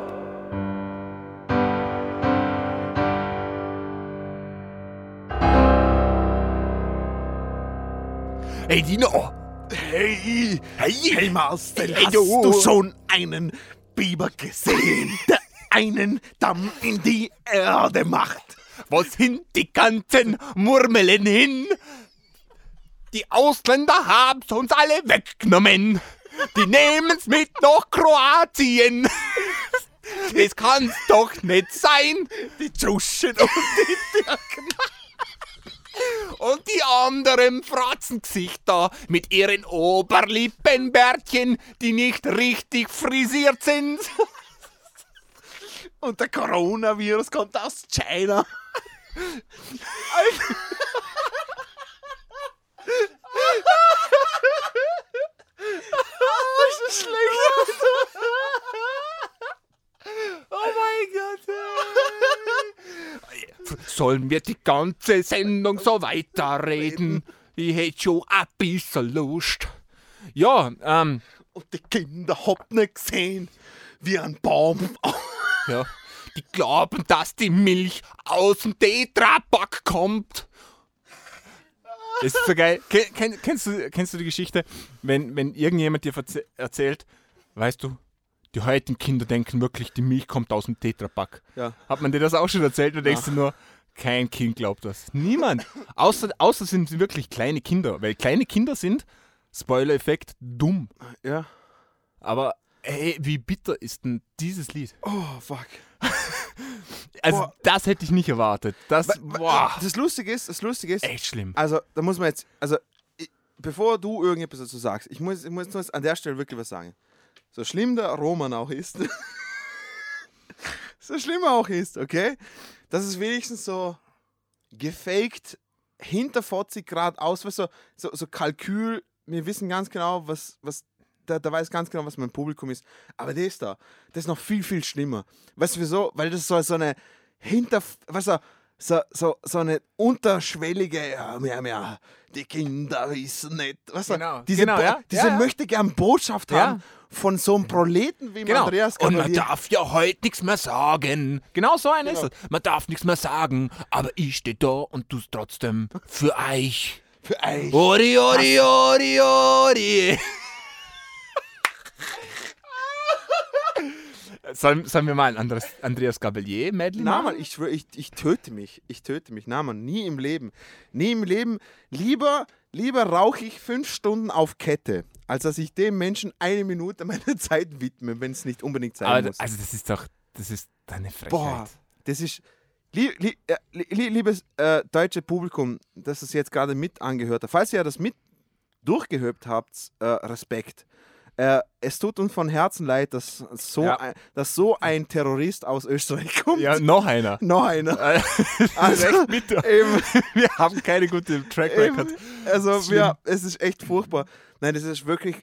Hey Dino! Hey! Hey! Hey Marcel, hast du schon einen Biber gesehen, der einen Damm in die Erde macht? Wo sind die ganzen Murmelen hin? Die Ausländer haben's uns alle weggenommen. Die nehmen's mit nach Kroatien. Das kann's doch nicht sein. Die Tschuschen und die Türken. Und die anderen Fratzengesichter mit ihren Oberlippenbärtchen, die nicht richtig frisiert sind. Und der Coronavirus kommt aus China. oh, ist das schlecht. Oh mein Gott. Sollen wir die ganze Sendung so weiterreden? Ich hätte schon ein bisschen Lust. Ja, ähm, Und die Kinder habt nicht gesehen, wie ein Baum. ja. Die glauben, dass die Milch aus dem Tetrapack kommt. Das ist so geil. Ken, kenn, kennst, du, kennst du die Geschichte, wenn, wenn irgendjemand dir erzählt, weißt du, die heutigen Kinder denken wirklich, die Milch kommt aus dem Tetrapack. Ja. Hat man dir das auch schon erzählt und denkst du nur, kein Kind glaubt das. Niemand. Außer, außer sind sie wirklich kleine Kinder. Weil kleine Kinder sind, Spoiler-Effekt, dumm. Ja. Aber ey, wie bitter ist denn dieses Lied? Oh, fuck. Also, Boah. das hätte ich nicht erwartet. Das, boah, Das Lustige ist, das Lustige ist, echt schlimm. also da muss man jetzt, also ich, bevor du irgendetwas dazu sagst, ich muss, ich muss nur an der Stelle wirklich was sagen. So schlimm der Roman auch ist, so schlimm er auch ist, okay? Das ist wenigstens so gefaked, hinter 40 Grad aus, weißt du, so, so Kalkül, wir wissen ganz genau, was, was der, der weiß ganz genau, was mein Publikum ist. Aber das da, das ist noch viel, viel schlimmer. Weißt du wieso? Weil das so, so eine hinter, weißt du, so, so, so eine unterschwellige, ja, mehr, mehr, die Kinder wissen nicht. Weißt du, Genau, diese, genau, ja, diese ja. möchte gern Botschaft haben von so einem Proleten wie Genau. Andreas Und man darf ja heute nichts mehr sagen. Genau so ein Genau. ist es. Man darf nichts mehr sagen, aber ich stehe da und tu's trotzdem für euch. Für euch. Ori, ori, ori, ori. Sollen, sollen wir mal ein anderes Andreas Gabalier Medley Na? Mann, ich schwöre, ich, ich töte mich. Ich töte mich. Na, Mann, nie im Leben. Nie im Leben. Lieber, lieber rauche ich fünf Stunden auf Kette, als dass ich dem Menschen eine Minute meiner Zeit widme, wenn es nicht unbedingt sein Aber, muss. also das ist doch, das ist eine Frechheit. Boah, das ist. Lie, lie, äh, li, liebes äh, deutsche Publikum, das es jetzt gerade mit angehört hat, falls ihr das mit durchgehört habt, äh, Respekt. Äh, es tut uns von Herzen leid, dass so, Ja. ein, dass so ein Terrorist aus Österreich kommt. Ja, noch einer. Noch einer. also, echt. Eben, Wir haben keine gute Track Record. also wir, es ist echt furchtbar. Nein, das ist wirklich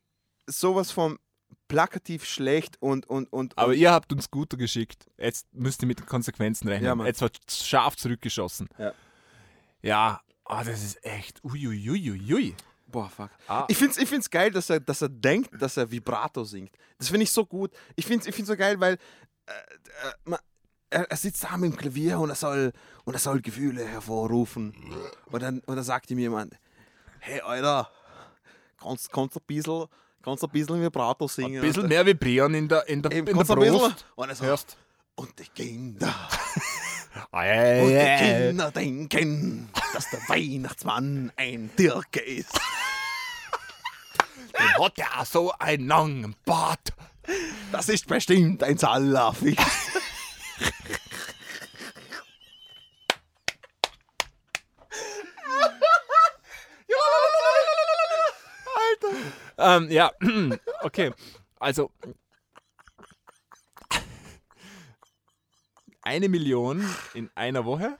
sowas von plakativ schlecht und, und, und, Aber und ihr habt uns guter geschickt. Jetzt müsst ihr mit den Konsequenzen rechnen. Ja. Jetzt wird scharf zurückgeschossen. Ja. Ja, oh, das ist echt. Uiuiuiui. Boah, fuck. Ah. Ich finde es ich find's geil, dass er, dass er denkt, dass er Vibrato singt. Das finde ich so gut. Ich finde es ich find's so geil, weil äh, äh, ma- er, er sitzt da mit dem Klavier und er soll, und er soll Gefühle hervorrufen. Und dann, und dann sagt ihm jemand, hey, Alter, kannst, kannst du ein bisschen, kannst ein bisschen Vibrato singen? Ein bisschen mehr vibrieren in der, in der, Eben, in der bisschen- Brust. Und er Hörst. und die Kinder, und die ei, Kinder denken, dass der Weihnachtsmann ein Dirke ist. Den hat ja so einen langen Bart. Das ist bestimmt ein Salafix. Ähm, ja, okay. Also. Eine Million in einer Woche.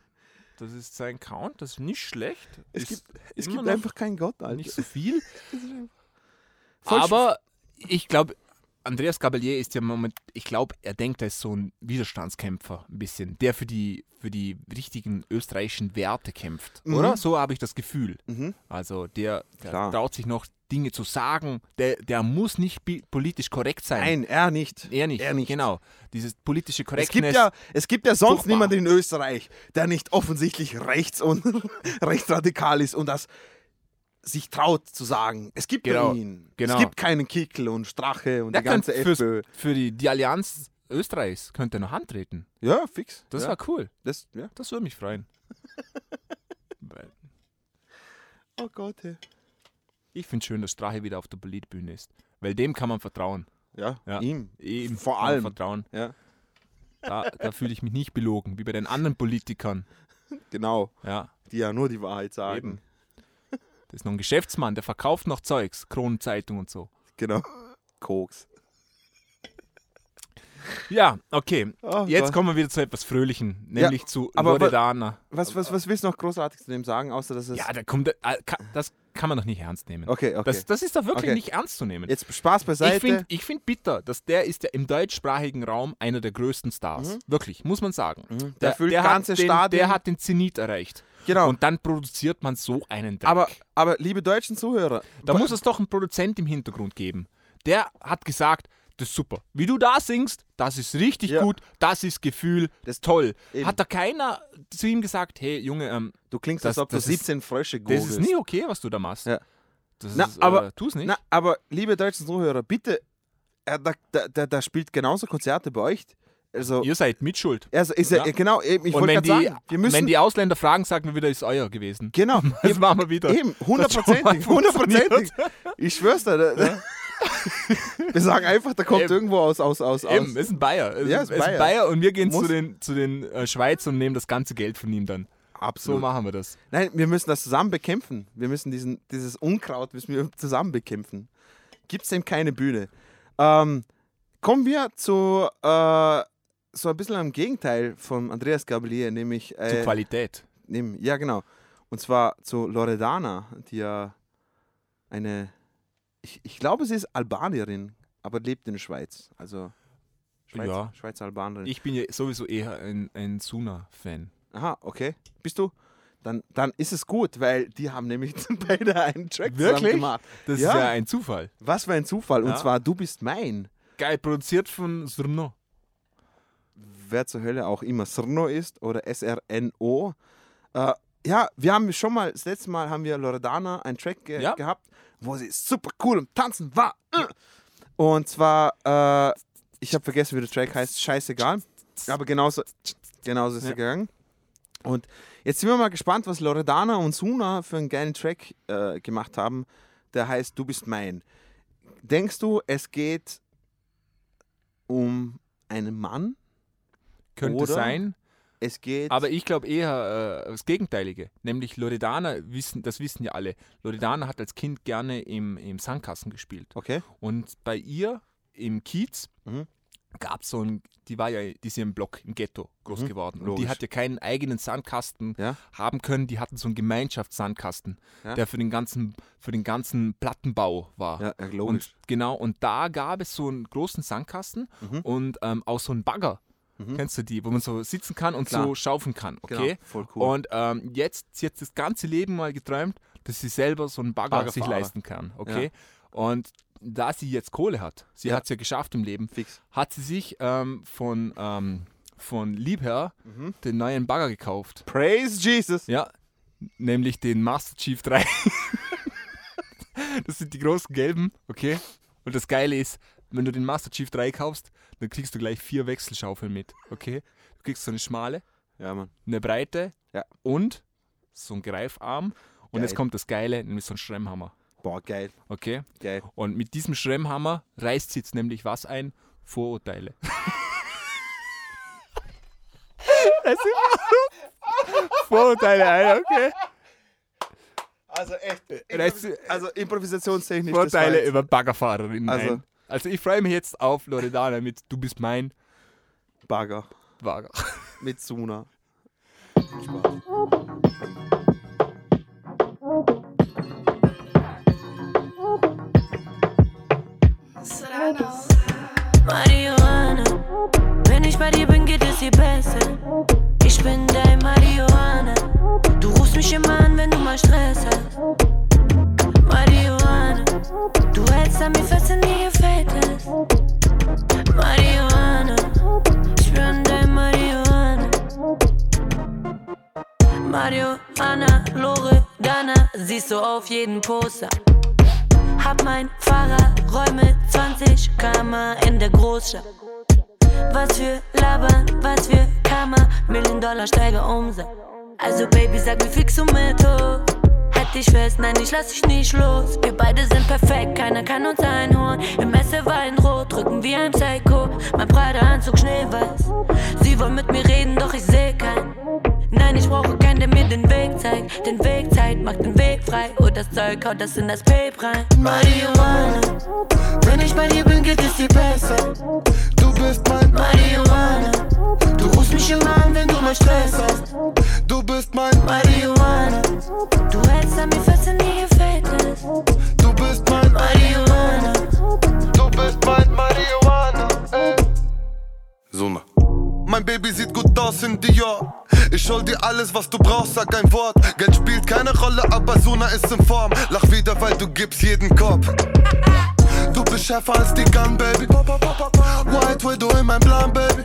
Das ist sein Count. Das ist nicht schlecht. Es Ist gibt, es gibt einfach keinen Gott, Alter. nicht so viel. Aber ich glaube, Andreas Gabalier ist ja im Moment, ich glaube, er denkt, er ist so ein Widerstandskämpfer, ein bisschen, der für die, für die richtigen österreichischen Werte kämpft, Mhm. oder? So habe ich das Gefühl. Mhm. Also der, der traut sich noch Dinge zu sagen, der, der muss nicht politisch korrekt sein. Nein, er nicht. Er nicht. Er nicht. Genau. Dieses politische Es Korrektness. gibt, ja, es gibt ja sonst Furchtbar. niemanden in Österreich, der nicht offensichtlich rechts und rechtsradikal ist und das sich traut zu sagen. Es gibt Genau, ihn. genau. Es gibt keinen Kickel und Strache und der die ganze FPÖ. für die, die Allianz Österreichs könnte er noch antreten. Ja, fix. Das ja. war cool. das, ja. Das würde mich freuen. Oh Gott, hey. Ich finde schön, dass Strache wieder auf der Politbühne ist. Weil dem kann man vertrauen. Ja, Ja. ihm. Ihm Vor allem. vertrauen. Ja. Da, da fühle ich mich nicht belogen, wie bei den anderen Politikern. Genau. Ja, Die ja nur die Wahrheit sagen. Eben. das ist noch ein Geschäftsmann, der verkauft noch Zeugs, Kronenzeitung und so. Genau. Koks. Ja, okay. Oh Jetzt Gott. kommen wir wieder zu etwas Fröhlichen, nämlich zu aber wa- Loredana. Was, was, was willst du noch großartig zu dem sagen, außer dass es. Ja, da kommt, äh, das kann man doch nicht ernst nehmen. okay, okay. Das, das ist doch wirklich Okay. nicht ernst zu nehmen. Jetzt Spaß ich beiseite. finde ich find bitter, dass der ist ja im deutschsprachigen Raum einer der größten Stars. Wirklich, muss man sagen. Mhm. Der füllt hat ganze den, Stadien. Der hat den Zenit erreicht. genau. Und dann produziert man so einen Dreck. aber, aber liebe deutschen Zuhörer, da muss es doch einen Produzent im Hintergrund geben. Der hat gesagt, das ist super. Wie du da singst, das ist richtig Ja. gut, das ist Gefühl, Das- ist toll. eben. Hat da keiner zu ihm gesagt, hey Junge, ähm, du klingst, das- als ob du das ist- 17 Frösche das ist nie okay, was du da machst. Ja. Das Na, ist, aber- äh, tu's nicht. Na, aber liebe deutschen Zuhörer, bitte, er, da, da, da, spielt genauso Konzerte bei euch. Also, Ihr seid mitschuld. also ist er, Ja. genau, eben, ich Und wollte wenn gerade die, sagen, wir müssen, wenn die Ausländer fragen, sagen wir wieder, ist euer gewesen. genau, Das machen wir wieder. eben, hundertprozentig, hundertprozentig. Ich schwör's dir. Da, wir sagen einfach, der kommt Eben. irgendwo aus, aus, aus, aus. Eben, ist ein Bayer. Ist, Ja, ist ist, Bayer. ein Bayer und wir gehen Muss- zu den, zu den äh, Schweiz und nehmen das ganze Geld von ihm dann. So Absolut. machen wir das. Nein, wir müssen das zusammen bekämpfen. Wir müssen diesen, dieses Unkraut müssen wir zusammen bekämpfen. Gibt es dem keine Bühne. Ähm, kommen wir zu äh, so ein bisschen am Gegenteil von Andreas Gabalier, nämlich Zur äh, Qualität. nehm, ja genau. Und zwar zu Loredana, die ja eine, ich, ich glaube, sie ist Albanierin, aber lebt in der Schweiz. Also Schweiz, Ja. Schweizer Albanerin. Ich bin ja sowieso eher ein, ein Suna-Fan. Aha, okay. Bist du? Dann, dann ist es gut, weil die haben nämlich beide einen Track Wirklich? gemacht. Das Ja. ist ja ein Zufall. Was für ein Zufall. Und Ja. zwar, du bist mein. Geil, produziert von Srno. Wer zur Hölle auch immer Srno ist oder SRNO. Äh, ja, wir haben schon mal, das letzte Mal haben wir Loredana einen Track ge Ja. gehabt, wo sie super cool am Tanzen war. Und zwar, äh, ich habe vergessen, wie der Track heißt, scheißegal. Aber genauso, genauso ist er Ja. gegangen. Und jetzt sind wir mal gespannt, was Loredana und Suna für einen geilen Track äh, gemacht haben. Der heißt Du bist mein. Denkst du, es geht um einen Mann? Könnte Oder? sein. Es geht. Aber ich glaube eher äh, das Gegenteilige. Nämlich Loredana, wissen, das wissen ja alle. Loredana hat als Kind gerne im, im Sandkasten gespielt. okay. Und bei ihr im Kiez Mhm. gab es so ein, die war ja, die ist ja im Block, im Ghetto groß Mhm, geworden. Und logisch. die hat ja keinen eigenen Sandkasten Ja. haben können. Die hatten so einen Gemeinschaftssandkasten, Ja. der für den ganzen, für den ganzen Plattenbau war. Ja, ja, Und logisch. genau, und da gab es so einen großen Sandkasten Mhm. und ähm, auch so einen Bagger. Mhm. Kennst du die, wo man so sitzen kann und Klar. so schaufeln kann, okay? Genau, voll cool. Und ähm, jetzt, sie hat das ganze Leben mal geträumt, dass sie selber so einen Bagger sich leisten kann, okay? Und da sie jetzt Kohle hat, sie Ja. hat es ja geschafft im Leben, Fix. hat sie sich ähm, von, ähm, von Liebherr Mhm. den neuen Bagger gekauft. Praise Jesus. Ja, nämlich den Master Chief 3. das sind die großen gelben, okay? Und das Geile ist, wenn du den Master Chief 3 kaufst, dann kriegst du gleich vier Wechselschaufeln mit, okay? Du kriegst so eine schmale, Ja, eine breite Ja. und so ein Greifarm. Und Geil. jetzt kommt das Geile, nämlich so ein Schremmhammer, Boah, geil. okay? Geil. Und mit diesem Schremmhammer reißt sie jetzt nämlich was ein? Vorurteile. Das sind Vorurteile ein, okay? Also echt. Sie- Also improvisationstechnisch. Vorteile über Baggerfahrerinnen. Also- Also, ich freue mich jetzt auf Loredana mit Du bist mein Bagger Bagger. mit Suna. Marihuana. Wenn ich bei dir bin, geht es dir besser. Ich bin dein Marihuana. Du rufst mich immer an, wenn du mal Stress hast. Marihuana. Du hältst an mir fest, wenn dir gefällt es. Marihuana. Ich bin dein Marihuana. Marihuana, Loredana, siehst du auf jeden Poster. Hab mein Fahrrad, räume 20 km in der Großstadt. Was für Labern, was für Kammer, Million Dollar steige Umsatz. Also Baby, sag mir fix und mit hoch. Halt dich fest, nein, ich lass dich nicht los. Wir beide sind perfekt, keiner kann uns einholen. Im Messer Weinrot, drücken wie ein Psycho. Mein Prada-Anzug schneeweiß. Sie wollen mit mir reden, doch ich seh keinen. Nein, ich brauche den Weg zeigt. Den Weg zeigt, macht den Weg frei. Und das Zeug haut das in das Pape rein. Marihuana. Wenn ich bei dir bin, geht es dir besser. Du bist mein Marihuana. Du rufst mich immer an, wenn du mal Stress hast. Du bist mein Marihuana. Du hältst an mir fest, wenn dir gefällt es. Du bist mein Marihuana. Du bist mein Marihuana. Ey. Suna. Mein Baby sieht gut aus in Dior. Ich hol dir alles, was du brauchst, sag ein Wort. Geld spielt keine Rolle, aber Suna ist in Form. Lach wieder, weil du gibst jeden Kopf. Du bist schärfer als die Gun, Baby. White Widow in mein Plan, Baby.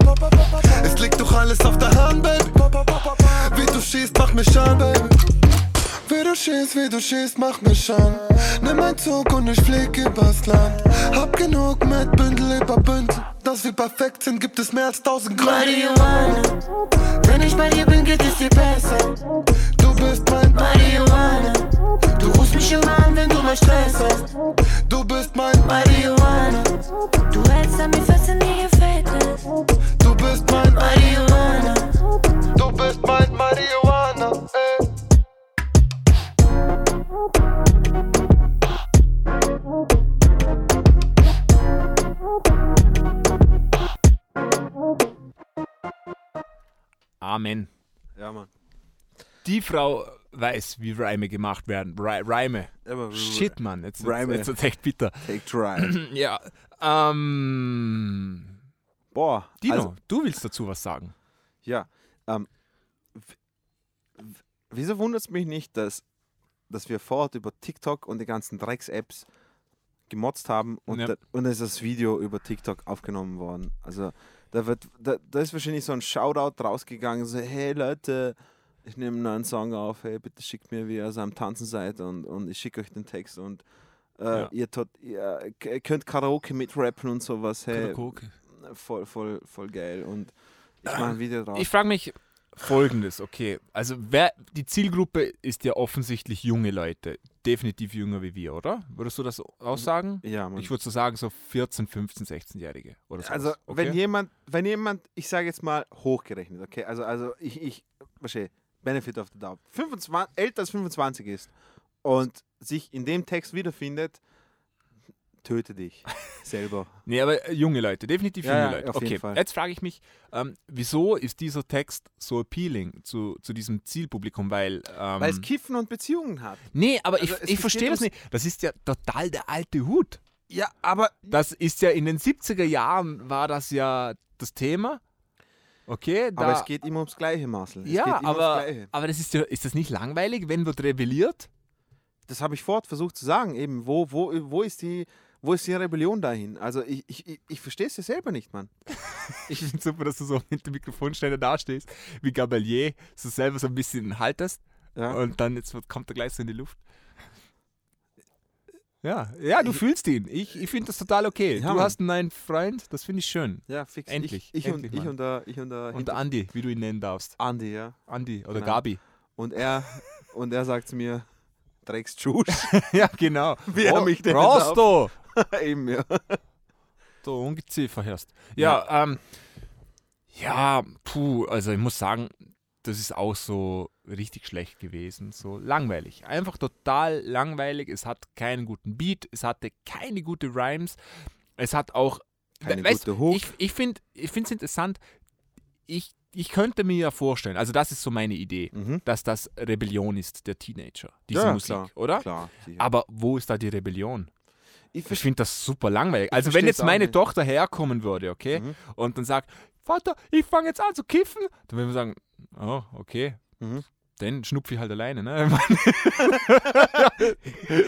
Es liegt doch alles auf der Hand, Baby. Wie du schießt, mach mich an, Baby. Wie du schießt, wie du schießt, mach mich an. Nimm ein Zug und ich flieg übers Land. Hab genug mit Bündel über Bündel. Dass wir perfekt sind, gibt es mehr als tausend Gründe. Marihuana. Wenn ich bei dir bin, geht es dir besser. Du bist mein Marihuana. Du rufst mich immer an, wenn du mal Stress hast. Du bist mein Marihuana. Du hältst an mir fest, wenn dir gefällt es. Du bist mein Marihuana. Du bist mein Marihuana. Amen. Ja, Mann. Die Frau weiß, wie Reime gemacht werden. Reime. Aber Shit, Mann. Jetzt, Reime. jetzt, jetzt ist echt bitter. Take try. ja. Ähm, Boah. Dino, Also, du willst dazu was sagen. ja. Ähm, wieso wundert es mich nicht, dass, dass wir vorher über TikTok und die ganzen Drecks-Apps gemotzt haben und, Ja. da, und ist das Video über TikTok aufgenommen worden. Also da wird, da, da ist wahrscheinlich so ein Shoutout rausgegangen, so hey Leute, ich nehme einen neuen Song auf, hey bitte schickt mir, wie ihr so am Tanzen seid und, und ich schicke euch den Text und äh, Ja. ihr, tot, ihr könnt Karaoke mitrappen und sowas, hey, Karaoke. voll, voll, voll geil und ich mache ein Video draus. Ich frage mich folgendes, okay. Also wer die Zielgruppe ist ja offensichtlich junge Leute. Definitiv jünger wie wir, oder? Würdest du das aussagen? ja, Mann. Ich würde so sagen, so 14, 15, 16-Jährige. Oder so. Also, okay? wenn jemand, wenn jemand, ich sage jetzt mal hochgerechnet, okay, also, also ich, ich, wahrscheinlich, Benefit of the Doubt, 25, älter als 25 ist und sich in dem Text wiederfindet, töte dich selber. Nee, aber äh, junge Leute, definitiv Ja, junge ja, Leute. auf jeden Okay, jetzt frage ich mich, ähm, wieso ist dieser Text so appealing zu, zu diesem Zielpublikum? Weil. Ähm, es Kiffen und Beziehungen hat. nee, aber Also, ich, ich verstehe das nicht. Das ist ja total der alte Hut. Ja, aber Das ist ja in den 70er Jahren war das ja das Thema. Okay, da, Aber es geht immer ums Gleiche, Marcel. Es ja, aber, aber das ist, ja, ist das nicht langweilig, wenn wird rebelliert? Das habe ich fort versucht zu sagen. Eben, wo, wo, wo, ist, die, wo ist die Rebellion dahin? Also, ich, ich, ich, ich verstehe es ja selber nicht, Mann. Ich finde super, dass du so mit dem Mikrofonständer dastehst, wie Gabalier, so selber so ein bisschen haltest Ja. und dann jetzt kommt er gleich so in die Luft. Ja, ja, du fühlst ihn. Ich, ich finde das total okay. Ja, du Mann. hast einen neuen Freund, das finde ich schön. Ja, fix. Endlich, Ich, ich, endlich, und, ich Mann. und der, ich und der, Und der Andi, wie du ihn nennen darfst. Andi, ja. Andi oder Genau. Gabi. Und er, und er sagt zu mir, Drecks Tschusch. ja, genau. Wie Oh, mich denn du? Eben, ja. Du Ungeziefer hörst. Ja, ähm, ja, puh, also ich muss sagen, das ist auch so richtig schlecht gewesen, so langweilig. Einfach total langweilig. Es hat keinen guten Beat, es hatte keine gute Rhymes. Es hat auch Keine weißt, gute Hook. Ich, ich finde es interessant. Ich, ich könnte mir ja vorstellen, also das ist so meine Idee, Mhm. dass das Rebellion ist der Teenager, diese Ja, Musik, klar, oder? Klar, sicher. Aber wo ist da die Rebellion? ich Ich finde das super langweilig. Also wenn jetzt meine. Tochter herkommen würde, okay, Mhm. und dann sagt, Vater, ich fange jetzt an zu kiffen, dann würden wir sagen, oh, okay, Mhm. dann schnupfe ich halt alleine, ne?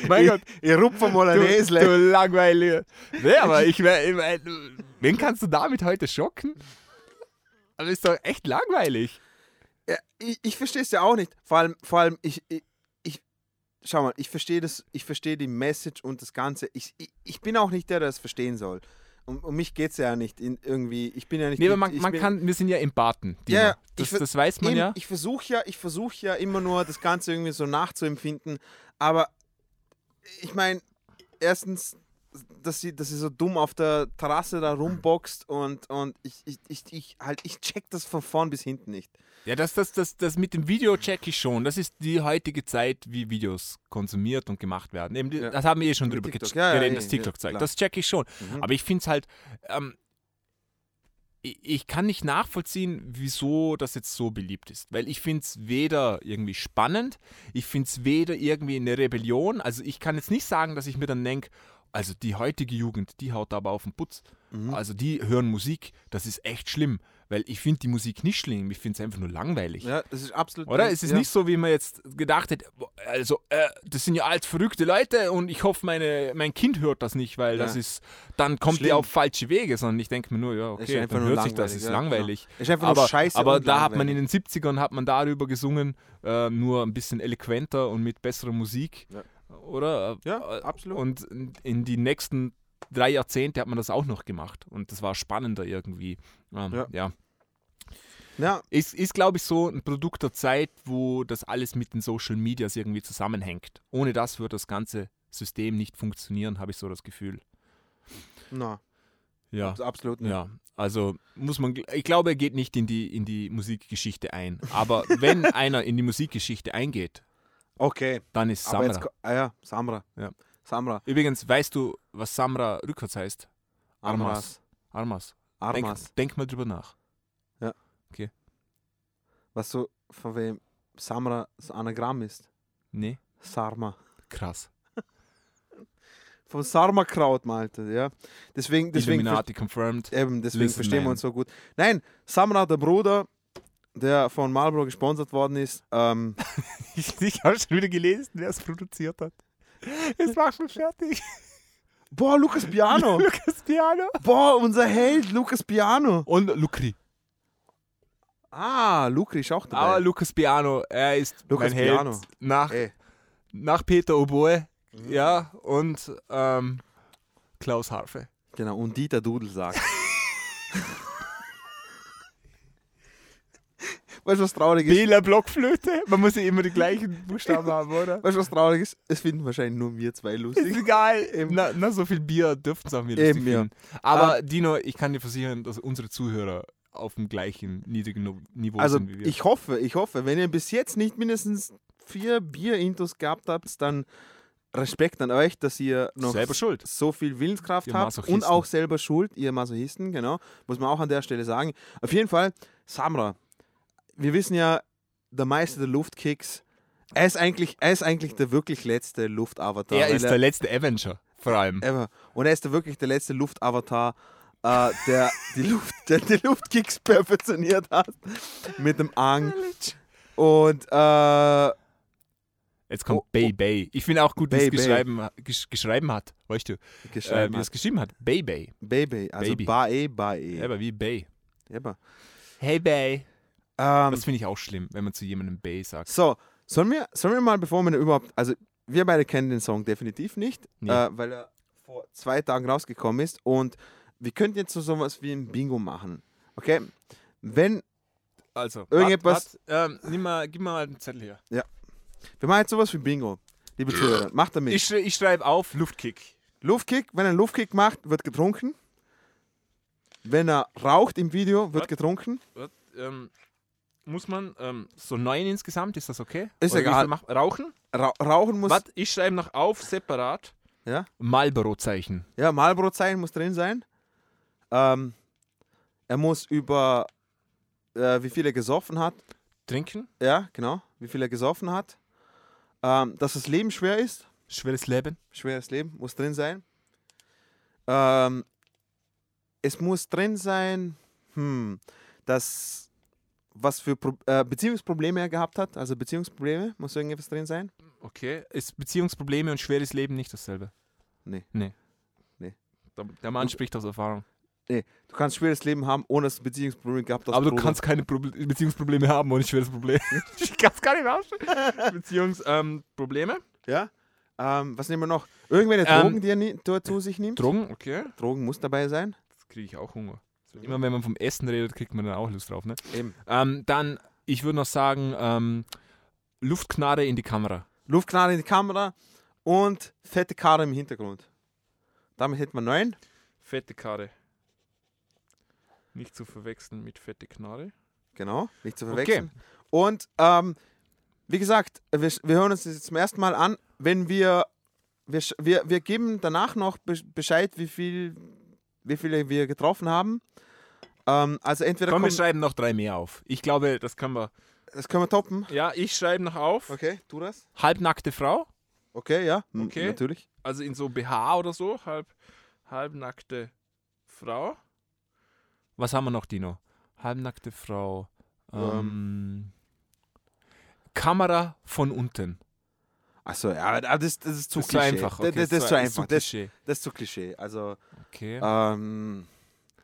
mein Gott, Ich rupfe mal ein Esel. du langweilige. Nee, aber ich, ich wen kannst du damit heute schocken? Das ist doch echt langweilig. Ja, ich ich verstehe es ja auch nicht. Vor allem, vor allem ich, ich, ich schau mal, ich verstehe das, ich verstehe die Message und das Ganze. Ich, ich, ich bin auch nicht der, der das verstehen soll. Um, um mich geht es ja nicht in irgendwie. Ich bin ja nicht. Nee, aber man, man kann, wir sind ja im Baten. Dina. Ja, das, ich das weiß man Eben, ja. Ich versuche ja, ich versuche ja immer nur das Ganze irgendwie so nachzuempfinden. Aber ich meine, erstens, dass sie, dass sie so dumm auf der Terrasse da rumboxt und, und ich, ich, ich, ich, halt, ich check das von vorn bis hinten nicht. Ja, das, das, das, das mit dem Video check ich schon. Das ist die heutige Zeit, wie Videos konsumiert und gemacht werden. Eben, Ja. Das haben wir eh schon Mit drüber TikTok. Ja, ja, geredet, das TikTok zeigt. Das check ich schon. Mhm. Aber ich finde es halt, ähm, ich kann nicht nachvollziehen, wieso das jetzt so beliebt ist. Weil ich finde es weder irgendwie spannend, ich finde es weder irgendwie eine Rebellion. Also ich kann jetzt nicht sagen, dass ich mir dann denke, also die heutige Jugend, die haut aber auf den Putz. Mhm. Also die hören Musik, das ist echt schlimm. Weil ich finde die Musik nicht schlimm, ich finde es einfach nur langweilig. Ja, das ist absolut. Oder? Es ist ja. nicht so, wie man jetzt gedacht hätte, also, äh, das sind ja alt verrückte Leute und ich hoffe, meine, mein Kind hört das nicht, weil das Ja. ist, dann kommt die Schlimm. auf falsche Wege, sondern ich denke mir nur, ja, okay, einfach dann hört sich das, ist ja, langweilig. genau. Ist einfach aber nur scheiße aber da hat man in den 70ern hat man darüber gesungen, äh, nur ein bisschen eloquenter und mit besserer Musik. Oder? Ja, Äh, absolut. Und in- die nächsten drei Jahrzehnte hat man das auch noch gemacht und das war spannender irgendwie. Ähm, Ja. ja. Ja, Ist, ist glaube ich, so ein Produkt der Zeit, wo das alles mit den Social Medias irgendwie zusammenhängt. Ohne das würde das ganze System nicht funktionieren, habe ich so das Gefühl. na, Ja. abs- absolut nicht. Ja, also muss man, ich glaube, er geht nicht in die, in die Musikgeschichte ein. Aber wenn einer in die Musikgeschichte eingeht, Okay. dann ist jetzt, Samra. ah ja, Samra. Ja. Samra. Übrigens, weißt du, was Samra rückwärts heißt? Armas. Armas. Armas. Denk, denk mal drüber nach. Was so, von wem Samra das Anagramm ist. Nee, Sarma. krass. Vom Sarma-Kraut, Malte, ja. Deswegen, deswegen, Illuminati confirmed. Eben, deswegen Listen, verstehen wir man. uns so gut. Nein, Samra, der Bruder, der von Marlboro gesponsert worden ist, ähm, Ich, ich habe schon wieder gelesen, wer es produziert hat. Es macht mich fertig. boah, Lucas Piano. Lucas Piano. boah, unser Held, Lucas Piano. Und Lucri. Ah, Lucri ist auch dabei. Aber Lucas Piano, er ist Lucas mein Held Piano. nach, Ey. nach Peter Oboe. Ja, und ähm, Klaus Harfe. Genau, und Dieter Dudel sagt. Weißt du, was traurig ist? Bela Blockflöte. Man muss ja immer die gleichen Buchstaben haben, oder? Weißt du, was traurig ist? Es finden wahrscheinlich nur wir zwei Ist lustig. egal. Na, na, so viel Bier dürften es auch mir lustig Eben, ja. finden. Aber Dino, ich kann dir versichern, dass unsere Zuhörer auf dem gleichen niedrigen Niveau Also, sind wie wir. ich hoffe, ich hoffe, wenn ihr bis jetzt nicht mindestens vier Bier-Intos gehabt habt, dann Respekt an euch, dass ihr noch so viel Willenskraft Ihr habt und auch selber schuld, ihr Masochisten, genau. Muss man auch an der Stelle sagen. Auf jeden Fall, Samra. Wir wissen ja, der Meister der Luftkicks, er ist eigentlich, er ist eigentlich der wirklich letzte Luftavatar. er ist der letzte Avenger, vor allem. Ever. Und er ist der wirklich der letzte Luftavatar, äh, der, die Luft, der die Luftkicks perfektioniert hat. Mit dem Ang. Und äh, Jetzt kommt Oh, Bay oh. Bay. Ich finde auch gut, wie Bay es Bay. geschrieben, gesch geschrieben hat. Weißt du, äh, wie es geschrieben hat. Bay Bay. Baby, also Baby. Bae, Bae. Aber wie Bay. Eber. Hey Bay. Ähm, Das finde ich auch schlimm, wenn man zu jemandem Bay sagt. so, sollen wir, sollen wir mal, bevor wir überhaupt, also wir beide kennen den Song definitiv nicht, Nee. äh, weil er vor zwei Tagen rausgekommen ist und wir könnten jetzt so sowas wie ein Bingo machen. Okay? Wenn, Also, Irgendetwas- wart, wart, ähm, nimm mal, gib mir mal einen Zettel hier. wir machen jetzt sowas wie Bingo. Liebe Zuhörer, macht damit. Ich, ich schreibe auf Luftkick. Luftkick, wenn er einen Luftkick macht, wird getrunken. Wenn er raucht im Video, wird Was? getrunken. Wat, ähm, muss man ähm, so neun insgesamt, ist das okay? Ist Oder egal. mach- Rauchen? Ra rauchen muss. Was? Ich schreibe noch auf, separat. Ja? Marlboro-Zeichen. Ja, Marlboro-Zeichen muss drin sein. Ähm, er muss über äh, wie viel er gesoffen hat. Trinken? Ja, genau. Wie viel er gesoffen hat. Ähm, dass das Leben schwer ist. Schweres Leben. Schweres Leben muss drin sein. Ähm, es muss drin sein, hm, dass was für Pro äh, Beziehungsprobleme er gehabt hat. Also Beziehungsprobleme, muss irgendetwas drin sein. Okay. Ist Beziehungsprobleme und schweres Leben nicht dasselbe? Nee. Nee. Nee. Der, Mann spricht aus Erfahrung. Nee, du kannst schweres Leben haben, ohne dass du Beziehungsprobleme gehabt hast. Aber du Bruder. kannst keine Proble Beziehungsprobleme haben ohne schweres Problem. ich kann es gar nicht aussprechen. Beziehungsprobleme? Ähm? Ja. Ähm, was nehmen wir noch? Irgendwelche Ähm, Drogen, die er nie, die er zu sich nimmt? Drogen, okay. Drogen muss dabei sein. Jetzt kriege ich auch Hunger. Immer wenn man vom Essen redet, kriegt man dann auch Lust drauf, ne? Eben. Ähm, dann, ich würde noch sagen, ähm, Luftknarre in die Kamera. Luftknarre in die Kamera und fette Karre im Hintergrund. Damit hätten wir neun. Fette Karre. Nicht zu verwechseln mit fette Knarre. Genau, nicht zu Okay. verwechseln. Und ähm, wie gesagt, wir, wir hören uns das jetzt zum ersten Mal an. Wenn wir, wir, wir, wir geben danach noch be- Bescheid, wie, viel, wie viele wir getroffen haben. Ähm, also entweder Komm, wir schreiben noch drei mehr auf. Ich glaube, das können wir. das können wir toppen. Ja, ich schreibe noch auf. Okay, tu das. Halbnackte Frau. Okay, ja, Okay. natürlich. Also in so BH oder so. Halb, halbnackte Frau. Was haben wir noch, Dino? Halbnackte Frau. Ähm, Kamera von unten. Achso, ja, das, das ist zu Das ist Klischee. einfach, Das- okay, das, das ist zu- einfach. Das, Klischee. das ist zu Klischee. Also, Okay. ähm,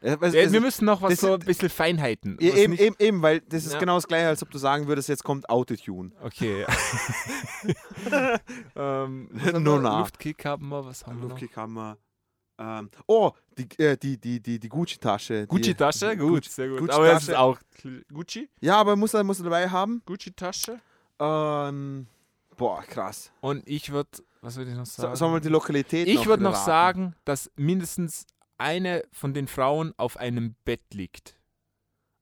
Ja, es- wir müssen noch was so ein bisschen Feinheiten. Eben, eben, eben, weil das ist Ja. genau das gleiche, als ob du sagen würdest, jetzt kommt Autotune. Okay. ähm, wir? nach. Luftkick haben wir, was haben wir noch? Luftkick haben wir. Ähm, oh, die, äh, die, die, die, die Gucci-Tasche. Gucci-Tasche? Gut, Gucci- sehr gut. Gucci Aber das ist auch Gucci? Ja, aber muss er, muss er dabei haben. Gucci-Tasche? Ähm, boah, krass. Und ich würde, was würde ich noch So, sagen? sollen wir die Lokalität ich würde noch sagen, dass mindestens eine von den Frauen auf einem Bett liegt.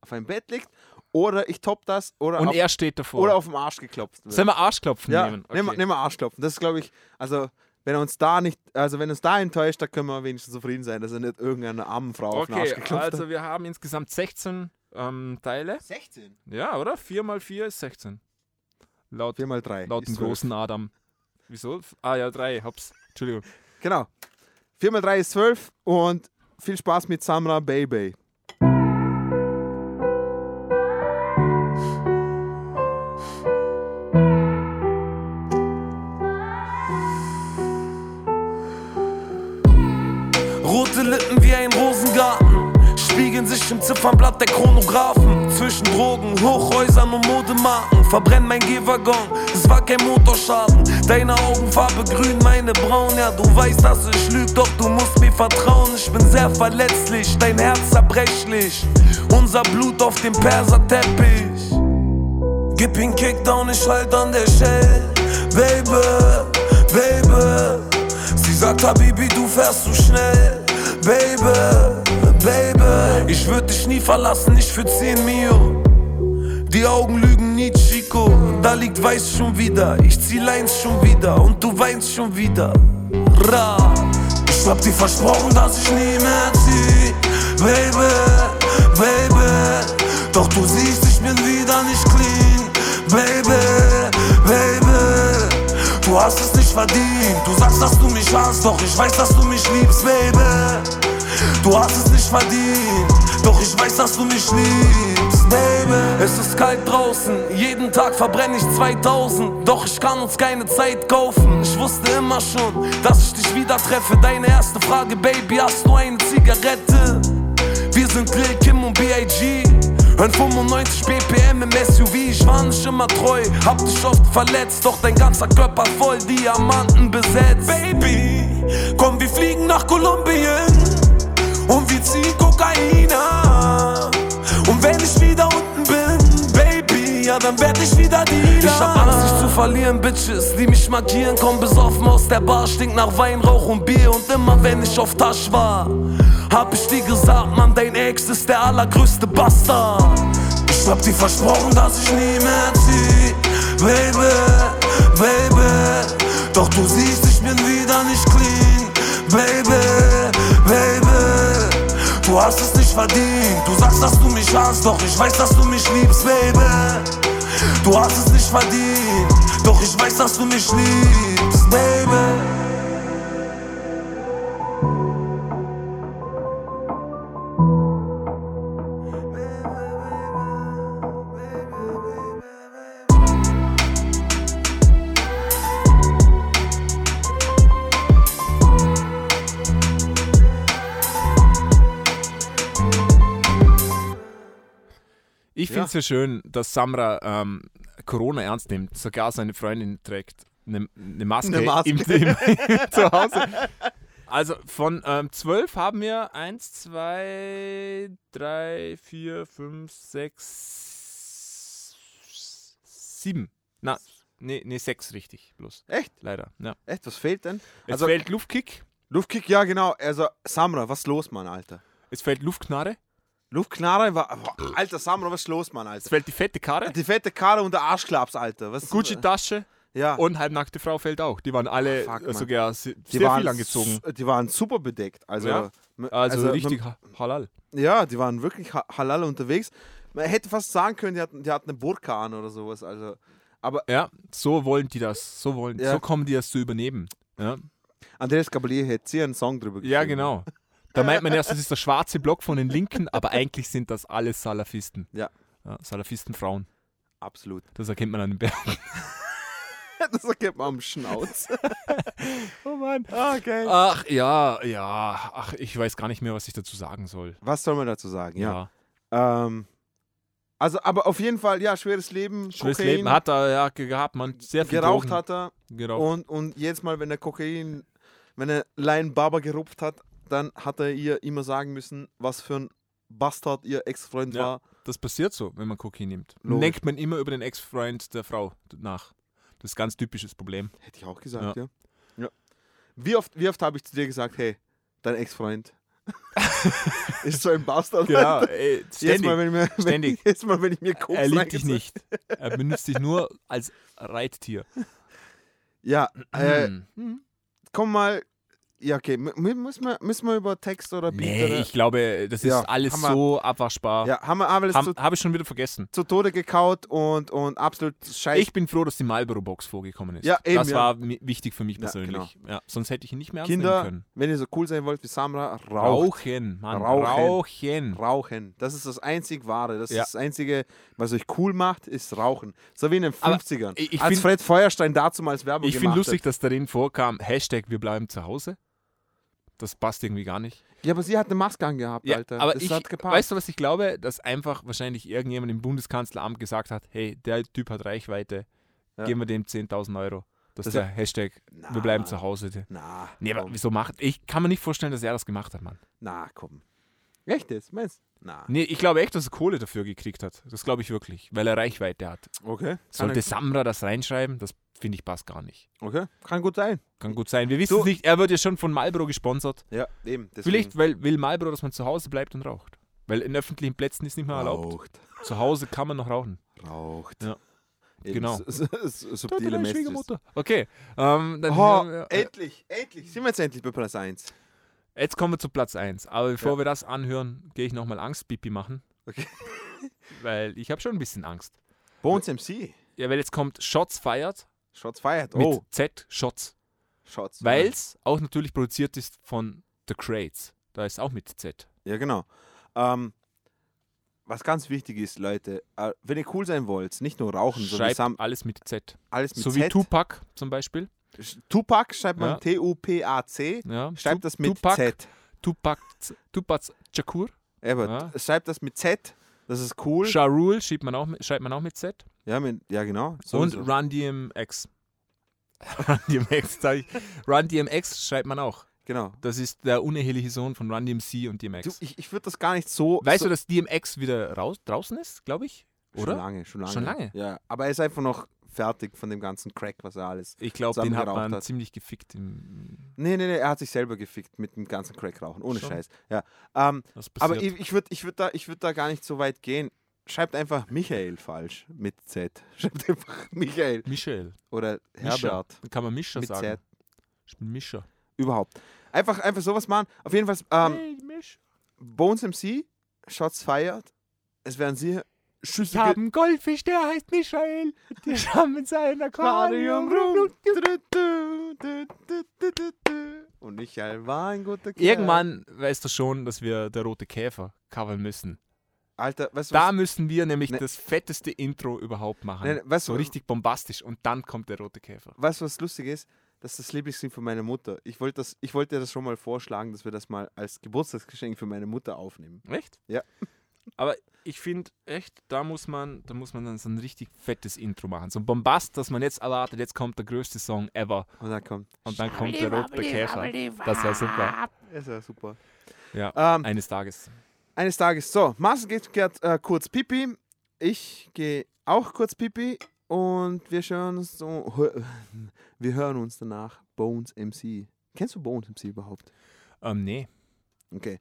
Auf einem Bett liegt oder ich top das oder, Und auf, er steht davor. oder auf dem Arsch geklopft wird. Sollen wir Arschklopfen ja, nehmen? nehmen wir nehmen wir Arschklopfen. Das ist, glaube ich, also wenn er uns da nicht, also wenn uns da enttäuscht, da können wir wenigstens zufrieden sein, dass er nicht irgendeine armen Frau auf den Arsch Okay, geklopft also wir haben insgesamt 16 ähm, Teile. hat. 16? Ja, oder? 4 mal 4 ist 16. Laut, 4 mal 3. laut dem großen Adam. Wieso? Ah ja, 3, hops. Entschuldigung. Genau. 4 mal 3 ist 12 und viel Spaß mit Samra Baby. Rote Lippen wie ein Rosengarten spiegeln sich im Ziffernblatt der Chronographen. Zwischen Drogen, Hochhäusern und Modemarken verbrennt mein Gehwaggon. Es war kein Motorschaden. Deine Augenfarbe grün, meine braun. Ja, du weißt, dass ich lüg, doch du musst mir vertrauen. Ich bin sehr verletzlich, dein Herz zerbrechlich. Unser Blut auf dem Perserteppich. Gib ihn Kickdown, ich halt an der Shell. Baby, Baby. Sie sagt, Habibi, du fährst zu schnell. Baby, Baby. Ich würd dich nie verlassen, nicht für 10 Mio. Die Augen lügen nie, Chico. Da liegt Weiß schon wieder. Ich zieh Lines schon wieder und du weinst schon wieder. Ra. Ich hab dir versprochen, dass ich nie mehr zieh. Baby, Baby. Doch du siehst, ich bin wieder nicht clean. Baby, Baby. Du hast es verdient. Du sagst, dass du mich hast, doch ich weiß, dass du mich liebst, Baby. Du hast es nicht verdient, doch ich weiß, dass du mich liebst, Baby. Es ist kalt draußen, jeden Tag verbrenne ich 2000. Doch ich kann uns keine Zeit kaufen. Ich wusste immer schon, dass ich dich wieder treffe. Deine erste Frage, Baby, hast du eine Zigarette? Wir sind Lil Kim und B.I.G. Hören 95 BPM im SUV, ich war nicht immer treu. Hab dich oft verletzt, doch dein ganzer Körper voll Diamanten besetzt. Baby, komm, wir fliegen nach Kolumbien und wir ziehen Kokain ab. Ja, dann werd ich wieder die. Ich hab Angst, dich zu verlieren, Bitches, die mich markieren. Komm besoffen aus der Bar, stinkt nach Weinrauch und Bier. Und immer wenn ich auf Tasch war, hab ich dir gesagt, Mann, dein Ex ist der allergrößte Bastard. Ich hab dir versprochen, dass ich nie mehr zieh, Baby, Baby. Doch du siehst, ich bin wieder nicht clean, Baby. Du hast es nicht verdient. Du sagst, dass du mich hast, doch ich weiß, dass du mich liebst, Baby. Du hast es nicht verdient, doch ich weiß, dass du mich liebst, Baby. Ich finde es ja schön, dass Samra ähm, Corona ernst nimmt, sogar seine Freundin trägt eine, eine Maske, Eine Maske. Im, im, zu Hause. Also von ähm, 12 haben wir 1, 2, 3, 4, 5, 6, 7. Na, nee, nee, 6 richtig bloß. Echt? Leider, ja. Echt, was fehlt denn? Jetzt Also- fehlt Luftkick. Luftkick, ja genau. Also Samra, was ist los, Mann, Alter? Es fällt Luftknarre, Luftknarre war. Boah, Alter, Samra, was ist los, Mann, es Alter? fällt die fette Karre, Die fette Karre und der Arschklaps, Alter. Was Gucci-Tasche Ja. und halbnackte Frau fällt auch. Die waren alle Fuck, Mann. sogar se- die sehr waren viel angezogen. Die waren super bedeckt. Also, Ja. m- Also, richtig halal. Ja, die waren wirklich ha halal unterwegs. Man hätte fast sagen können, die hatten, die hatten eine Burka an oder sowas. Also, aber Ja, so wollen die das. So wollen, Ja. so kommen die das zu übernehmen. Ja, Andreas Gabalier hätte hier einen Song drüber ja geschrieben. genau. Da meint man erst, das ist der schwarze Block von den Linken, aber eigentlich sind das alles Salafisten. Ja. ja Salafistenfrauen. Absolut. Das erkennt man an den Bergen. das erkennt man am Schnauz. Oh Mann. Okay. Ach ja, ja. Ach, ich weiß gar nicht mehr, was ich dazu sagen soll. Was soll man dazu sagen? Ja. Ja. Ähm, also, aber auf jeden Fall, ja, schweres Leben. Schönes Kokain, Leben hat er ja ge- gehabt, man. Sehr viel geraucht Drogen. hat er. Geraucht. Und, und jedes Mal, wenn er Kokain, wenn er Lion Barber gerupft hat, dann hat er ihr immer sagen müssen, was für ein Bastard ihr Ex-Freund Ja. war. Das passiert so, wenn man Kokain nimmt. Logisch. Denkt man immer über den Ex-Freund der Frau nach. Das ist ein ganz typisches Problem. Hätte ich auch gesagt, ja. Ja. ja. Wie oft, wie oft habe ich zu dir gesagt, hey, dein Ex-Freund ist so ein Bastard. Ja, ey, ständig. Mal, wenn, mir, wenn, Ständig. jedes Mal, wenn ich mir Koks Er liebt dich nicht. Er benutzt dich nur als Reittier. Ja, äh, Hm. komm mal. Ja, okay. M müssen, wir, müssen wir über Text oder Beat Nee, oder? ich glaube, das ist Ja, alles wir- so abwaschbar. Ja, haben wir alles Habe hab ich schon wieder vergessen. zu Tode gekaut und, und absolut scheiße. Ich bin froh, dass die Marlboro-Box vorgekommen ist. Ja, eben, das ja. war wichtig für mich Ja, genau. persönlich. Ja, sonst hätte ich ihn nicht mehr ernst Kinder, können. wenn ihr so cool sein wollt wie Samra, raucht. Rauchen, Mann. Rauchen. Rauchen. Das ist das einzig Wahre. Das ist das Einzige, was euch cool macht, ist Rauchen. So wie in den Aber 50ern. ich- ich als find- Fred Feuerstein dazu mal als Werbung Ich finde lustig, hat. dass darin vorkam, Hashtag wir bleiben zu Hause. Das passt irgendwie gar nicht. Ja, aber sie hat eine Maske angehabt, Ja, Alter. aber das ich, hat gepasst. weißt du, was ich glaube? Dass einfach wahrscheinlich irgendjemand im Bundeskanzleramt gesagt hat, hey, der Typ hat Reichweite, Ja. geben wir dem 10.000 Euro. Das, Das ist der hat- Hashtag, Na, wir bleiben zu Hause. Na, Nee, aber komm. wieso macht, ich kann mir nicht vorstellen, dass er das gemacht hat, Mann. Na, komm. Echt jetzt? Meinst du? Na. Nee, ich glaube echt, dass er Kohle dafür gekriegt hat. Das glaube ich wirklich, weil er Reichweite hat. Okay. Sollte Samra das reinschreiben, das finde ich passt gar nicht. okay. Kann gut sein. Kann gut sein. Wir wissen es nicht, er wird ja schon von Marlboro gesponsert. Ja, eben. Deswegen. Vielleicht weil, will Marlboro, dass man zu Hause bleibt und raucht. Weil in öffentlichen Plätzen ist nicht mehr erlaubt. Raucht. Zu Hause kann man noch rauchen. Raucht. Ja. Eben, Genau. Subtile. Schwiegermutter. Okay, ähm, dann Oh, äh, endlich, endlich. Sind wir jetzt endlich bei Platz 1? Jetzt kommen wir zu Platz 1. Aber bevor Ja. wir das anhören, gehe ich nochmal Angstpipi machen. Okay. weil ich habe schon ein bisschen Angst. Bones MC. Ja, weil jetzt kommt Shots feiert Shots fired. mit Oh, Z, Shots. Shots. Weil es auch natürlich produziert ist von The Crates. Da ist auch mit Z. Ja, genau. Ähm, was ganz wichtig ist, Leute, äh, wenn ihr cool sein wollt, nicht nur rauchen, sondern Schreibt sam- alles mit Z. alles mit so Z. wie Tupac zum Beispiel. Tupac schreibt man Ja. T-U-P-A-C. Ja. Schreibt das mit Tupac, Z. Tupac, Tupac Shakur. Ja. schreibt das mit Z. Das ist cool. Ja Rule schreibt man auch, mit- schreibt man auch mit Z. ja, mit, ja, genau. Und sowieso. Run DMX. Run DMX, sag ich. Run DMX schreibt man auch. Genau. Das ist der uneheliche Sohn von Run DMC und Du, DMX. ich ich würde das gar nicht so. weißt so, du, dass DMX wieder raus, draußen ist, glaube ich? Oder? Schon lange, schon lange. Schon lange? Ja, aber er ist einfach noch fertig von dem ganzen Crack, was er alles. Ich glaube, den hat man hat. ziemlich gefickt. Im, Nee, nee, nee, er hat sich selber gefickt mit dem ganzen Crack rauchen, ohne Schon? Scheiß. Ja. Ähm, aber ich, ich würde ich würd da, ich würd da gar nicht so weit gehen. Schreibt einfach Michael falsch mit Z. Schreibt einfach Michael Michel. oder. Herbert Dann kann man Mischer mit sagen. Z. Ich bin Mischer. Überhaupt. Einfach, einfach sowas machen. Auf jeden Fall, ähm, hey. Bones MC, Shots feiert. Es werden sie Schüsse Ich habe einen Goldfisch, der heißt Michael. Der schwammt in seinem Aquarium rum. Und Michael war ein guter Kerl. Irgendwann weißt du schon, dass wir der rote Käfer covern müssen. Alter, weißt du Da was? müssen wir nämlich Ne. das fetteste Intro überhaupt machen. Nee, nee, weißt so du- richtig bombastisch und dann kommt der rote Käfer. Weißt du, was lustig ist? Das ist das Lieblingsding von meiner Mutter. Ich wollte das, ich wollte das schon mal vorschlagen, dass wir das mal als Geburtstagsgeschenk für meine Mutter aufnehmen. Echt? Ja. Aber ich finde echt, da muss man, da muss man dann so ein richtig fettes Intro machen. So ein Bombast, dass man jetzt erwartet, jetzt kommt der größte Song ever Und dann kommt. und dann kommt der rote Käfer. Das wäre super. Ist ja super. Ja, Ähm, eines Tages. eines Tages. So, Marcel geht, geht äh, kurz Pipi. Ich gehe auch kurz Pipi. Und wir hören uns so. Wir hören uns danach Bones MC. Kennst du Bones MC überhaupt? Ähm, nee, Okay.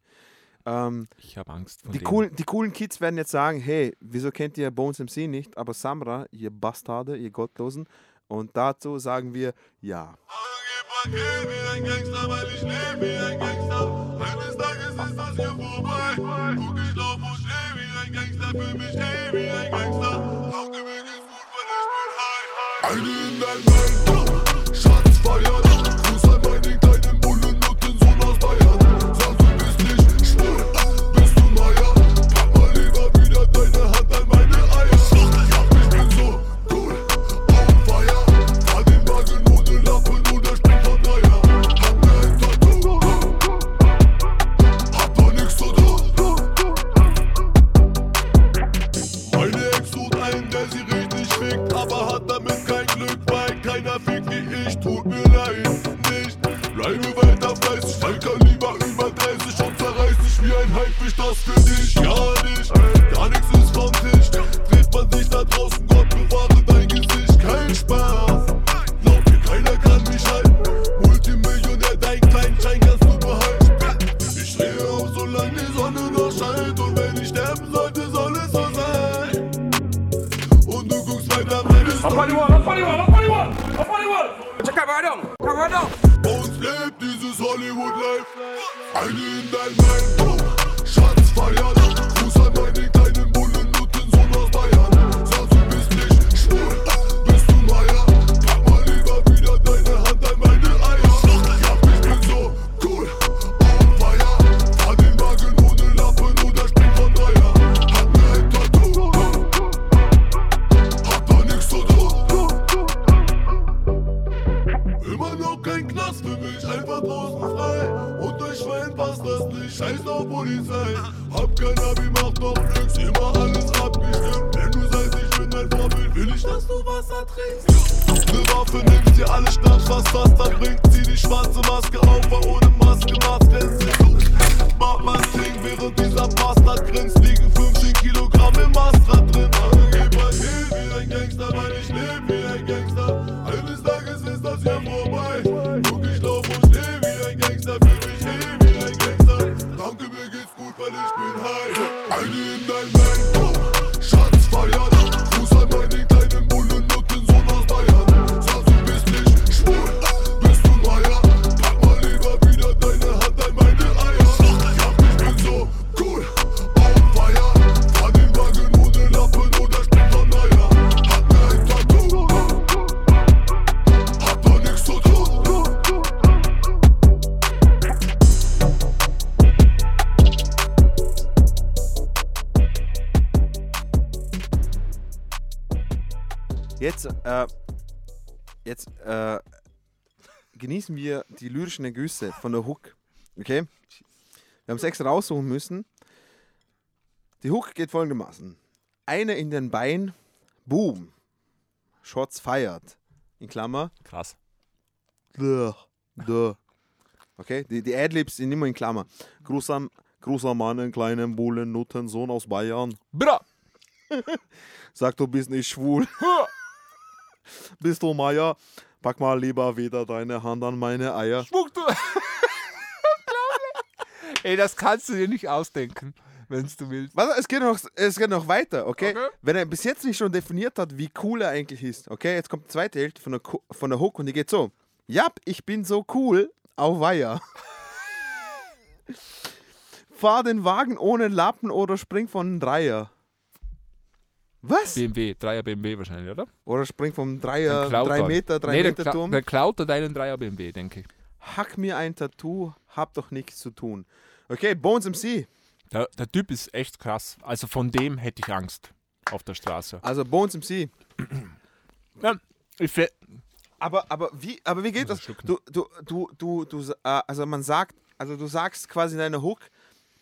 Ähm, ich habe Angst vor die, dem. coolen, die coolen Kids werden jetzt sagen, hey, wieso kennt ihr Bones MC nicht? Aber Samra, ihr Bastarde, ihr Gottlosen. Und dazu sagen wir, ja. wie ein Gangster, Jetzt, äh, jetzt äh, genießen wir die lyrischen Ergüsse von der Hook. Okay? Wir haben es extra raussuchen müssen. Die Hook geht folgendermaßen. Eine in den Bein, boom. Shots feiert. In Klammer. Krass. Duh, duh. Okay, die, die Adlibs sind immer in Klammer. Gruß an, Gruß an meinen kleinen Bullen, Nuttensohn aus Bayern. Bra! Sag, du bist nicht schwul. bist du Meier? Pack mal lieber wieder deine Hand an meine Eier. Spuck du! Ey, das kannst du dir nicht ausdenken, wenn du willst. Warte, es geht noch, es geht noch weiter, okay? Okay. Wenn er bis jetzt nicht schon definiert hat, wie cool er eigentlich ist, okay? Jetzt kommt die zweite Hälfte von der, von der Hook und die geht so. Jap, ich bin so cool, auf Weiher. Fahr den Wagen ohne Lappen oder spring von Dreier. Was? BMW, Dreier BMW wahrscheinlich, oder? Oder spring vom Dreier, Dann klaut drei er. Meter, drei nee, der, Meter kla Turm. der klaut er deinen Dreier BMW, denke ich. Hack mir ein Tattoo, hab doch nichts zu tun. Okay, Bones MC. Der, der Typ ist echt krass. Also von dem hätte ich Angst auf der Straße. Also Bones MC. Ja, ich Aber, aber, wie, aber wie geht das? Du, du, du, du, du, äh, also man sagt, also du sagst quasi in deiner Hook,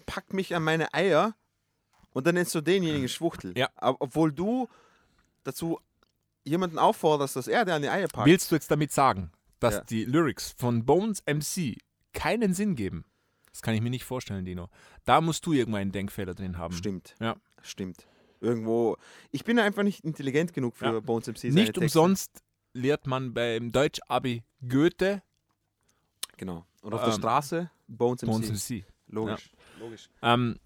pack mich an meine Eier und dann nennst du denjenigen Schwuchtel. Ja. Aber, obwohl du dazu jemanden aufforderst, dass er dir an die Eier packt. Willst du jetzt damit sagen, dass Ja. die Lyrics von Bones MC keinen Sinn geben? Das kann ich mir nicht vorstellen, Dino. Da musst du irgendwo einen Denkfehler drin haben. Stimmt. Ja. Stimmt. Irgendwo. Ich bin einfach nicht intelligent genug für Ja. Bones MC. Nicht Texte. umsonst lehrt man beim Deutsch-Abi Goethe Genau. Und auf der Ähm, Straße Bones MC. Bones MC. Logisch. Logisch. Ähm,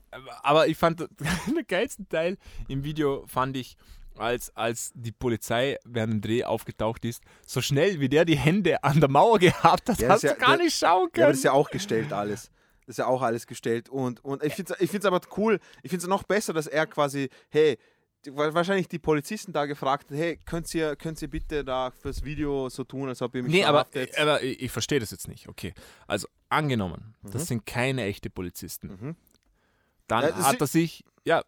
aber ich fand den geilsten Teil im Video fand ich, als, als die Polizei während dem Dreh aufgetaucht ist, so schnell wie der die Hände an der Mauer gehabt hat, Ja, hast das du ja- gar das- nicht schauen Ja, aber können. das ist ja auch gestellt alles. Das ist ja auch alles gestellt. Und, und ich finde es ich find's aber cool, ich finde es noch besser, dass er quasi, hey, wahrscheinlich die Polizisten da gefragt hey, könnt ihr, könnt ihr bitte da fürs Video so tun, als ob ihr mich Nee, aber, verhaftet? aber ich, ich verstehe das jetzt nicht. Okay. Also angenommen, Mhm. das sind keine echte Polizisten. Dann Ja, hat er sich, ja,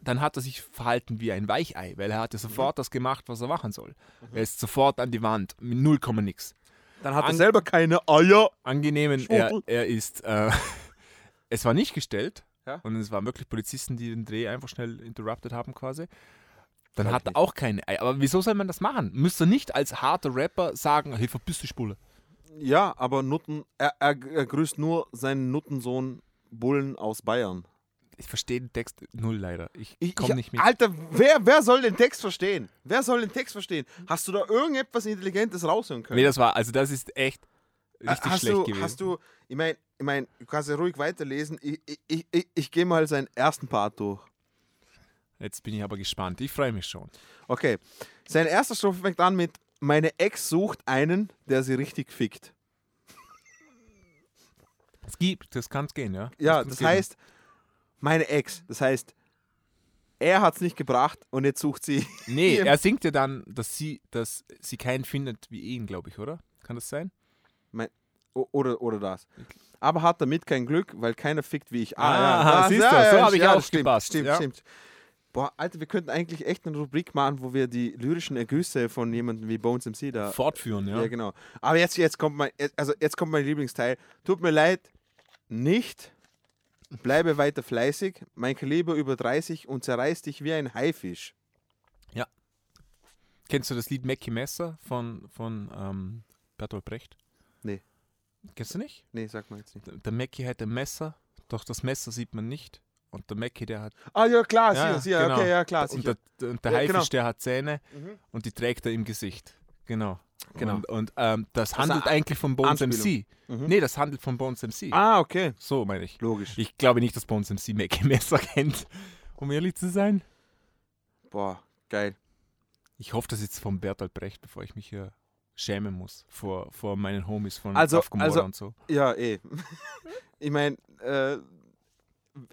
dann hat er sich verhalten wie ein Weichei, weil er Mhm. hat ja sofort das gemacht, was er machen soll. Er ist sofort an die Wand, mit 0, nix. Dann hat er An- selber keine Eier. Angenehmen, er, er ist, äh, es war nicht gestellt Ja. und es waren wirklich Polizisten, die den Dreh einfach schnell interrupted haben quasi. Dann hat er auch keine. Aber wieso soll man das machen? Müsste nicht als harter Rapper sagen, hey, verpiss dich, Spule. Ja, aber Nutten, er, er, er grüßt nur seinen Nuttensohn Bullen aus Bayern. Ich verstehe den Text null leider. Ich, komme ich, nicht mit. Alter, wer, wer soll den Text verstehen? Wer soll den Text verstehen? Hast du da irgendetwas Intelligentes raushören können? Nee, das war, also das ist echt richtig hast schlecht du, gewesen. Hast du, ich meine, ich mein, du kannst ja ruhig weiterlesen. Ich, ich, ich, ich, gehe mal seinen ersten Part durch. Jetzt bin ich aber gespannt. Ich freue mich schon. Okay. Sein erster Strophe fängt an mit Meine Ex sucht einen, der sie richtig fickt. Es gibt, das kann es gehen, ja? Ja, das geben. heißt, meine Ex. Das heißt, er hat es nicht gebracht und jetzt sucht sie. Nee, er singt ja dann, dass sie, dass sie keinen findet wie ihn, glaube ich, oder? Kann das sein? Mein, oder, oder das. Aber hat damit kein Glück, weil keiner fickt wie ich. Ah, das- siehst du, so hab ich ja, auch stimmt, gepasst, Stimmt, ja. stimmt. Boah, Alter, wir könnten eigentlich echt eine Rubrik machen, wo wir die lyrischen Ergüsse von jemandem wie Bones MC da Fortführen, ja. Ja, genau. Aber jetzt, jetzt kommt mein, also jetzt kommt mein Lieblingsteil. Tut mir leid, nicht. Bleibe weiter fleißig. Mein Kaliber über 30 und zerreiß dich wie ein Haifisch. Kennst du das Lied Mackie Messer von, von ähm, Bertolt Brecht? Nee. Kennst du nicht? Nee, sag mal jetzt nicht. Der, der Mackie hat ein Messer, doch das Messer sieht man nicht. Und der Mackie, der hat. Ah, ja, klar, Ja, sicher, genau. okay, ja, klar, Und sicher. der, und der Ja, Haifisch, genau. der hat Zähne Mhm. und die trägt er im Gesicht. Genau. Genau. Und, und ähm, das handelt eine eigentlich von Bones Anspielung. MC. Mhm. Nee, das handelt von Bones MC. Ah, okay. So meine ich. Logisch. Ich glaube nicht, dass Bones MC Mackie Messer kennt, um ehrlich zu sein. Boah, geil. Ich hoffe, das ist von Bertolt Brecht, bevor ich mich hier schämen muss vor, vor meinen Homies von Also, also und so. ja, eh. ich meine, äh,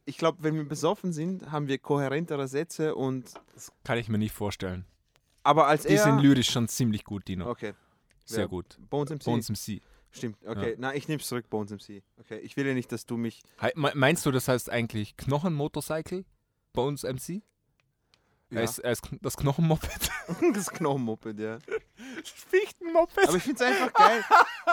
ich glaube, wenn wir besoffen sind, haben wir kohärentere Sätze und. Das kann ich mir nicht vorstellen. Aber als Die er. sind lyrisch schon ziemlich gut, Dino. Okay. Sehr Wer? gut. Bones MC. Bones MC. Stimmt, okay. Ja. Na, ich nehme zurück, Bones MC. Okay, ich will ja nicht, dass du mich. Meinst du, das heißt eigentlich Knochenmotorcycle? Bones MC? Ja. Er, ist, er ist das Knochenmoped. das Knochenmoped, ja. Fichtenmoped. Aber ich finde es einfach geil.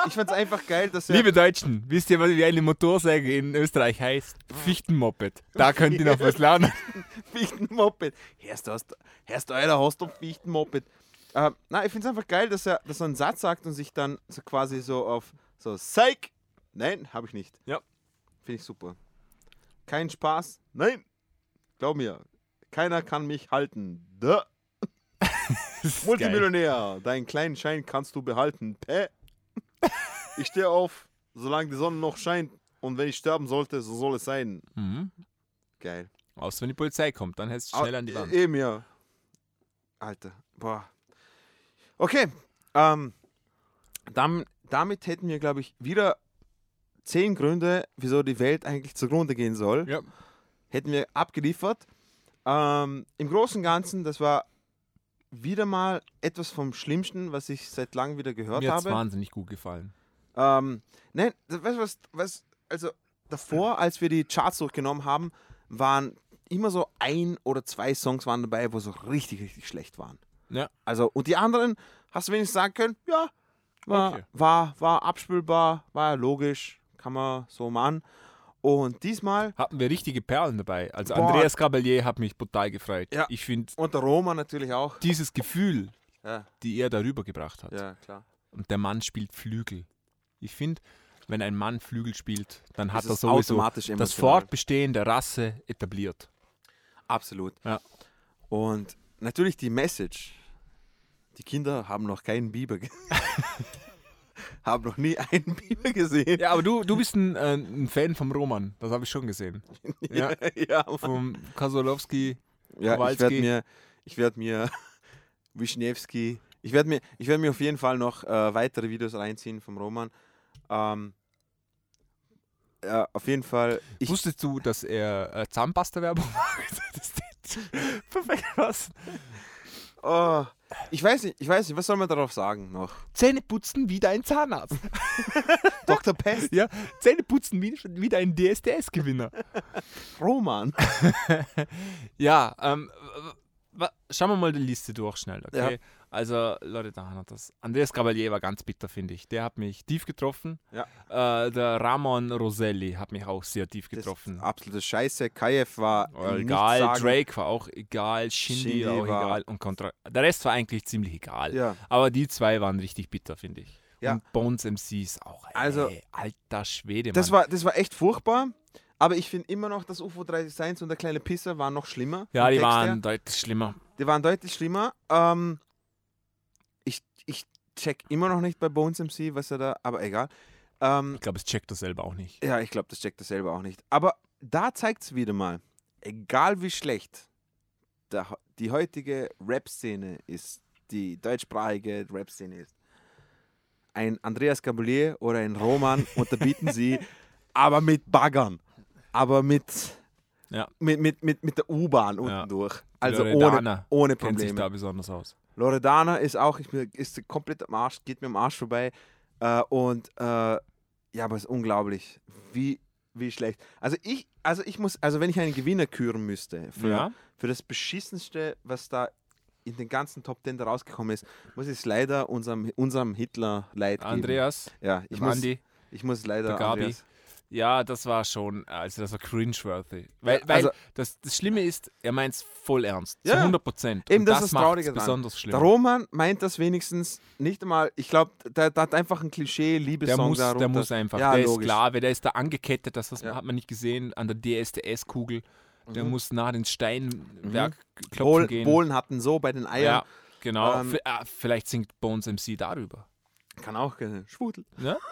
Ich finde es einfach geil, dass er. Liebe Deutschen, wisst ihr, was wie eine Motorsäge in Österreich heißt? Fichtenmoped. Da könnt ihr noch was lernen. Fichtenmoped. Hörst du, hörst du, Alter, hast du Fichtenmoped? Äh, na, ich finde es einfach geil, dass er, dass er einen Satz sagt und sich dann so quasi so auf so Psych. Nein, habe ich nicht. Ja. Finde ich super. Kein Spaß. Nein. Glaub mir. Keiner kann mich halten. Da. Multimillionär. Deinen kleinen Schein kannst du behalten. Päh. Ich stehe auf, solange die Sonne noch scheint. Und wenn ich sterben sollte, so soll es sein. Mhm. Geil. Außer wenn die Polizei kommt, dann hältst du schnell Ah, an die Wand. Eben, ja. Alter, boah. Okay, ähm, dann, damit hätten wir, glaube ich, wieder zehn Gründe, wieso die Welt eigentlich zugrunde gehen soll. Ja. Hätten wir abgeliefert. Ähm, Im Großen und Ganzen, das war wieder mal etwas vom Schlimmsten, was ich seit langem wieder gehört Mir hat es habe. wahnsinnig gut gefallen. Ähm, nein, weißt du was, was, also davor, als wir die Charts durchgenommen haben, waren immer so ein oder zwei Songs waren dabei, wo so richtig, richtig schlecht waren. Ja. Also, und die anderen hast du wenigstens sagen können, ja, war, Okay. war, war abspülbar, war logisch, kann man so machen. Und diesmal, Hatten wir richtige Perlen dabei. Also Boah. Andreas Gabalier hat mich brutal gefreut. Ja. Ich finde und der Roma natürlich auch. dieses Gefühl, Ja, die er darüber gebracht hat. ja klar. Und der Mann spielt Flügel. Ich finde, wenn ein Mann Flügel spielt, dann hat er es sowieso automatisch das. Fortbestehen der Rasse etabliert. Absolut. Ja. Und natürlich die Message. Die Kinder haben noch keinen Biber. habe noch nie einen Biber gesehen. Ja, aber du, du bist ein, äh, ein Fan vom Roman. Das habe ich schon gesehen. Ja, ja, vom Kasolowski. ja ich werde mir, ich werde mir Wischniewski, ich werde mir, ich werde mir auf jeden Fall noch äh, weitere Videos reinziehen vom Roman. Ähm, ja, auf jeden Fall. Ich, Wusstest du, dass er äh, Zahnpasta-Werbung macht? Perfekt was. oh, ich weiß nicht, ich weiß nicht, was soll man darauf sagen noch? Zähne putzen wie dein Zahnarzt. Dr. Pest, Ja, Zähne putzen wie, wie dein DSDS-Gewinner. Roman. Ja, ähm, schauen wir mal die Liste durch schnell, okay? Ja. Also, Leute, da hat das. Andreas Cavalier war ganz bitter, finde ich. Der hat mich tief getroffen. Ja. Äh, der Ramon Roselli hat mich auch sehr tief getroffen. absolute Scheiße. Kayev war egal, sagen. Drake war auch egal, Shindy, Shindy auch egal und Contra. Der Rest war eigentlich ziemlich egal. Ja. Aber die zwei waren richtig bitter, finde ich. Ja. Und Bones MC ist auch, ey, Also, alter Schwede, Mann. Das war, das war echt furchtbar. Aber ich finde immer noch, dass UFO 361 und der kleine Pisser waren noch schlimmer. ja, die Text waren her. deutlich schlimmer. Die waren deutlich schlimmer. Ähm, ich, check immer noch nicht bei Bones MC, was er da, aber egal. Ähm, Ich glaube, es checkt er selber auch nicht. ja, ich glaube, das checkt er selber auch nicht. Aber da zeigt es wieder mal, egal wie schlecht der, die heutige Rap-Szene ist, die deutschsprachige Rap-Szene ist, ein Andreas Gaboulier oder ein Roman unterbieten sie, aber mit Baggern. Aber mit, Ja. mit, mit, mit, mit der U-Bahn unten Ja. durch. Also ohne, ohne Kennt sich Probleme. da besonders aus. Loredana ist auch, ich, ist komplett am Arsch, geht mir am Arsch vorbei. Äh, und äh, ja, aber es ist unglaublich, wie, wie schlecht. Also ich, also ich muss, also wenn ich einen Gewinner küren müsste für, Ja. für das beschissenste, was da in den ganzen Top Ten da rausgekommen ist, muss ich es leider unserem, unserem Hitler leid geben. Andreas, Ja, ich muss, Andi, ich muss leider. Andreas. Ja, das war schon, also das war cringeworthy. Weil, weil also- das, das Schlimme ist, er meint es voll ernst. Ja. Zu 100 Prozent. Eben, das das ist dran. besonders schlimm. Der Roman meint das wenigstens nicht einmal, ich glaube, der, der hat einfach ein klischee Der muss, darunter. der muss einfach, Ja, der ist logisch. klar, weil der ist da angekettet, das, das Ja. hat man nicht gesehen, an der DSDS-Kugel. Der Mhm. muss nah ins Steinwerk klopfen Bohlen, gehen. Bohlen hatten so bei den Eiern. ja, genau. Ähm, ah, vielleicht singt Bones MC darüber. Kann auch gerne. Schwuchtel. Ja?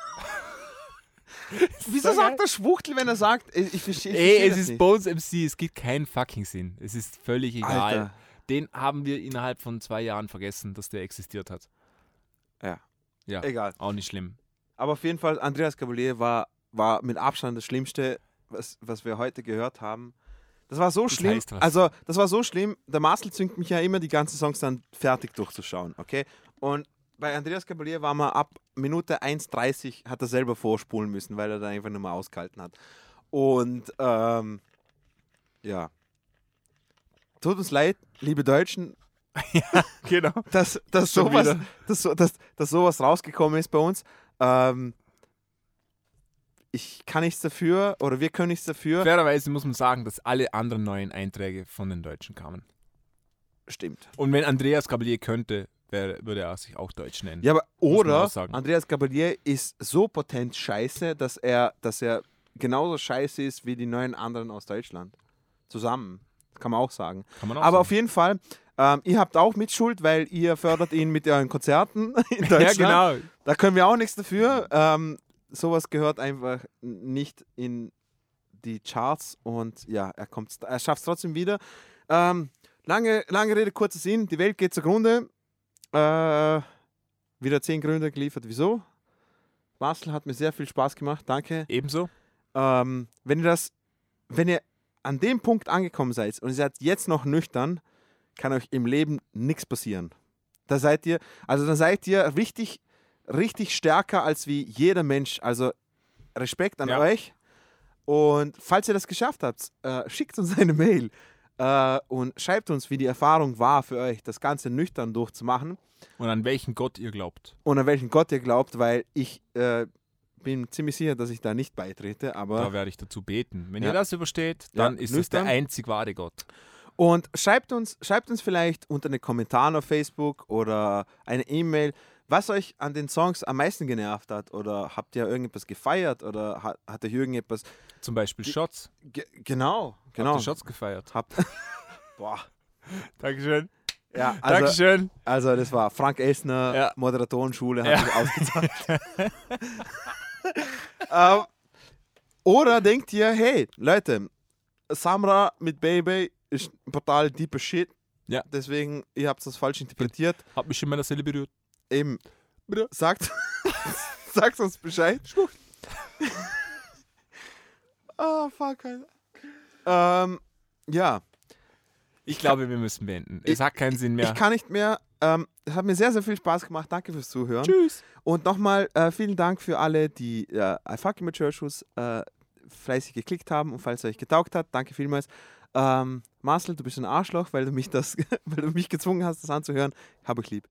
Wieso So sagt er Schwuchtel, wenn er sagt, ich, verstehe Ey, es das ist nicht. Bones MC, es gibt keinen fucking Sinn. Es ist völlig egal. Alter. Den haben wir innerhalb von zwei Jahren vergessen, dass der existiert hat. Ja. Ja, Egal. auch nicht schlimm. Aber auf jeden Fall, Andreas Cavalier war, war mit Abstand das Schlimmste, was, was wir heute gehört haben. Das war so schlimm. heißt was. Also, das war so schlimm. Der Marcel zwingt mich ja immer, die ganzen Songs dann fertig durchzuschauen. Okay? Und bei Andreas Cavalier war man ab Minute 1,30 hat er selber vorspulen müssen, weil er da einfach nur mal ausgehalten hat. Und ähm, ja. Tut uns leid, liebe Deutschen, Genau. dass, dass, Schon sowas, wieder. dass, so- dass, dass sowas rausgekommen ist bei uns. Ähm, ich kann nichts dafür oder wir können nichts dafür. Fairerweise muss man sagen, dass alle anderen neuen Einträge von den Deutschen kamen. Stimmt. Und wenn Andreas Gabalier könnte, wäre, würde er sich auch Deutsch nennen. Ja, aber oder. Andreas Gabalier ist so potent scheiße, dass er, dass er genauso scheiße ist wie die neuen anderen aus Deutschland. Zusammen. Kann man auch sagen. Kann man auch Aber sagen. auf jeden Fall, ähm, ihr habt auch Mitschuld, weil ihr fördert ihn mit euren Konzerten in Ja, Deutschland. genau. Da können wir auch nichts dafür. Ähm, sowas gehört einfach nicht in die Charts und ja, er, kommt, er schafft es trotzdem wieder. Ähm, lange, lange Rede, kurzer Sinn. Die Welt geht zugrunde. Äh, wieder zehn Gründe geliefert. Wieso? Marcel hat mir sehr viel Spaß gemacht. Danke. Ebenso. Ähm, wenn ihr das, wenn ihr an dem Punkt angekommen seid und ihr seid jetzt noch nüchtern, kann euch im Leben nichts passieren. Da seid ihr, also da seid ihr richtig, richtig stärker als wie jeder Mensch. Also Respekt an Ja. euch. Und falls ihr das geschafft habt, äh, schickt uns eine Mail äh, und schreibt uns, wie die Erfahrung war für euch, das Ganze nüchtern durchzumachen Und an welchen Gott ihr glaubt. und an welchen Gott ihr glaubt, weil ich äh, bin ziemlich sicher, dass ich da nicht beitrete. Aber Da werde ich dazu beten. Wenn Ja. ihr das übersteht, dann Ja, ist es der einzig wahre Gott. Und schreibt uns, schreibt uns vielleicht unter den Kommentaren auf Facebook oder eine E-Mail, was euch an den Songs am meisten genervt hat. Oder habt ihr irgendetwas gefeiert oder hat, hat euch irgendetwas. Zum Beispiel Shots. Ge genau, genau. Habt ihr Shots gefeiert? Habt. Boah. Dankeschön. Ja, also, Dankeschön. Also das war Frank Elsner, Ja. Moderatorenschule, hat Ja. sich ausgezahlt. ähm, oder denkt ihr, hey, Leute, Samra mit Baby ist total deeper Shit. Ja. Deswegen, ihr habt das falsch interpretiert. Hat mich in meiner Seele berührt. Eben, sagt, sagt uns Bescheid. Oh, fuck, Alter. Ähm, ja. Ich glaube, wir müssen beenden. Es hat keinen Sinn mehr. Ich kann nicht mehr. Ähm, es hat mir sehr, sehr viel Spaß gemacht. Danke fürs Zuhören. Tschüss. Und nochmal äh, vielen Dank für alle, die äh, I Fuck You mit Churchus äh, fleißig geklickt haben und falls es euch getaugt hat, danke vielmals. Ähm, Marcel, du bist ein Arschloch, weil du mich das, weil du mich gezwungen hast, das anzuhören. Hab ich lieb.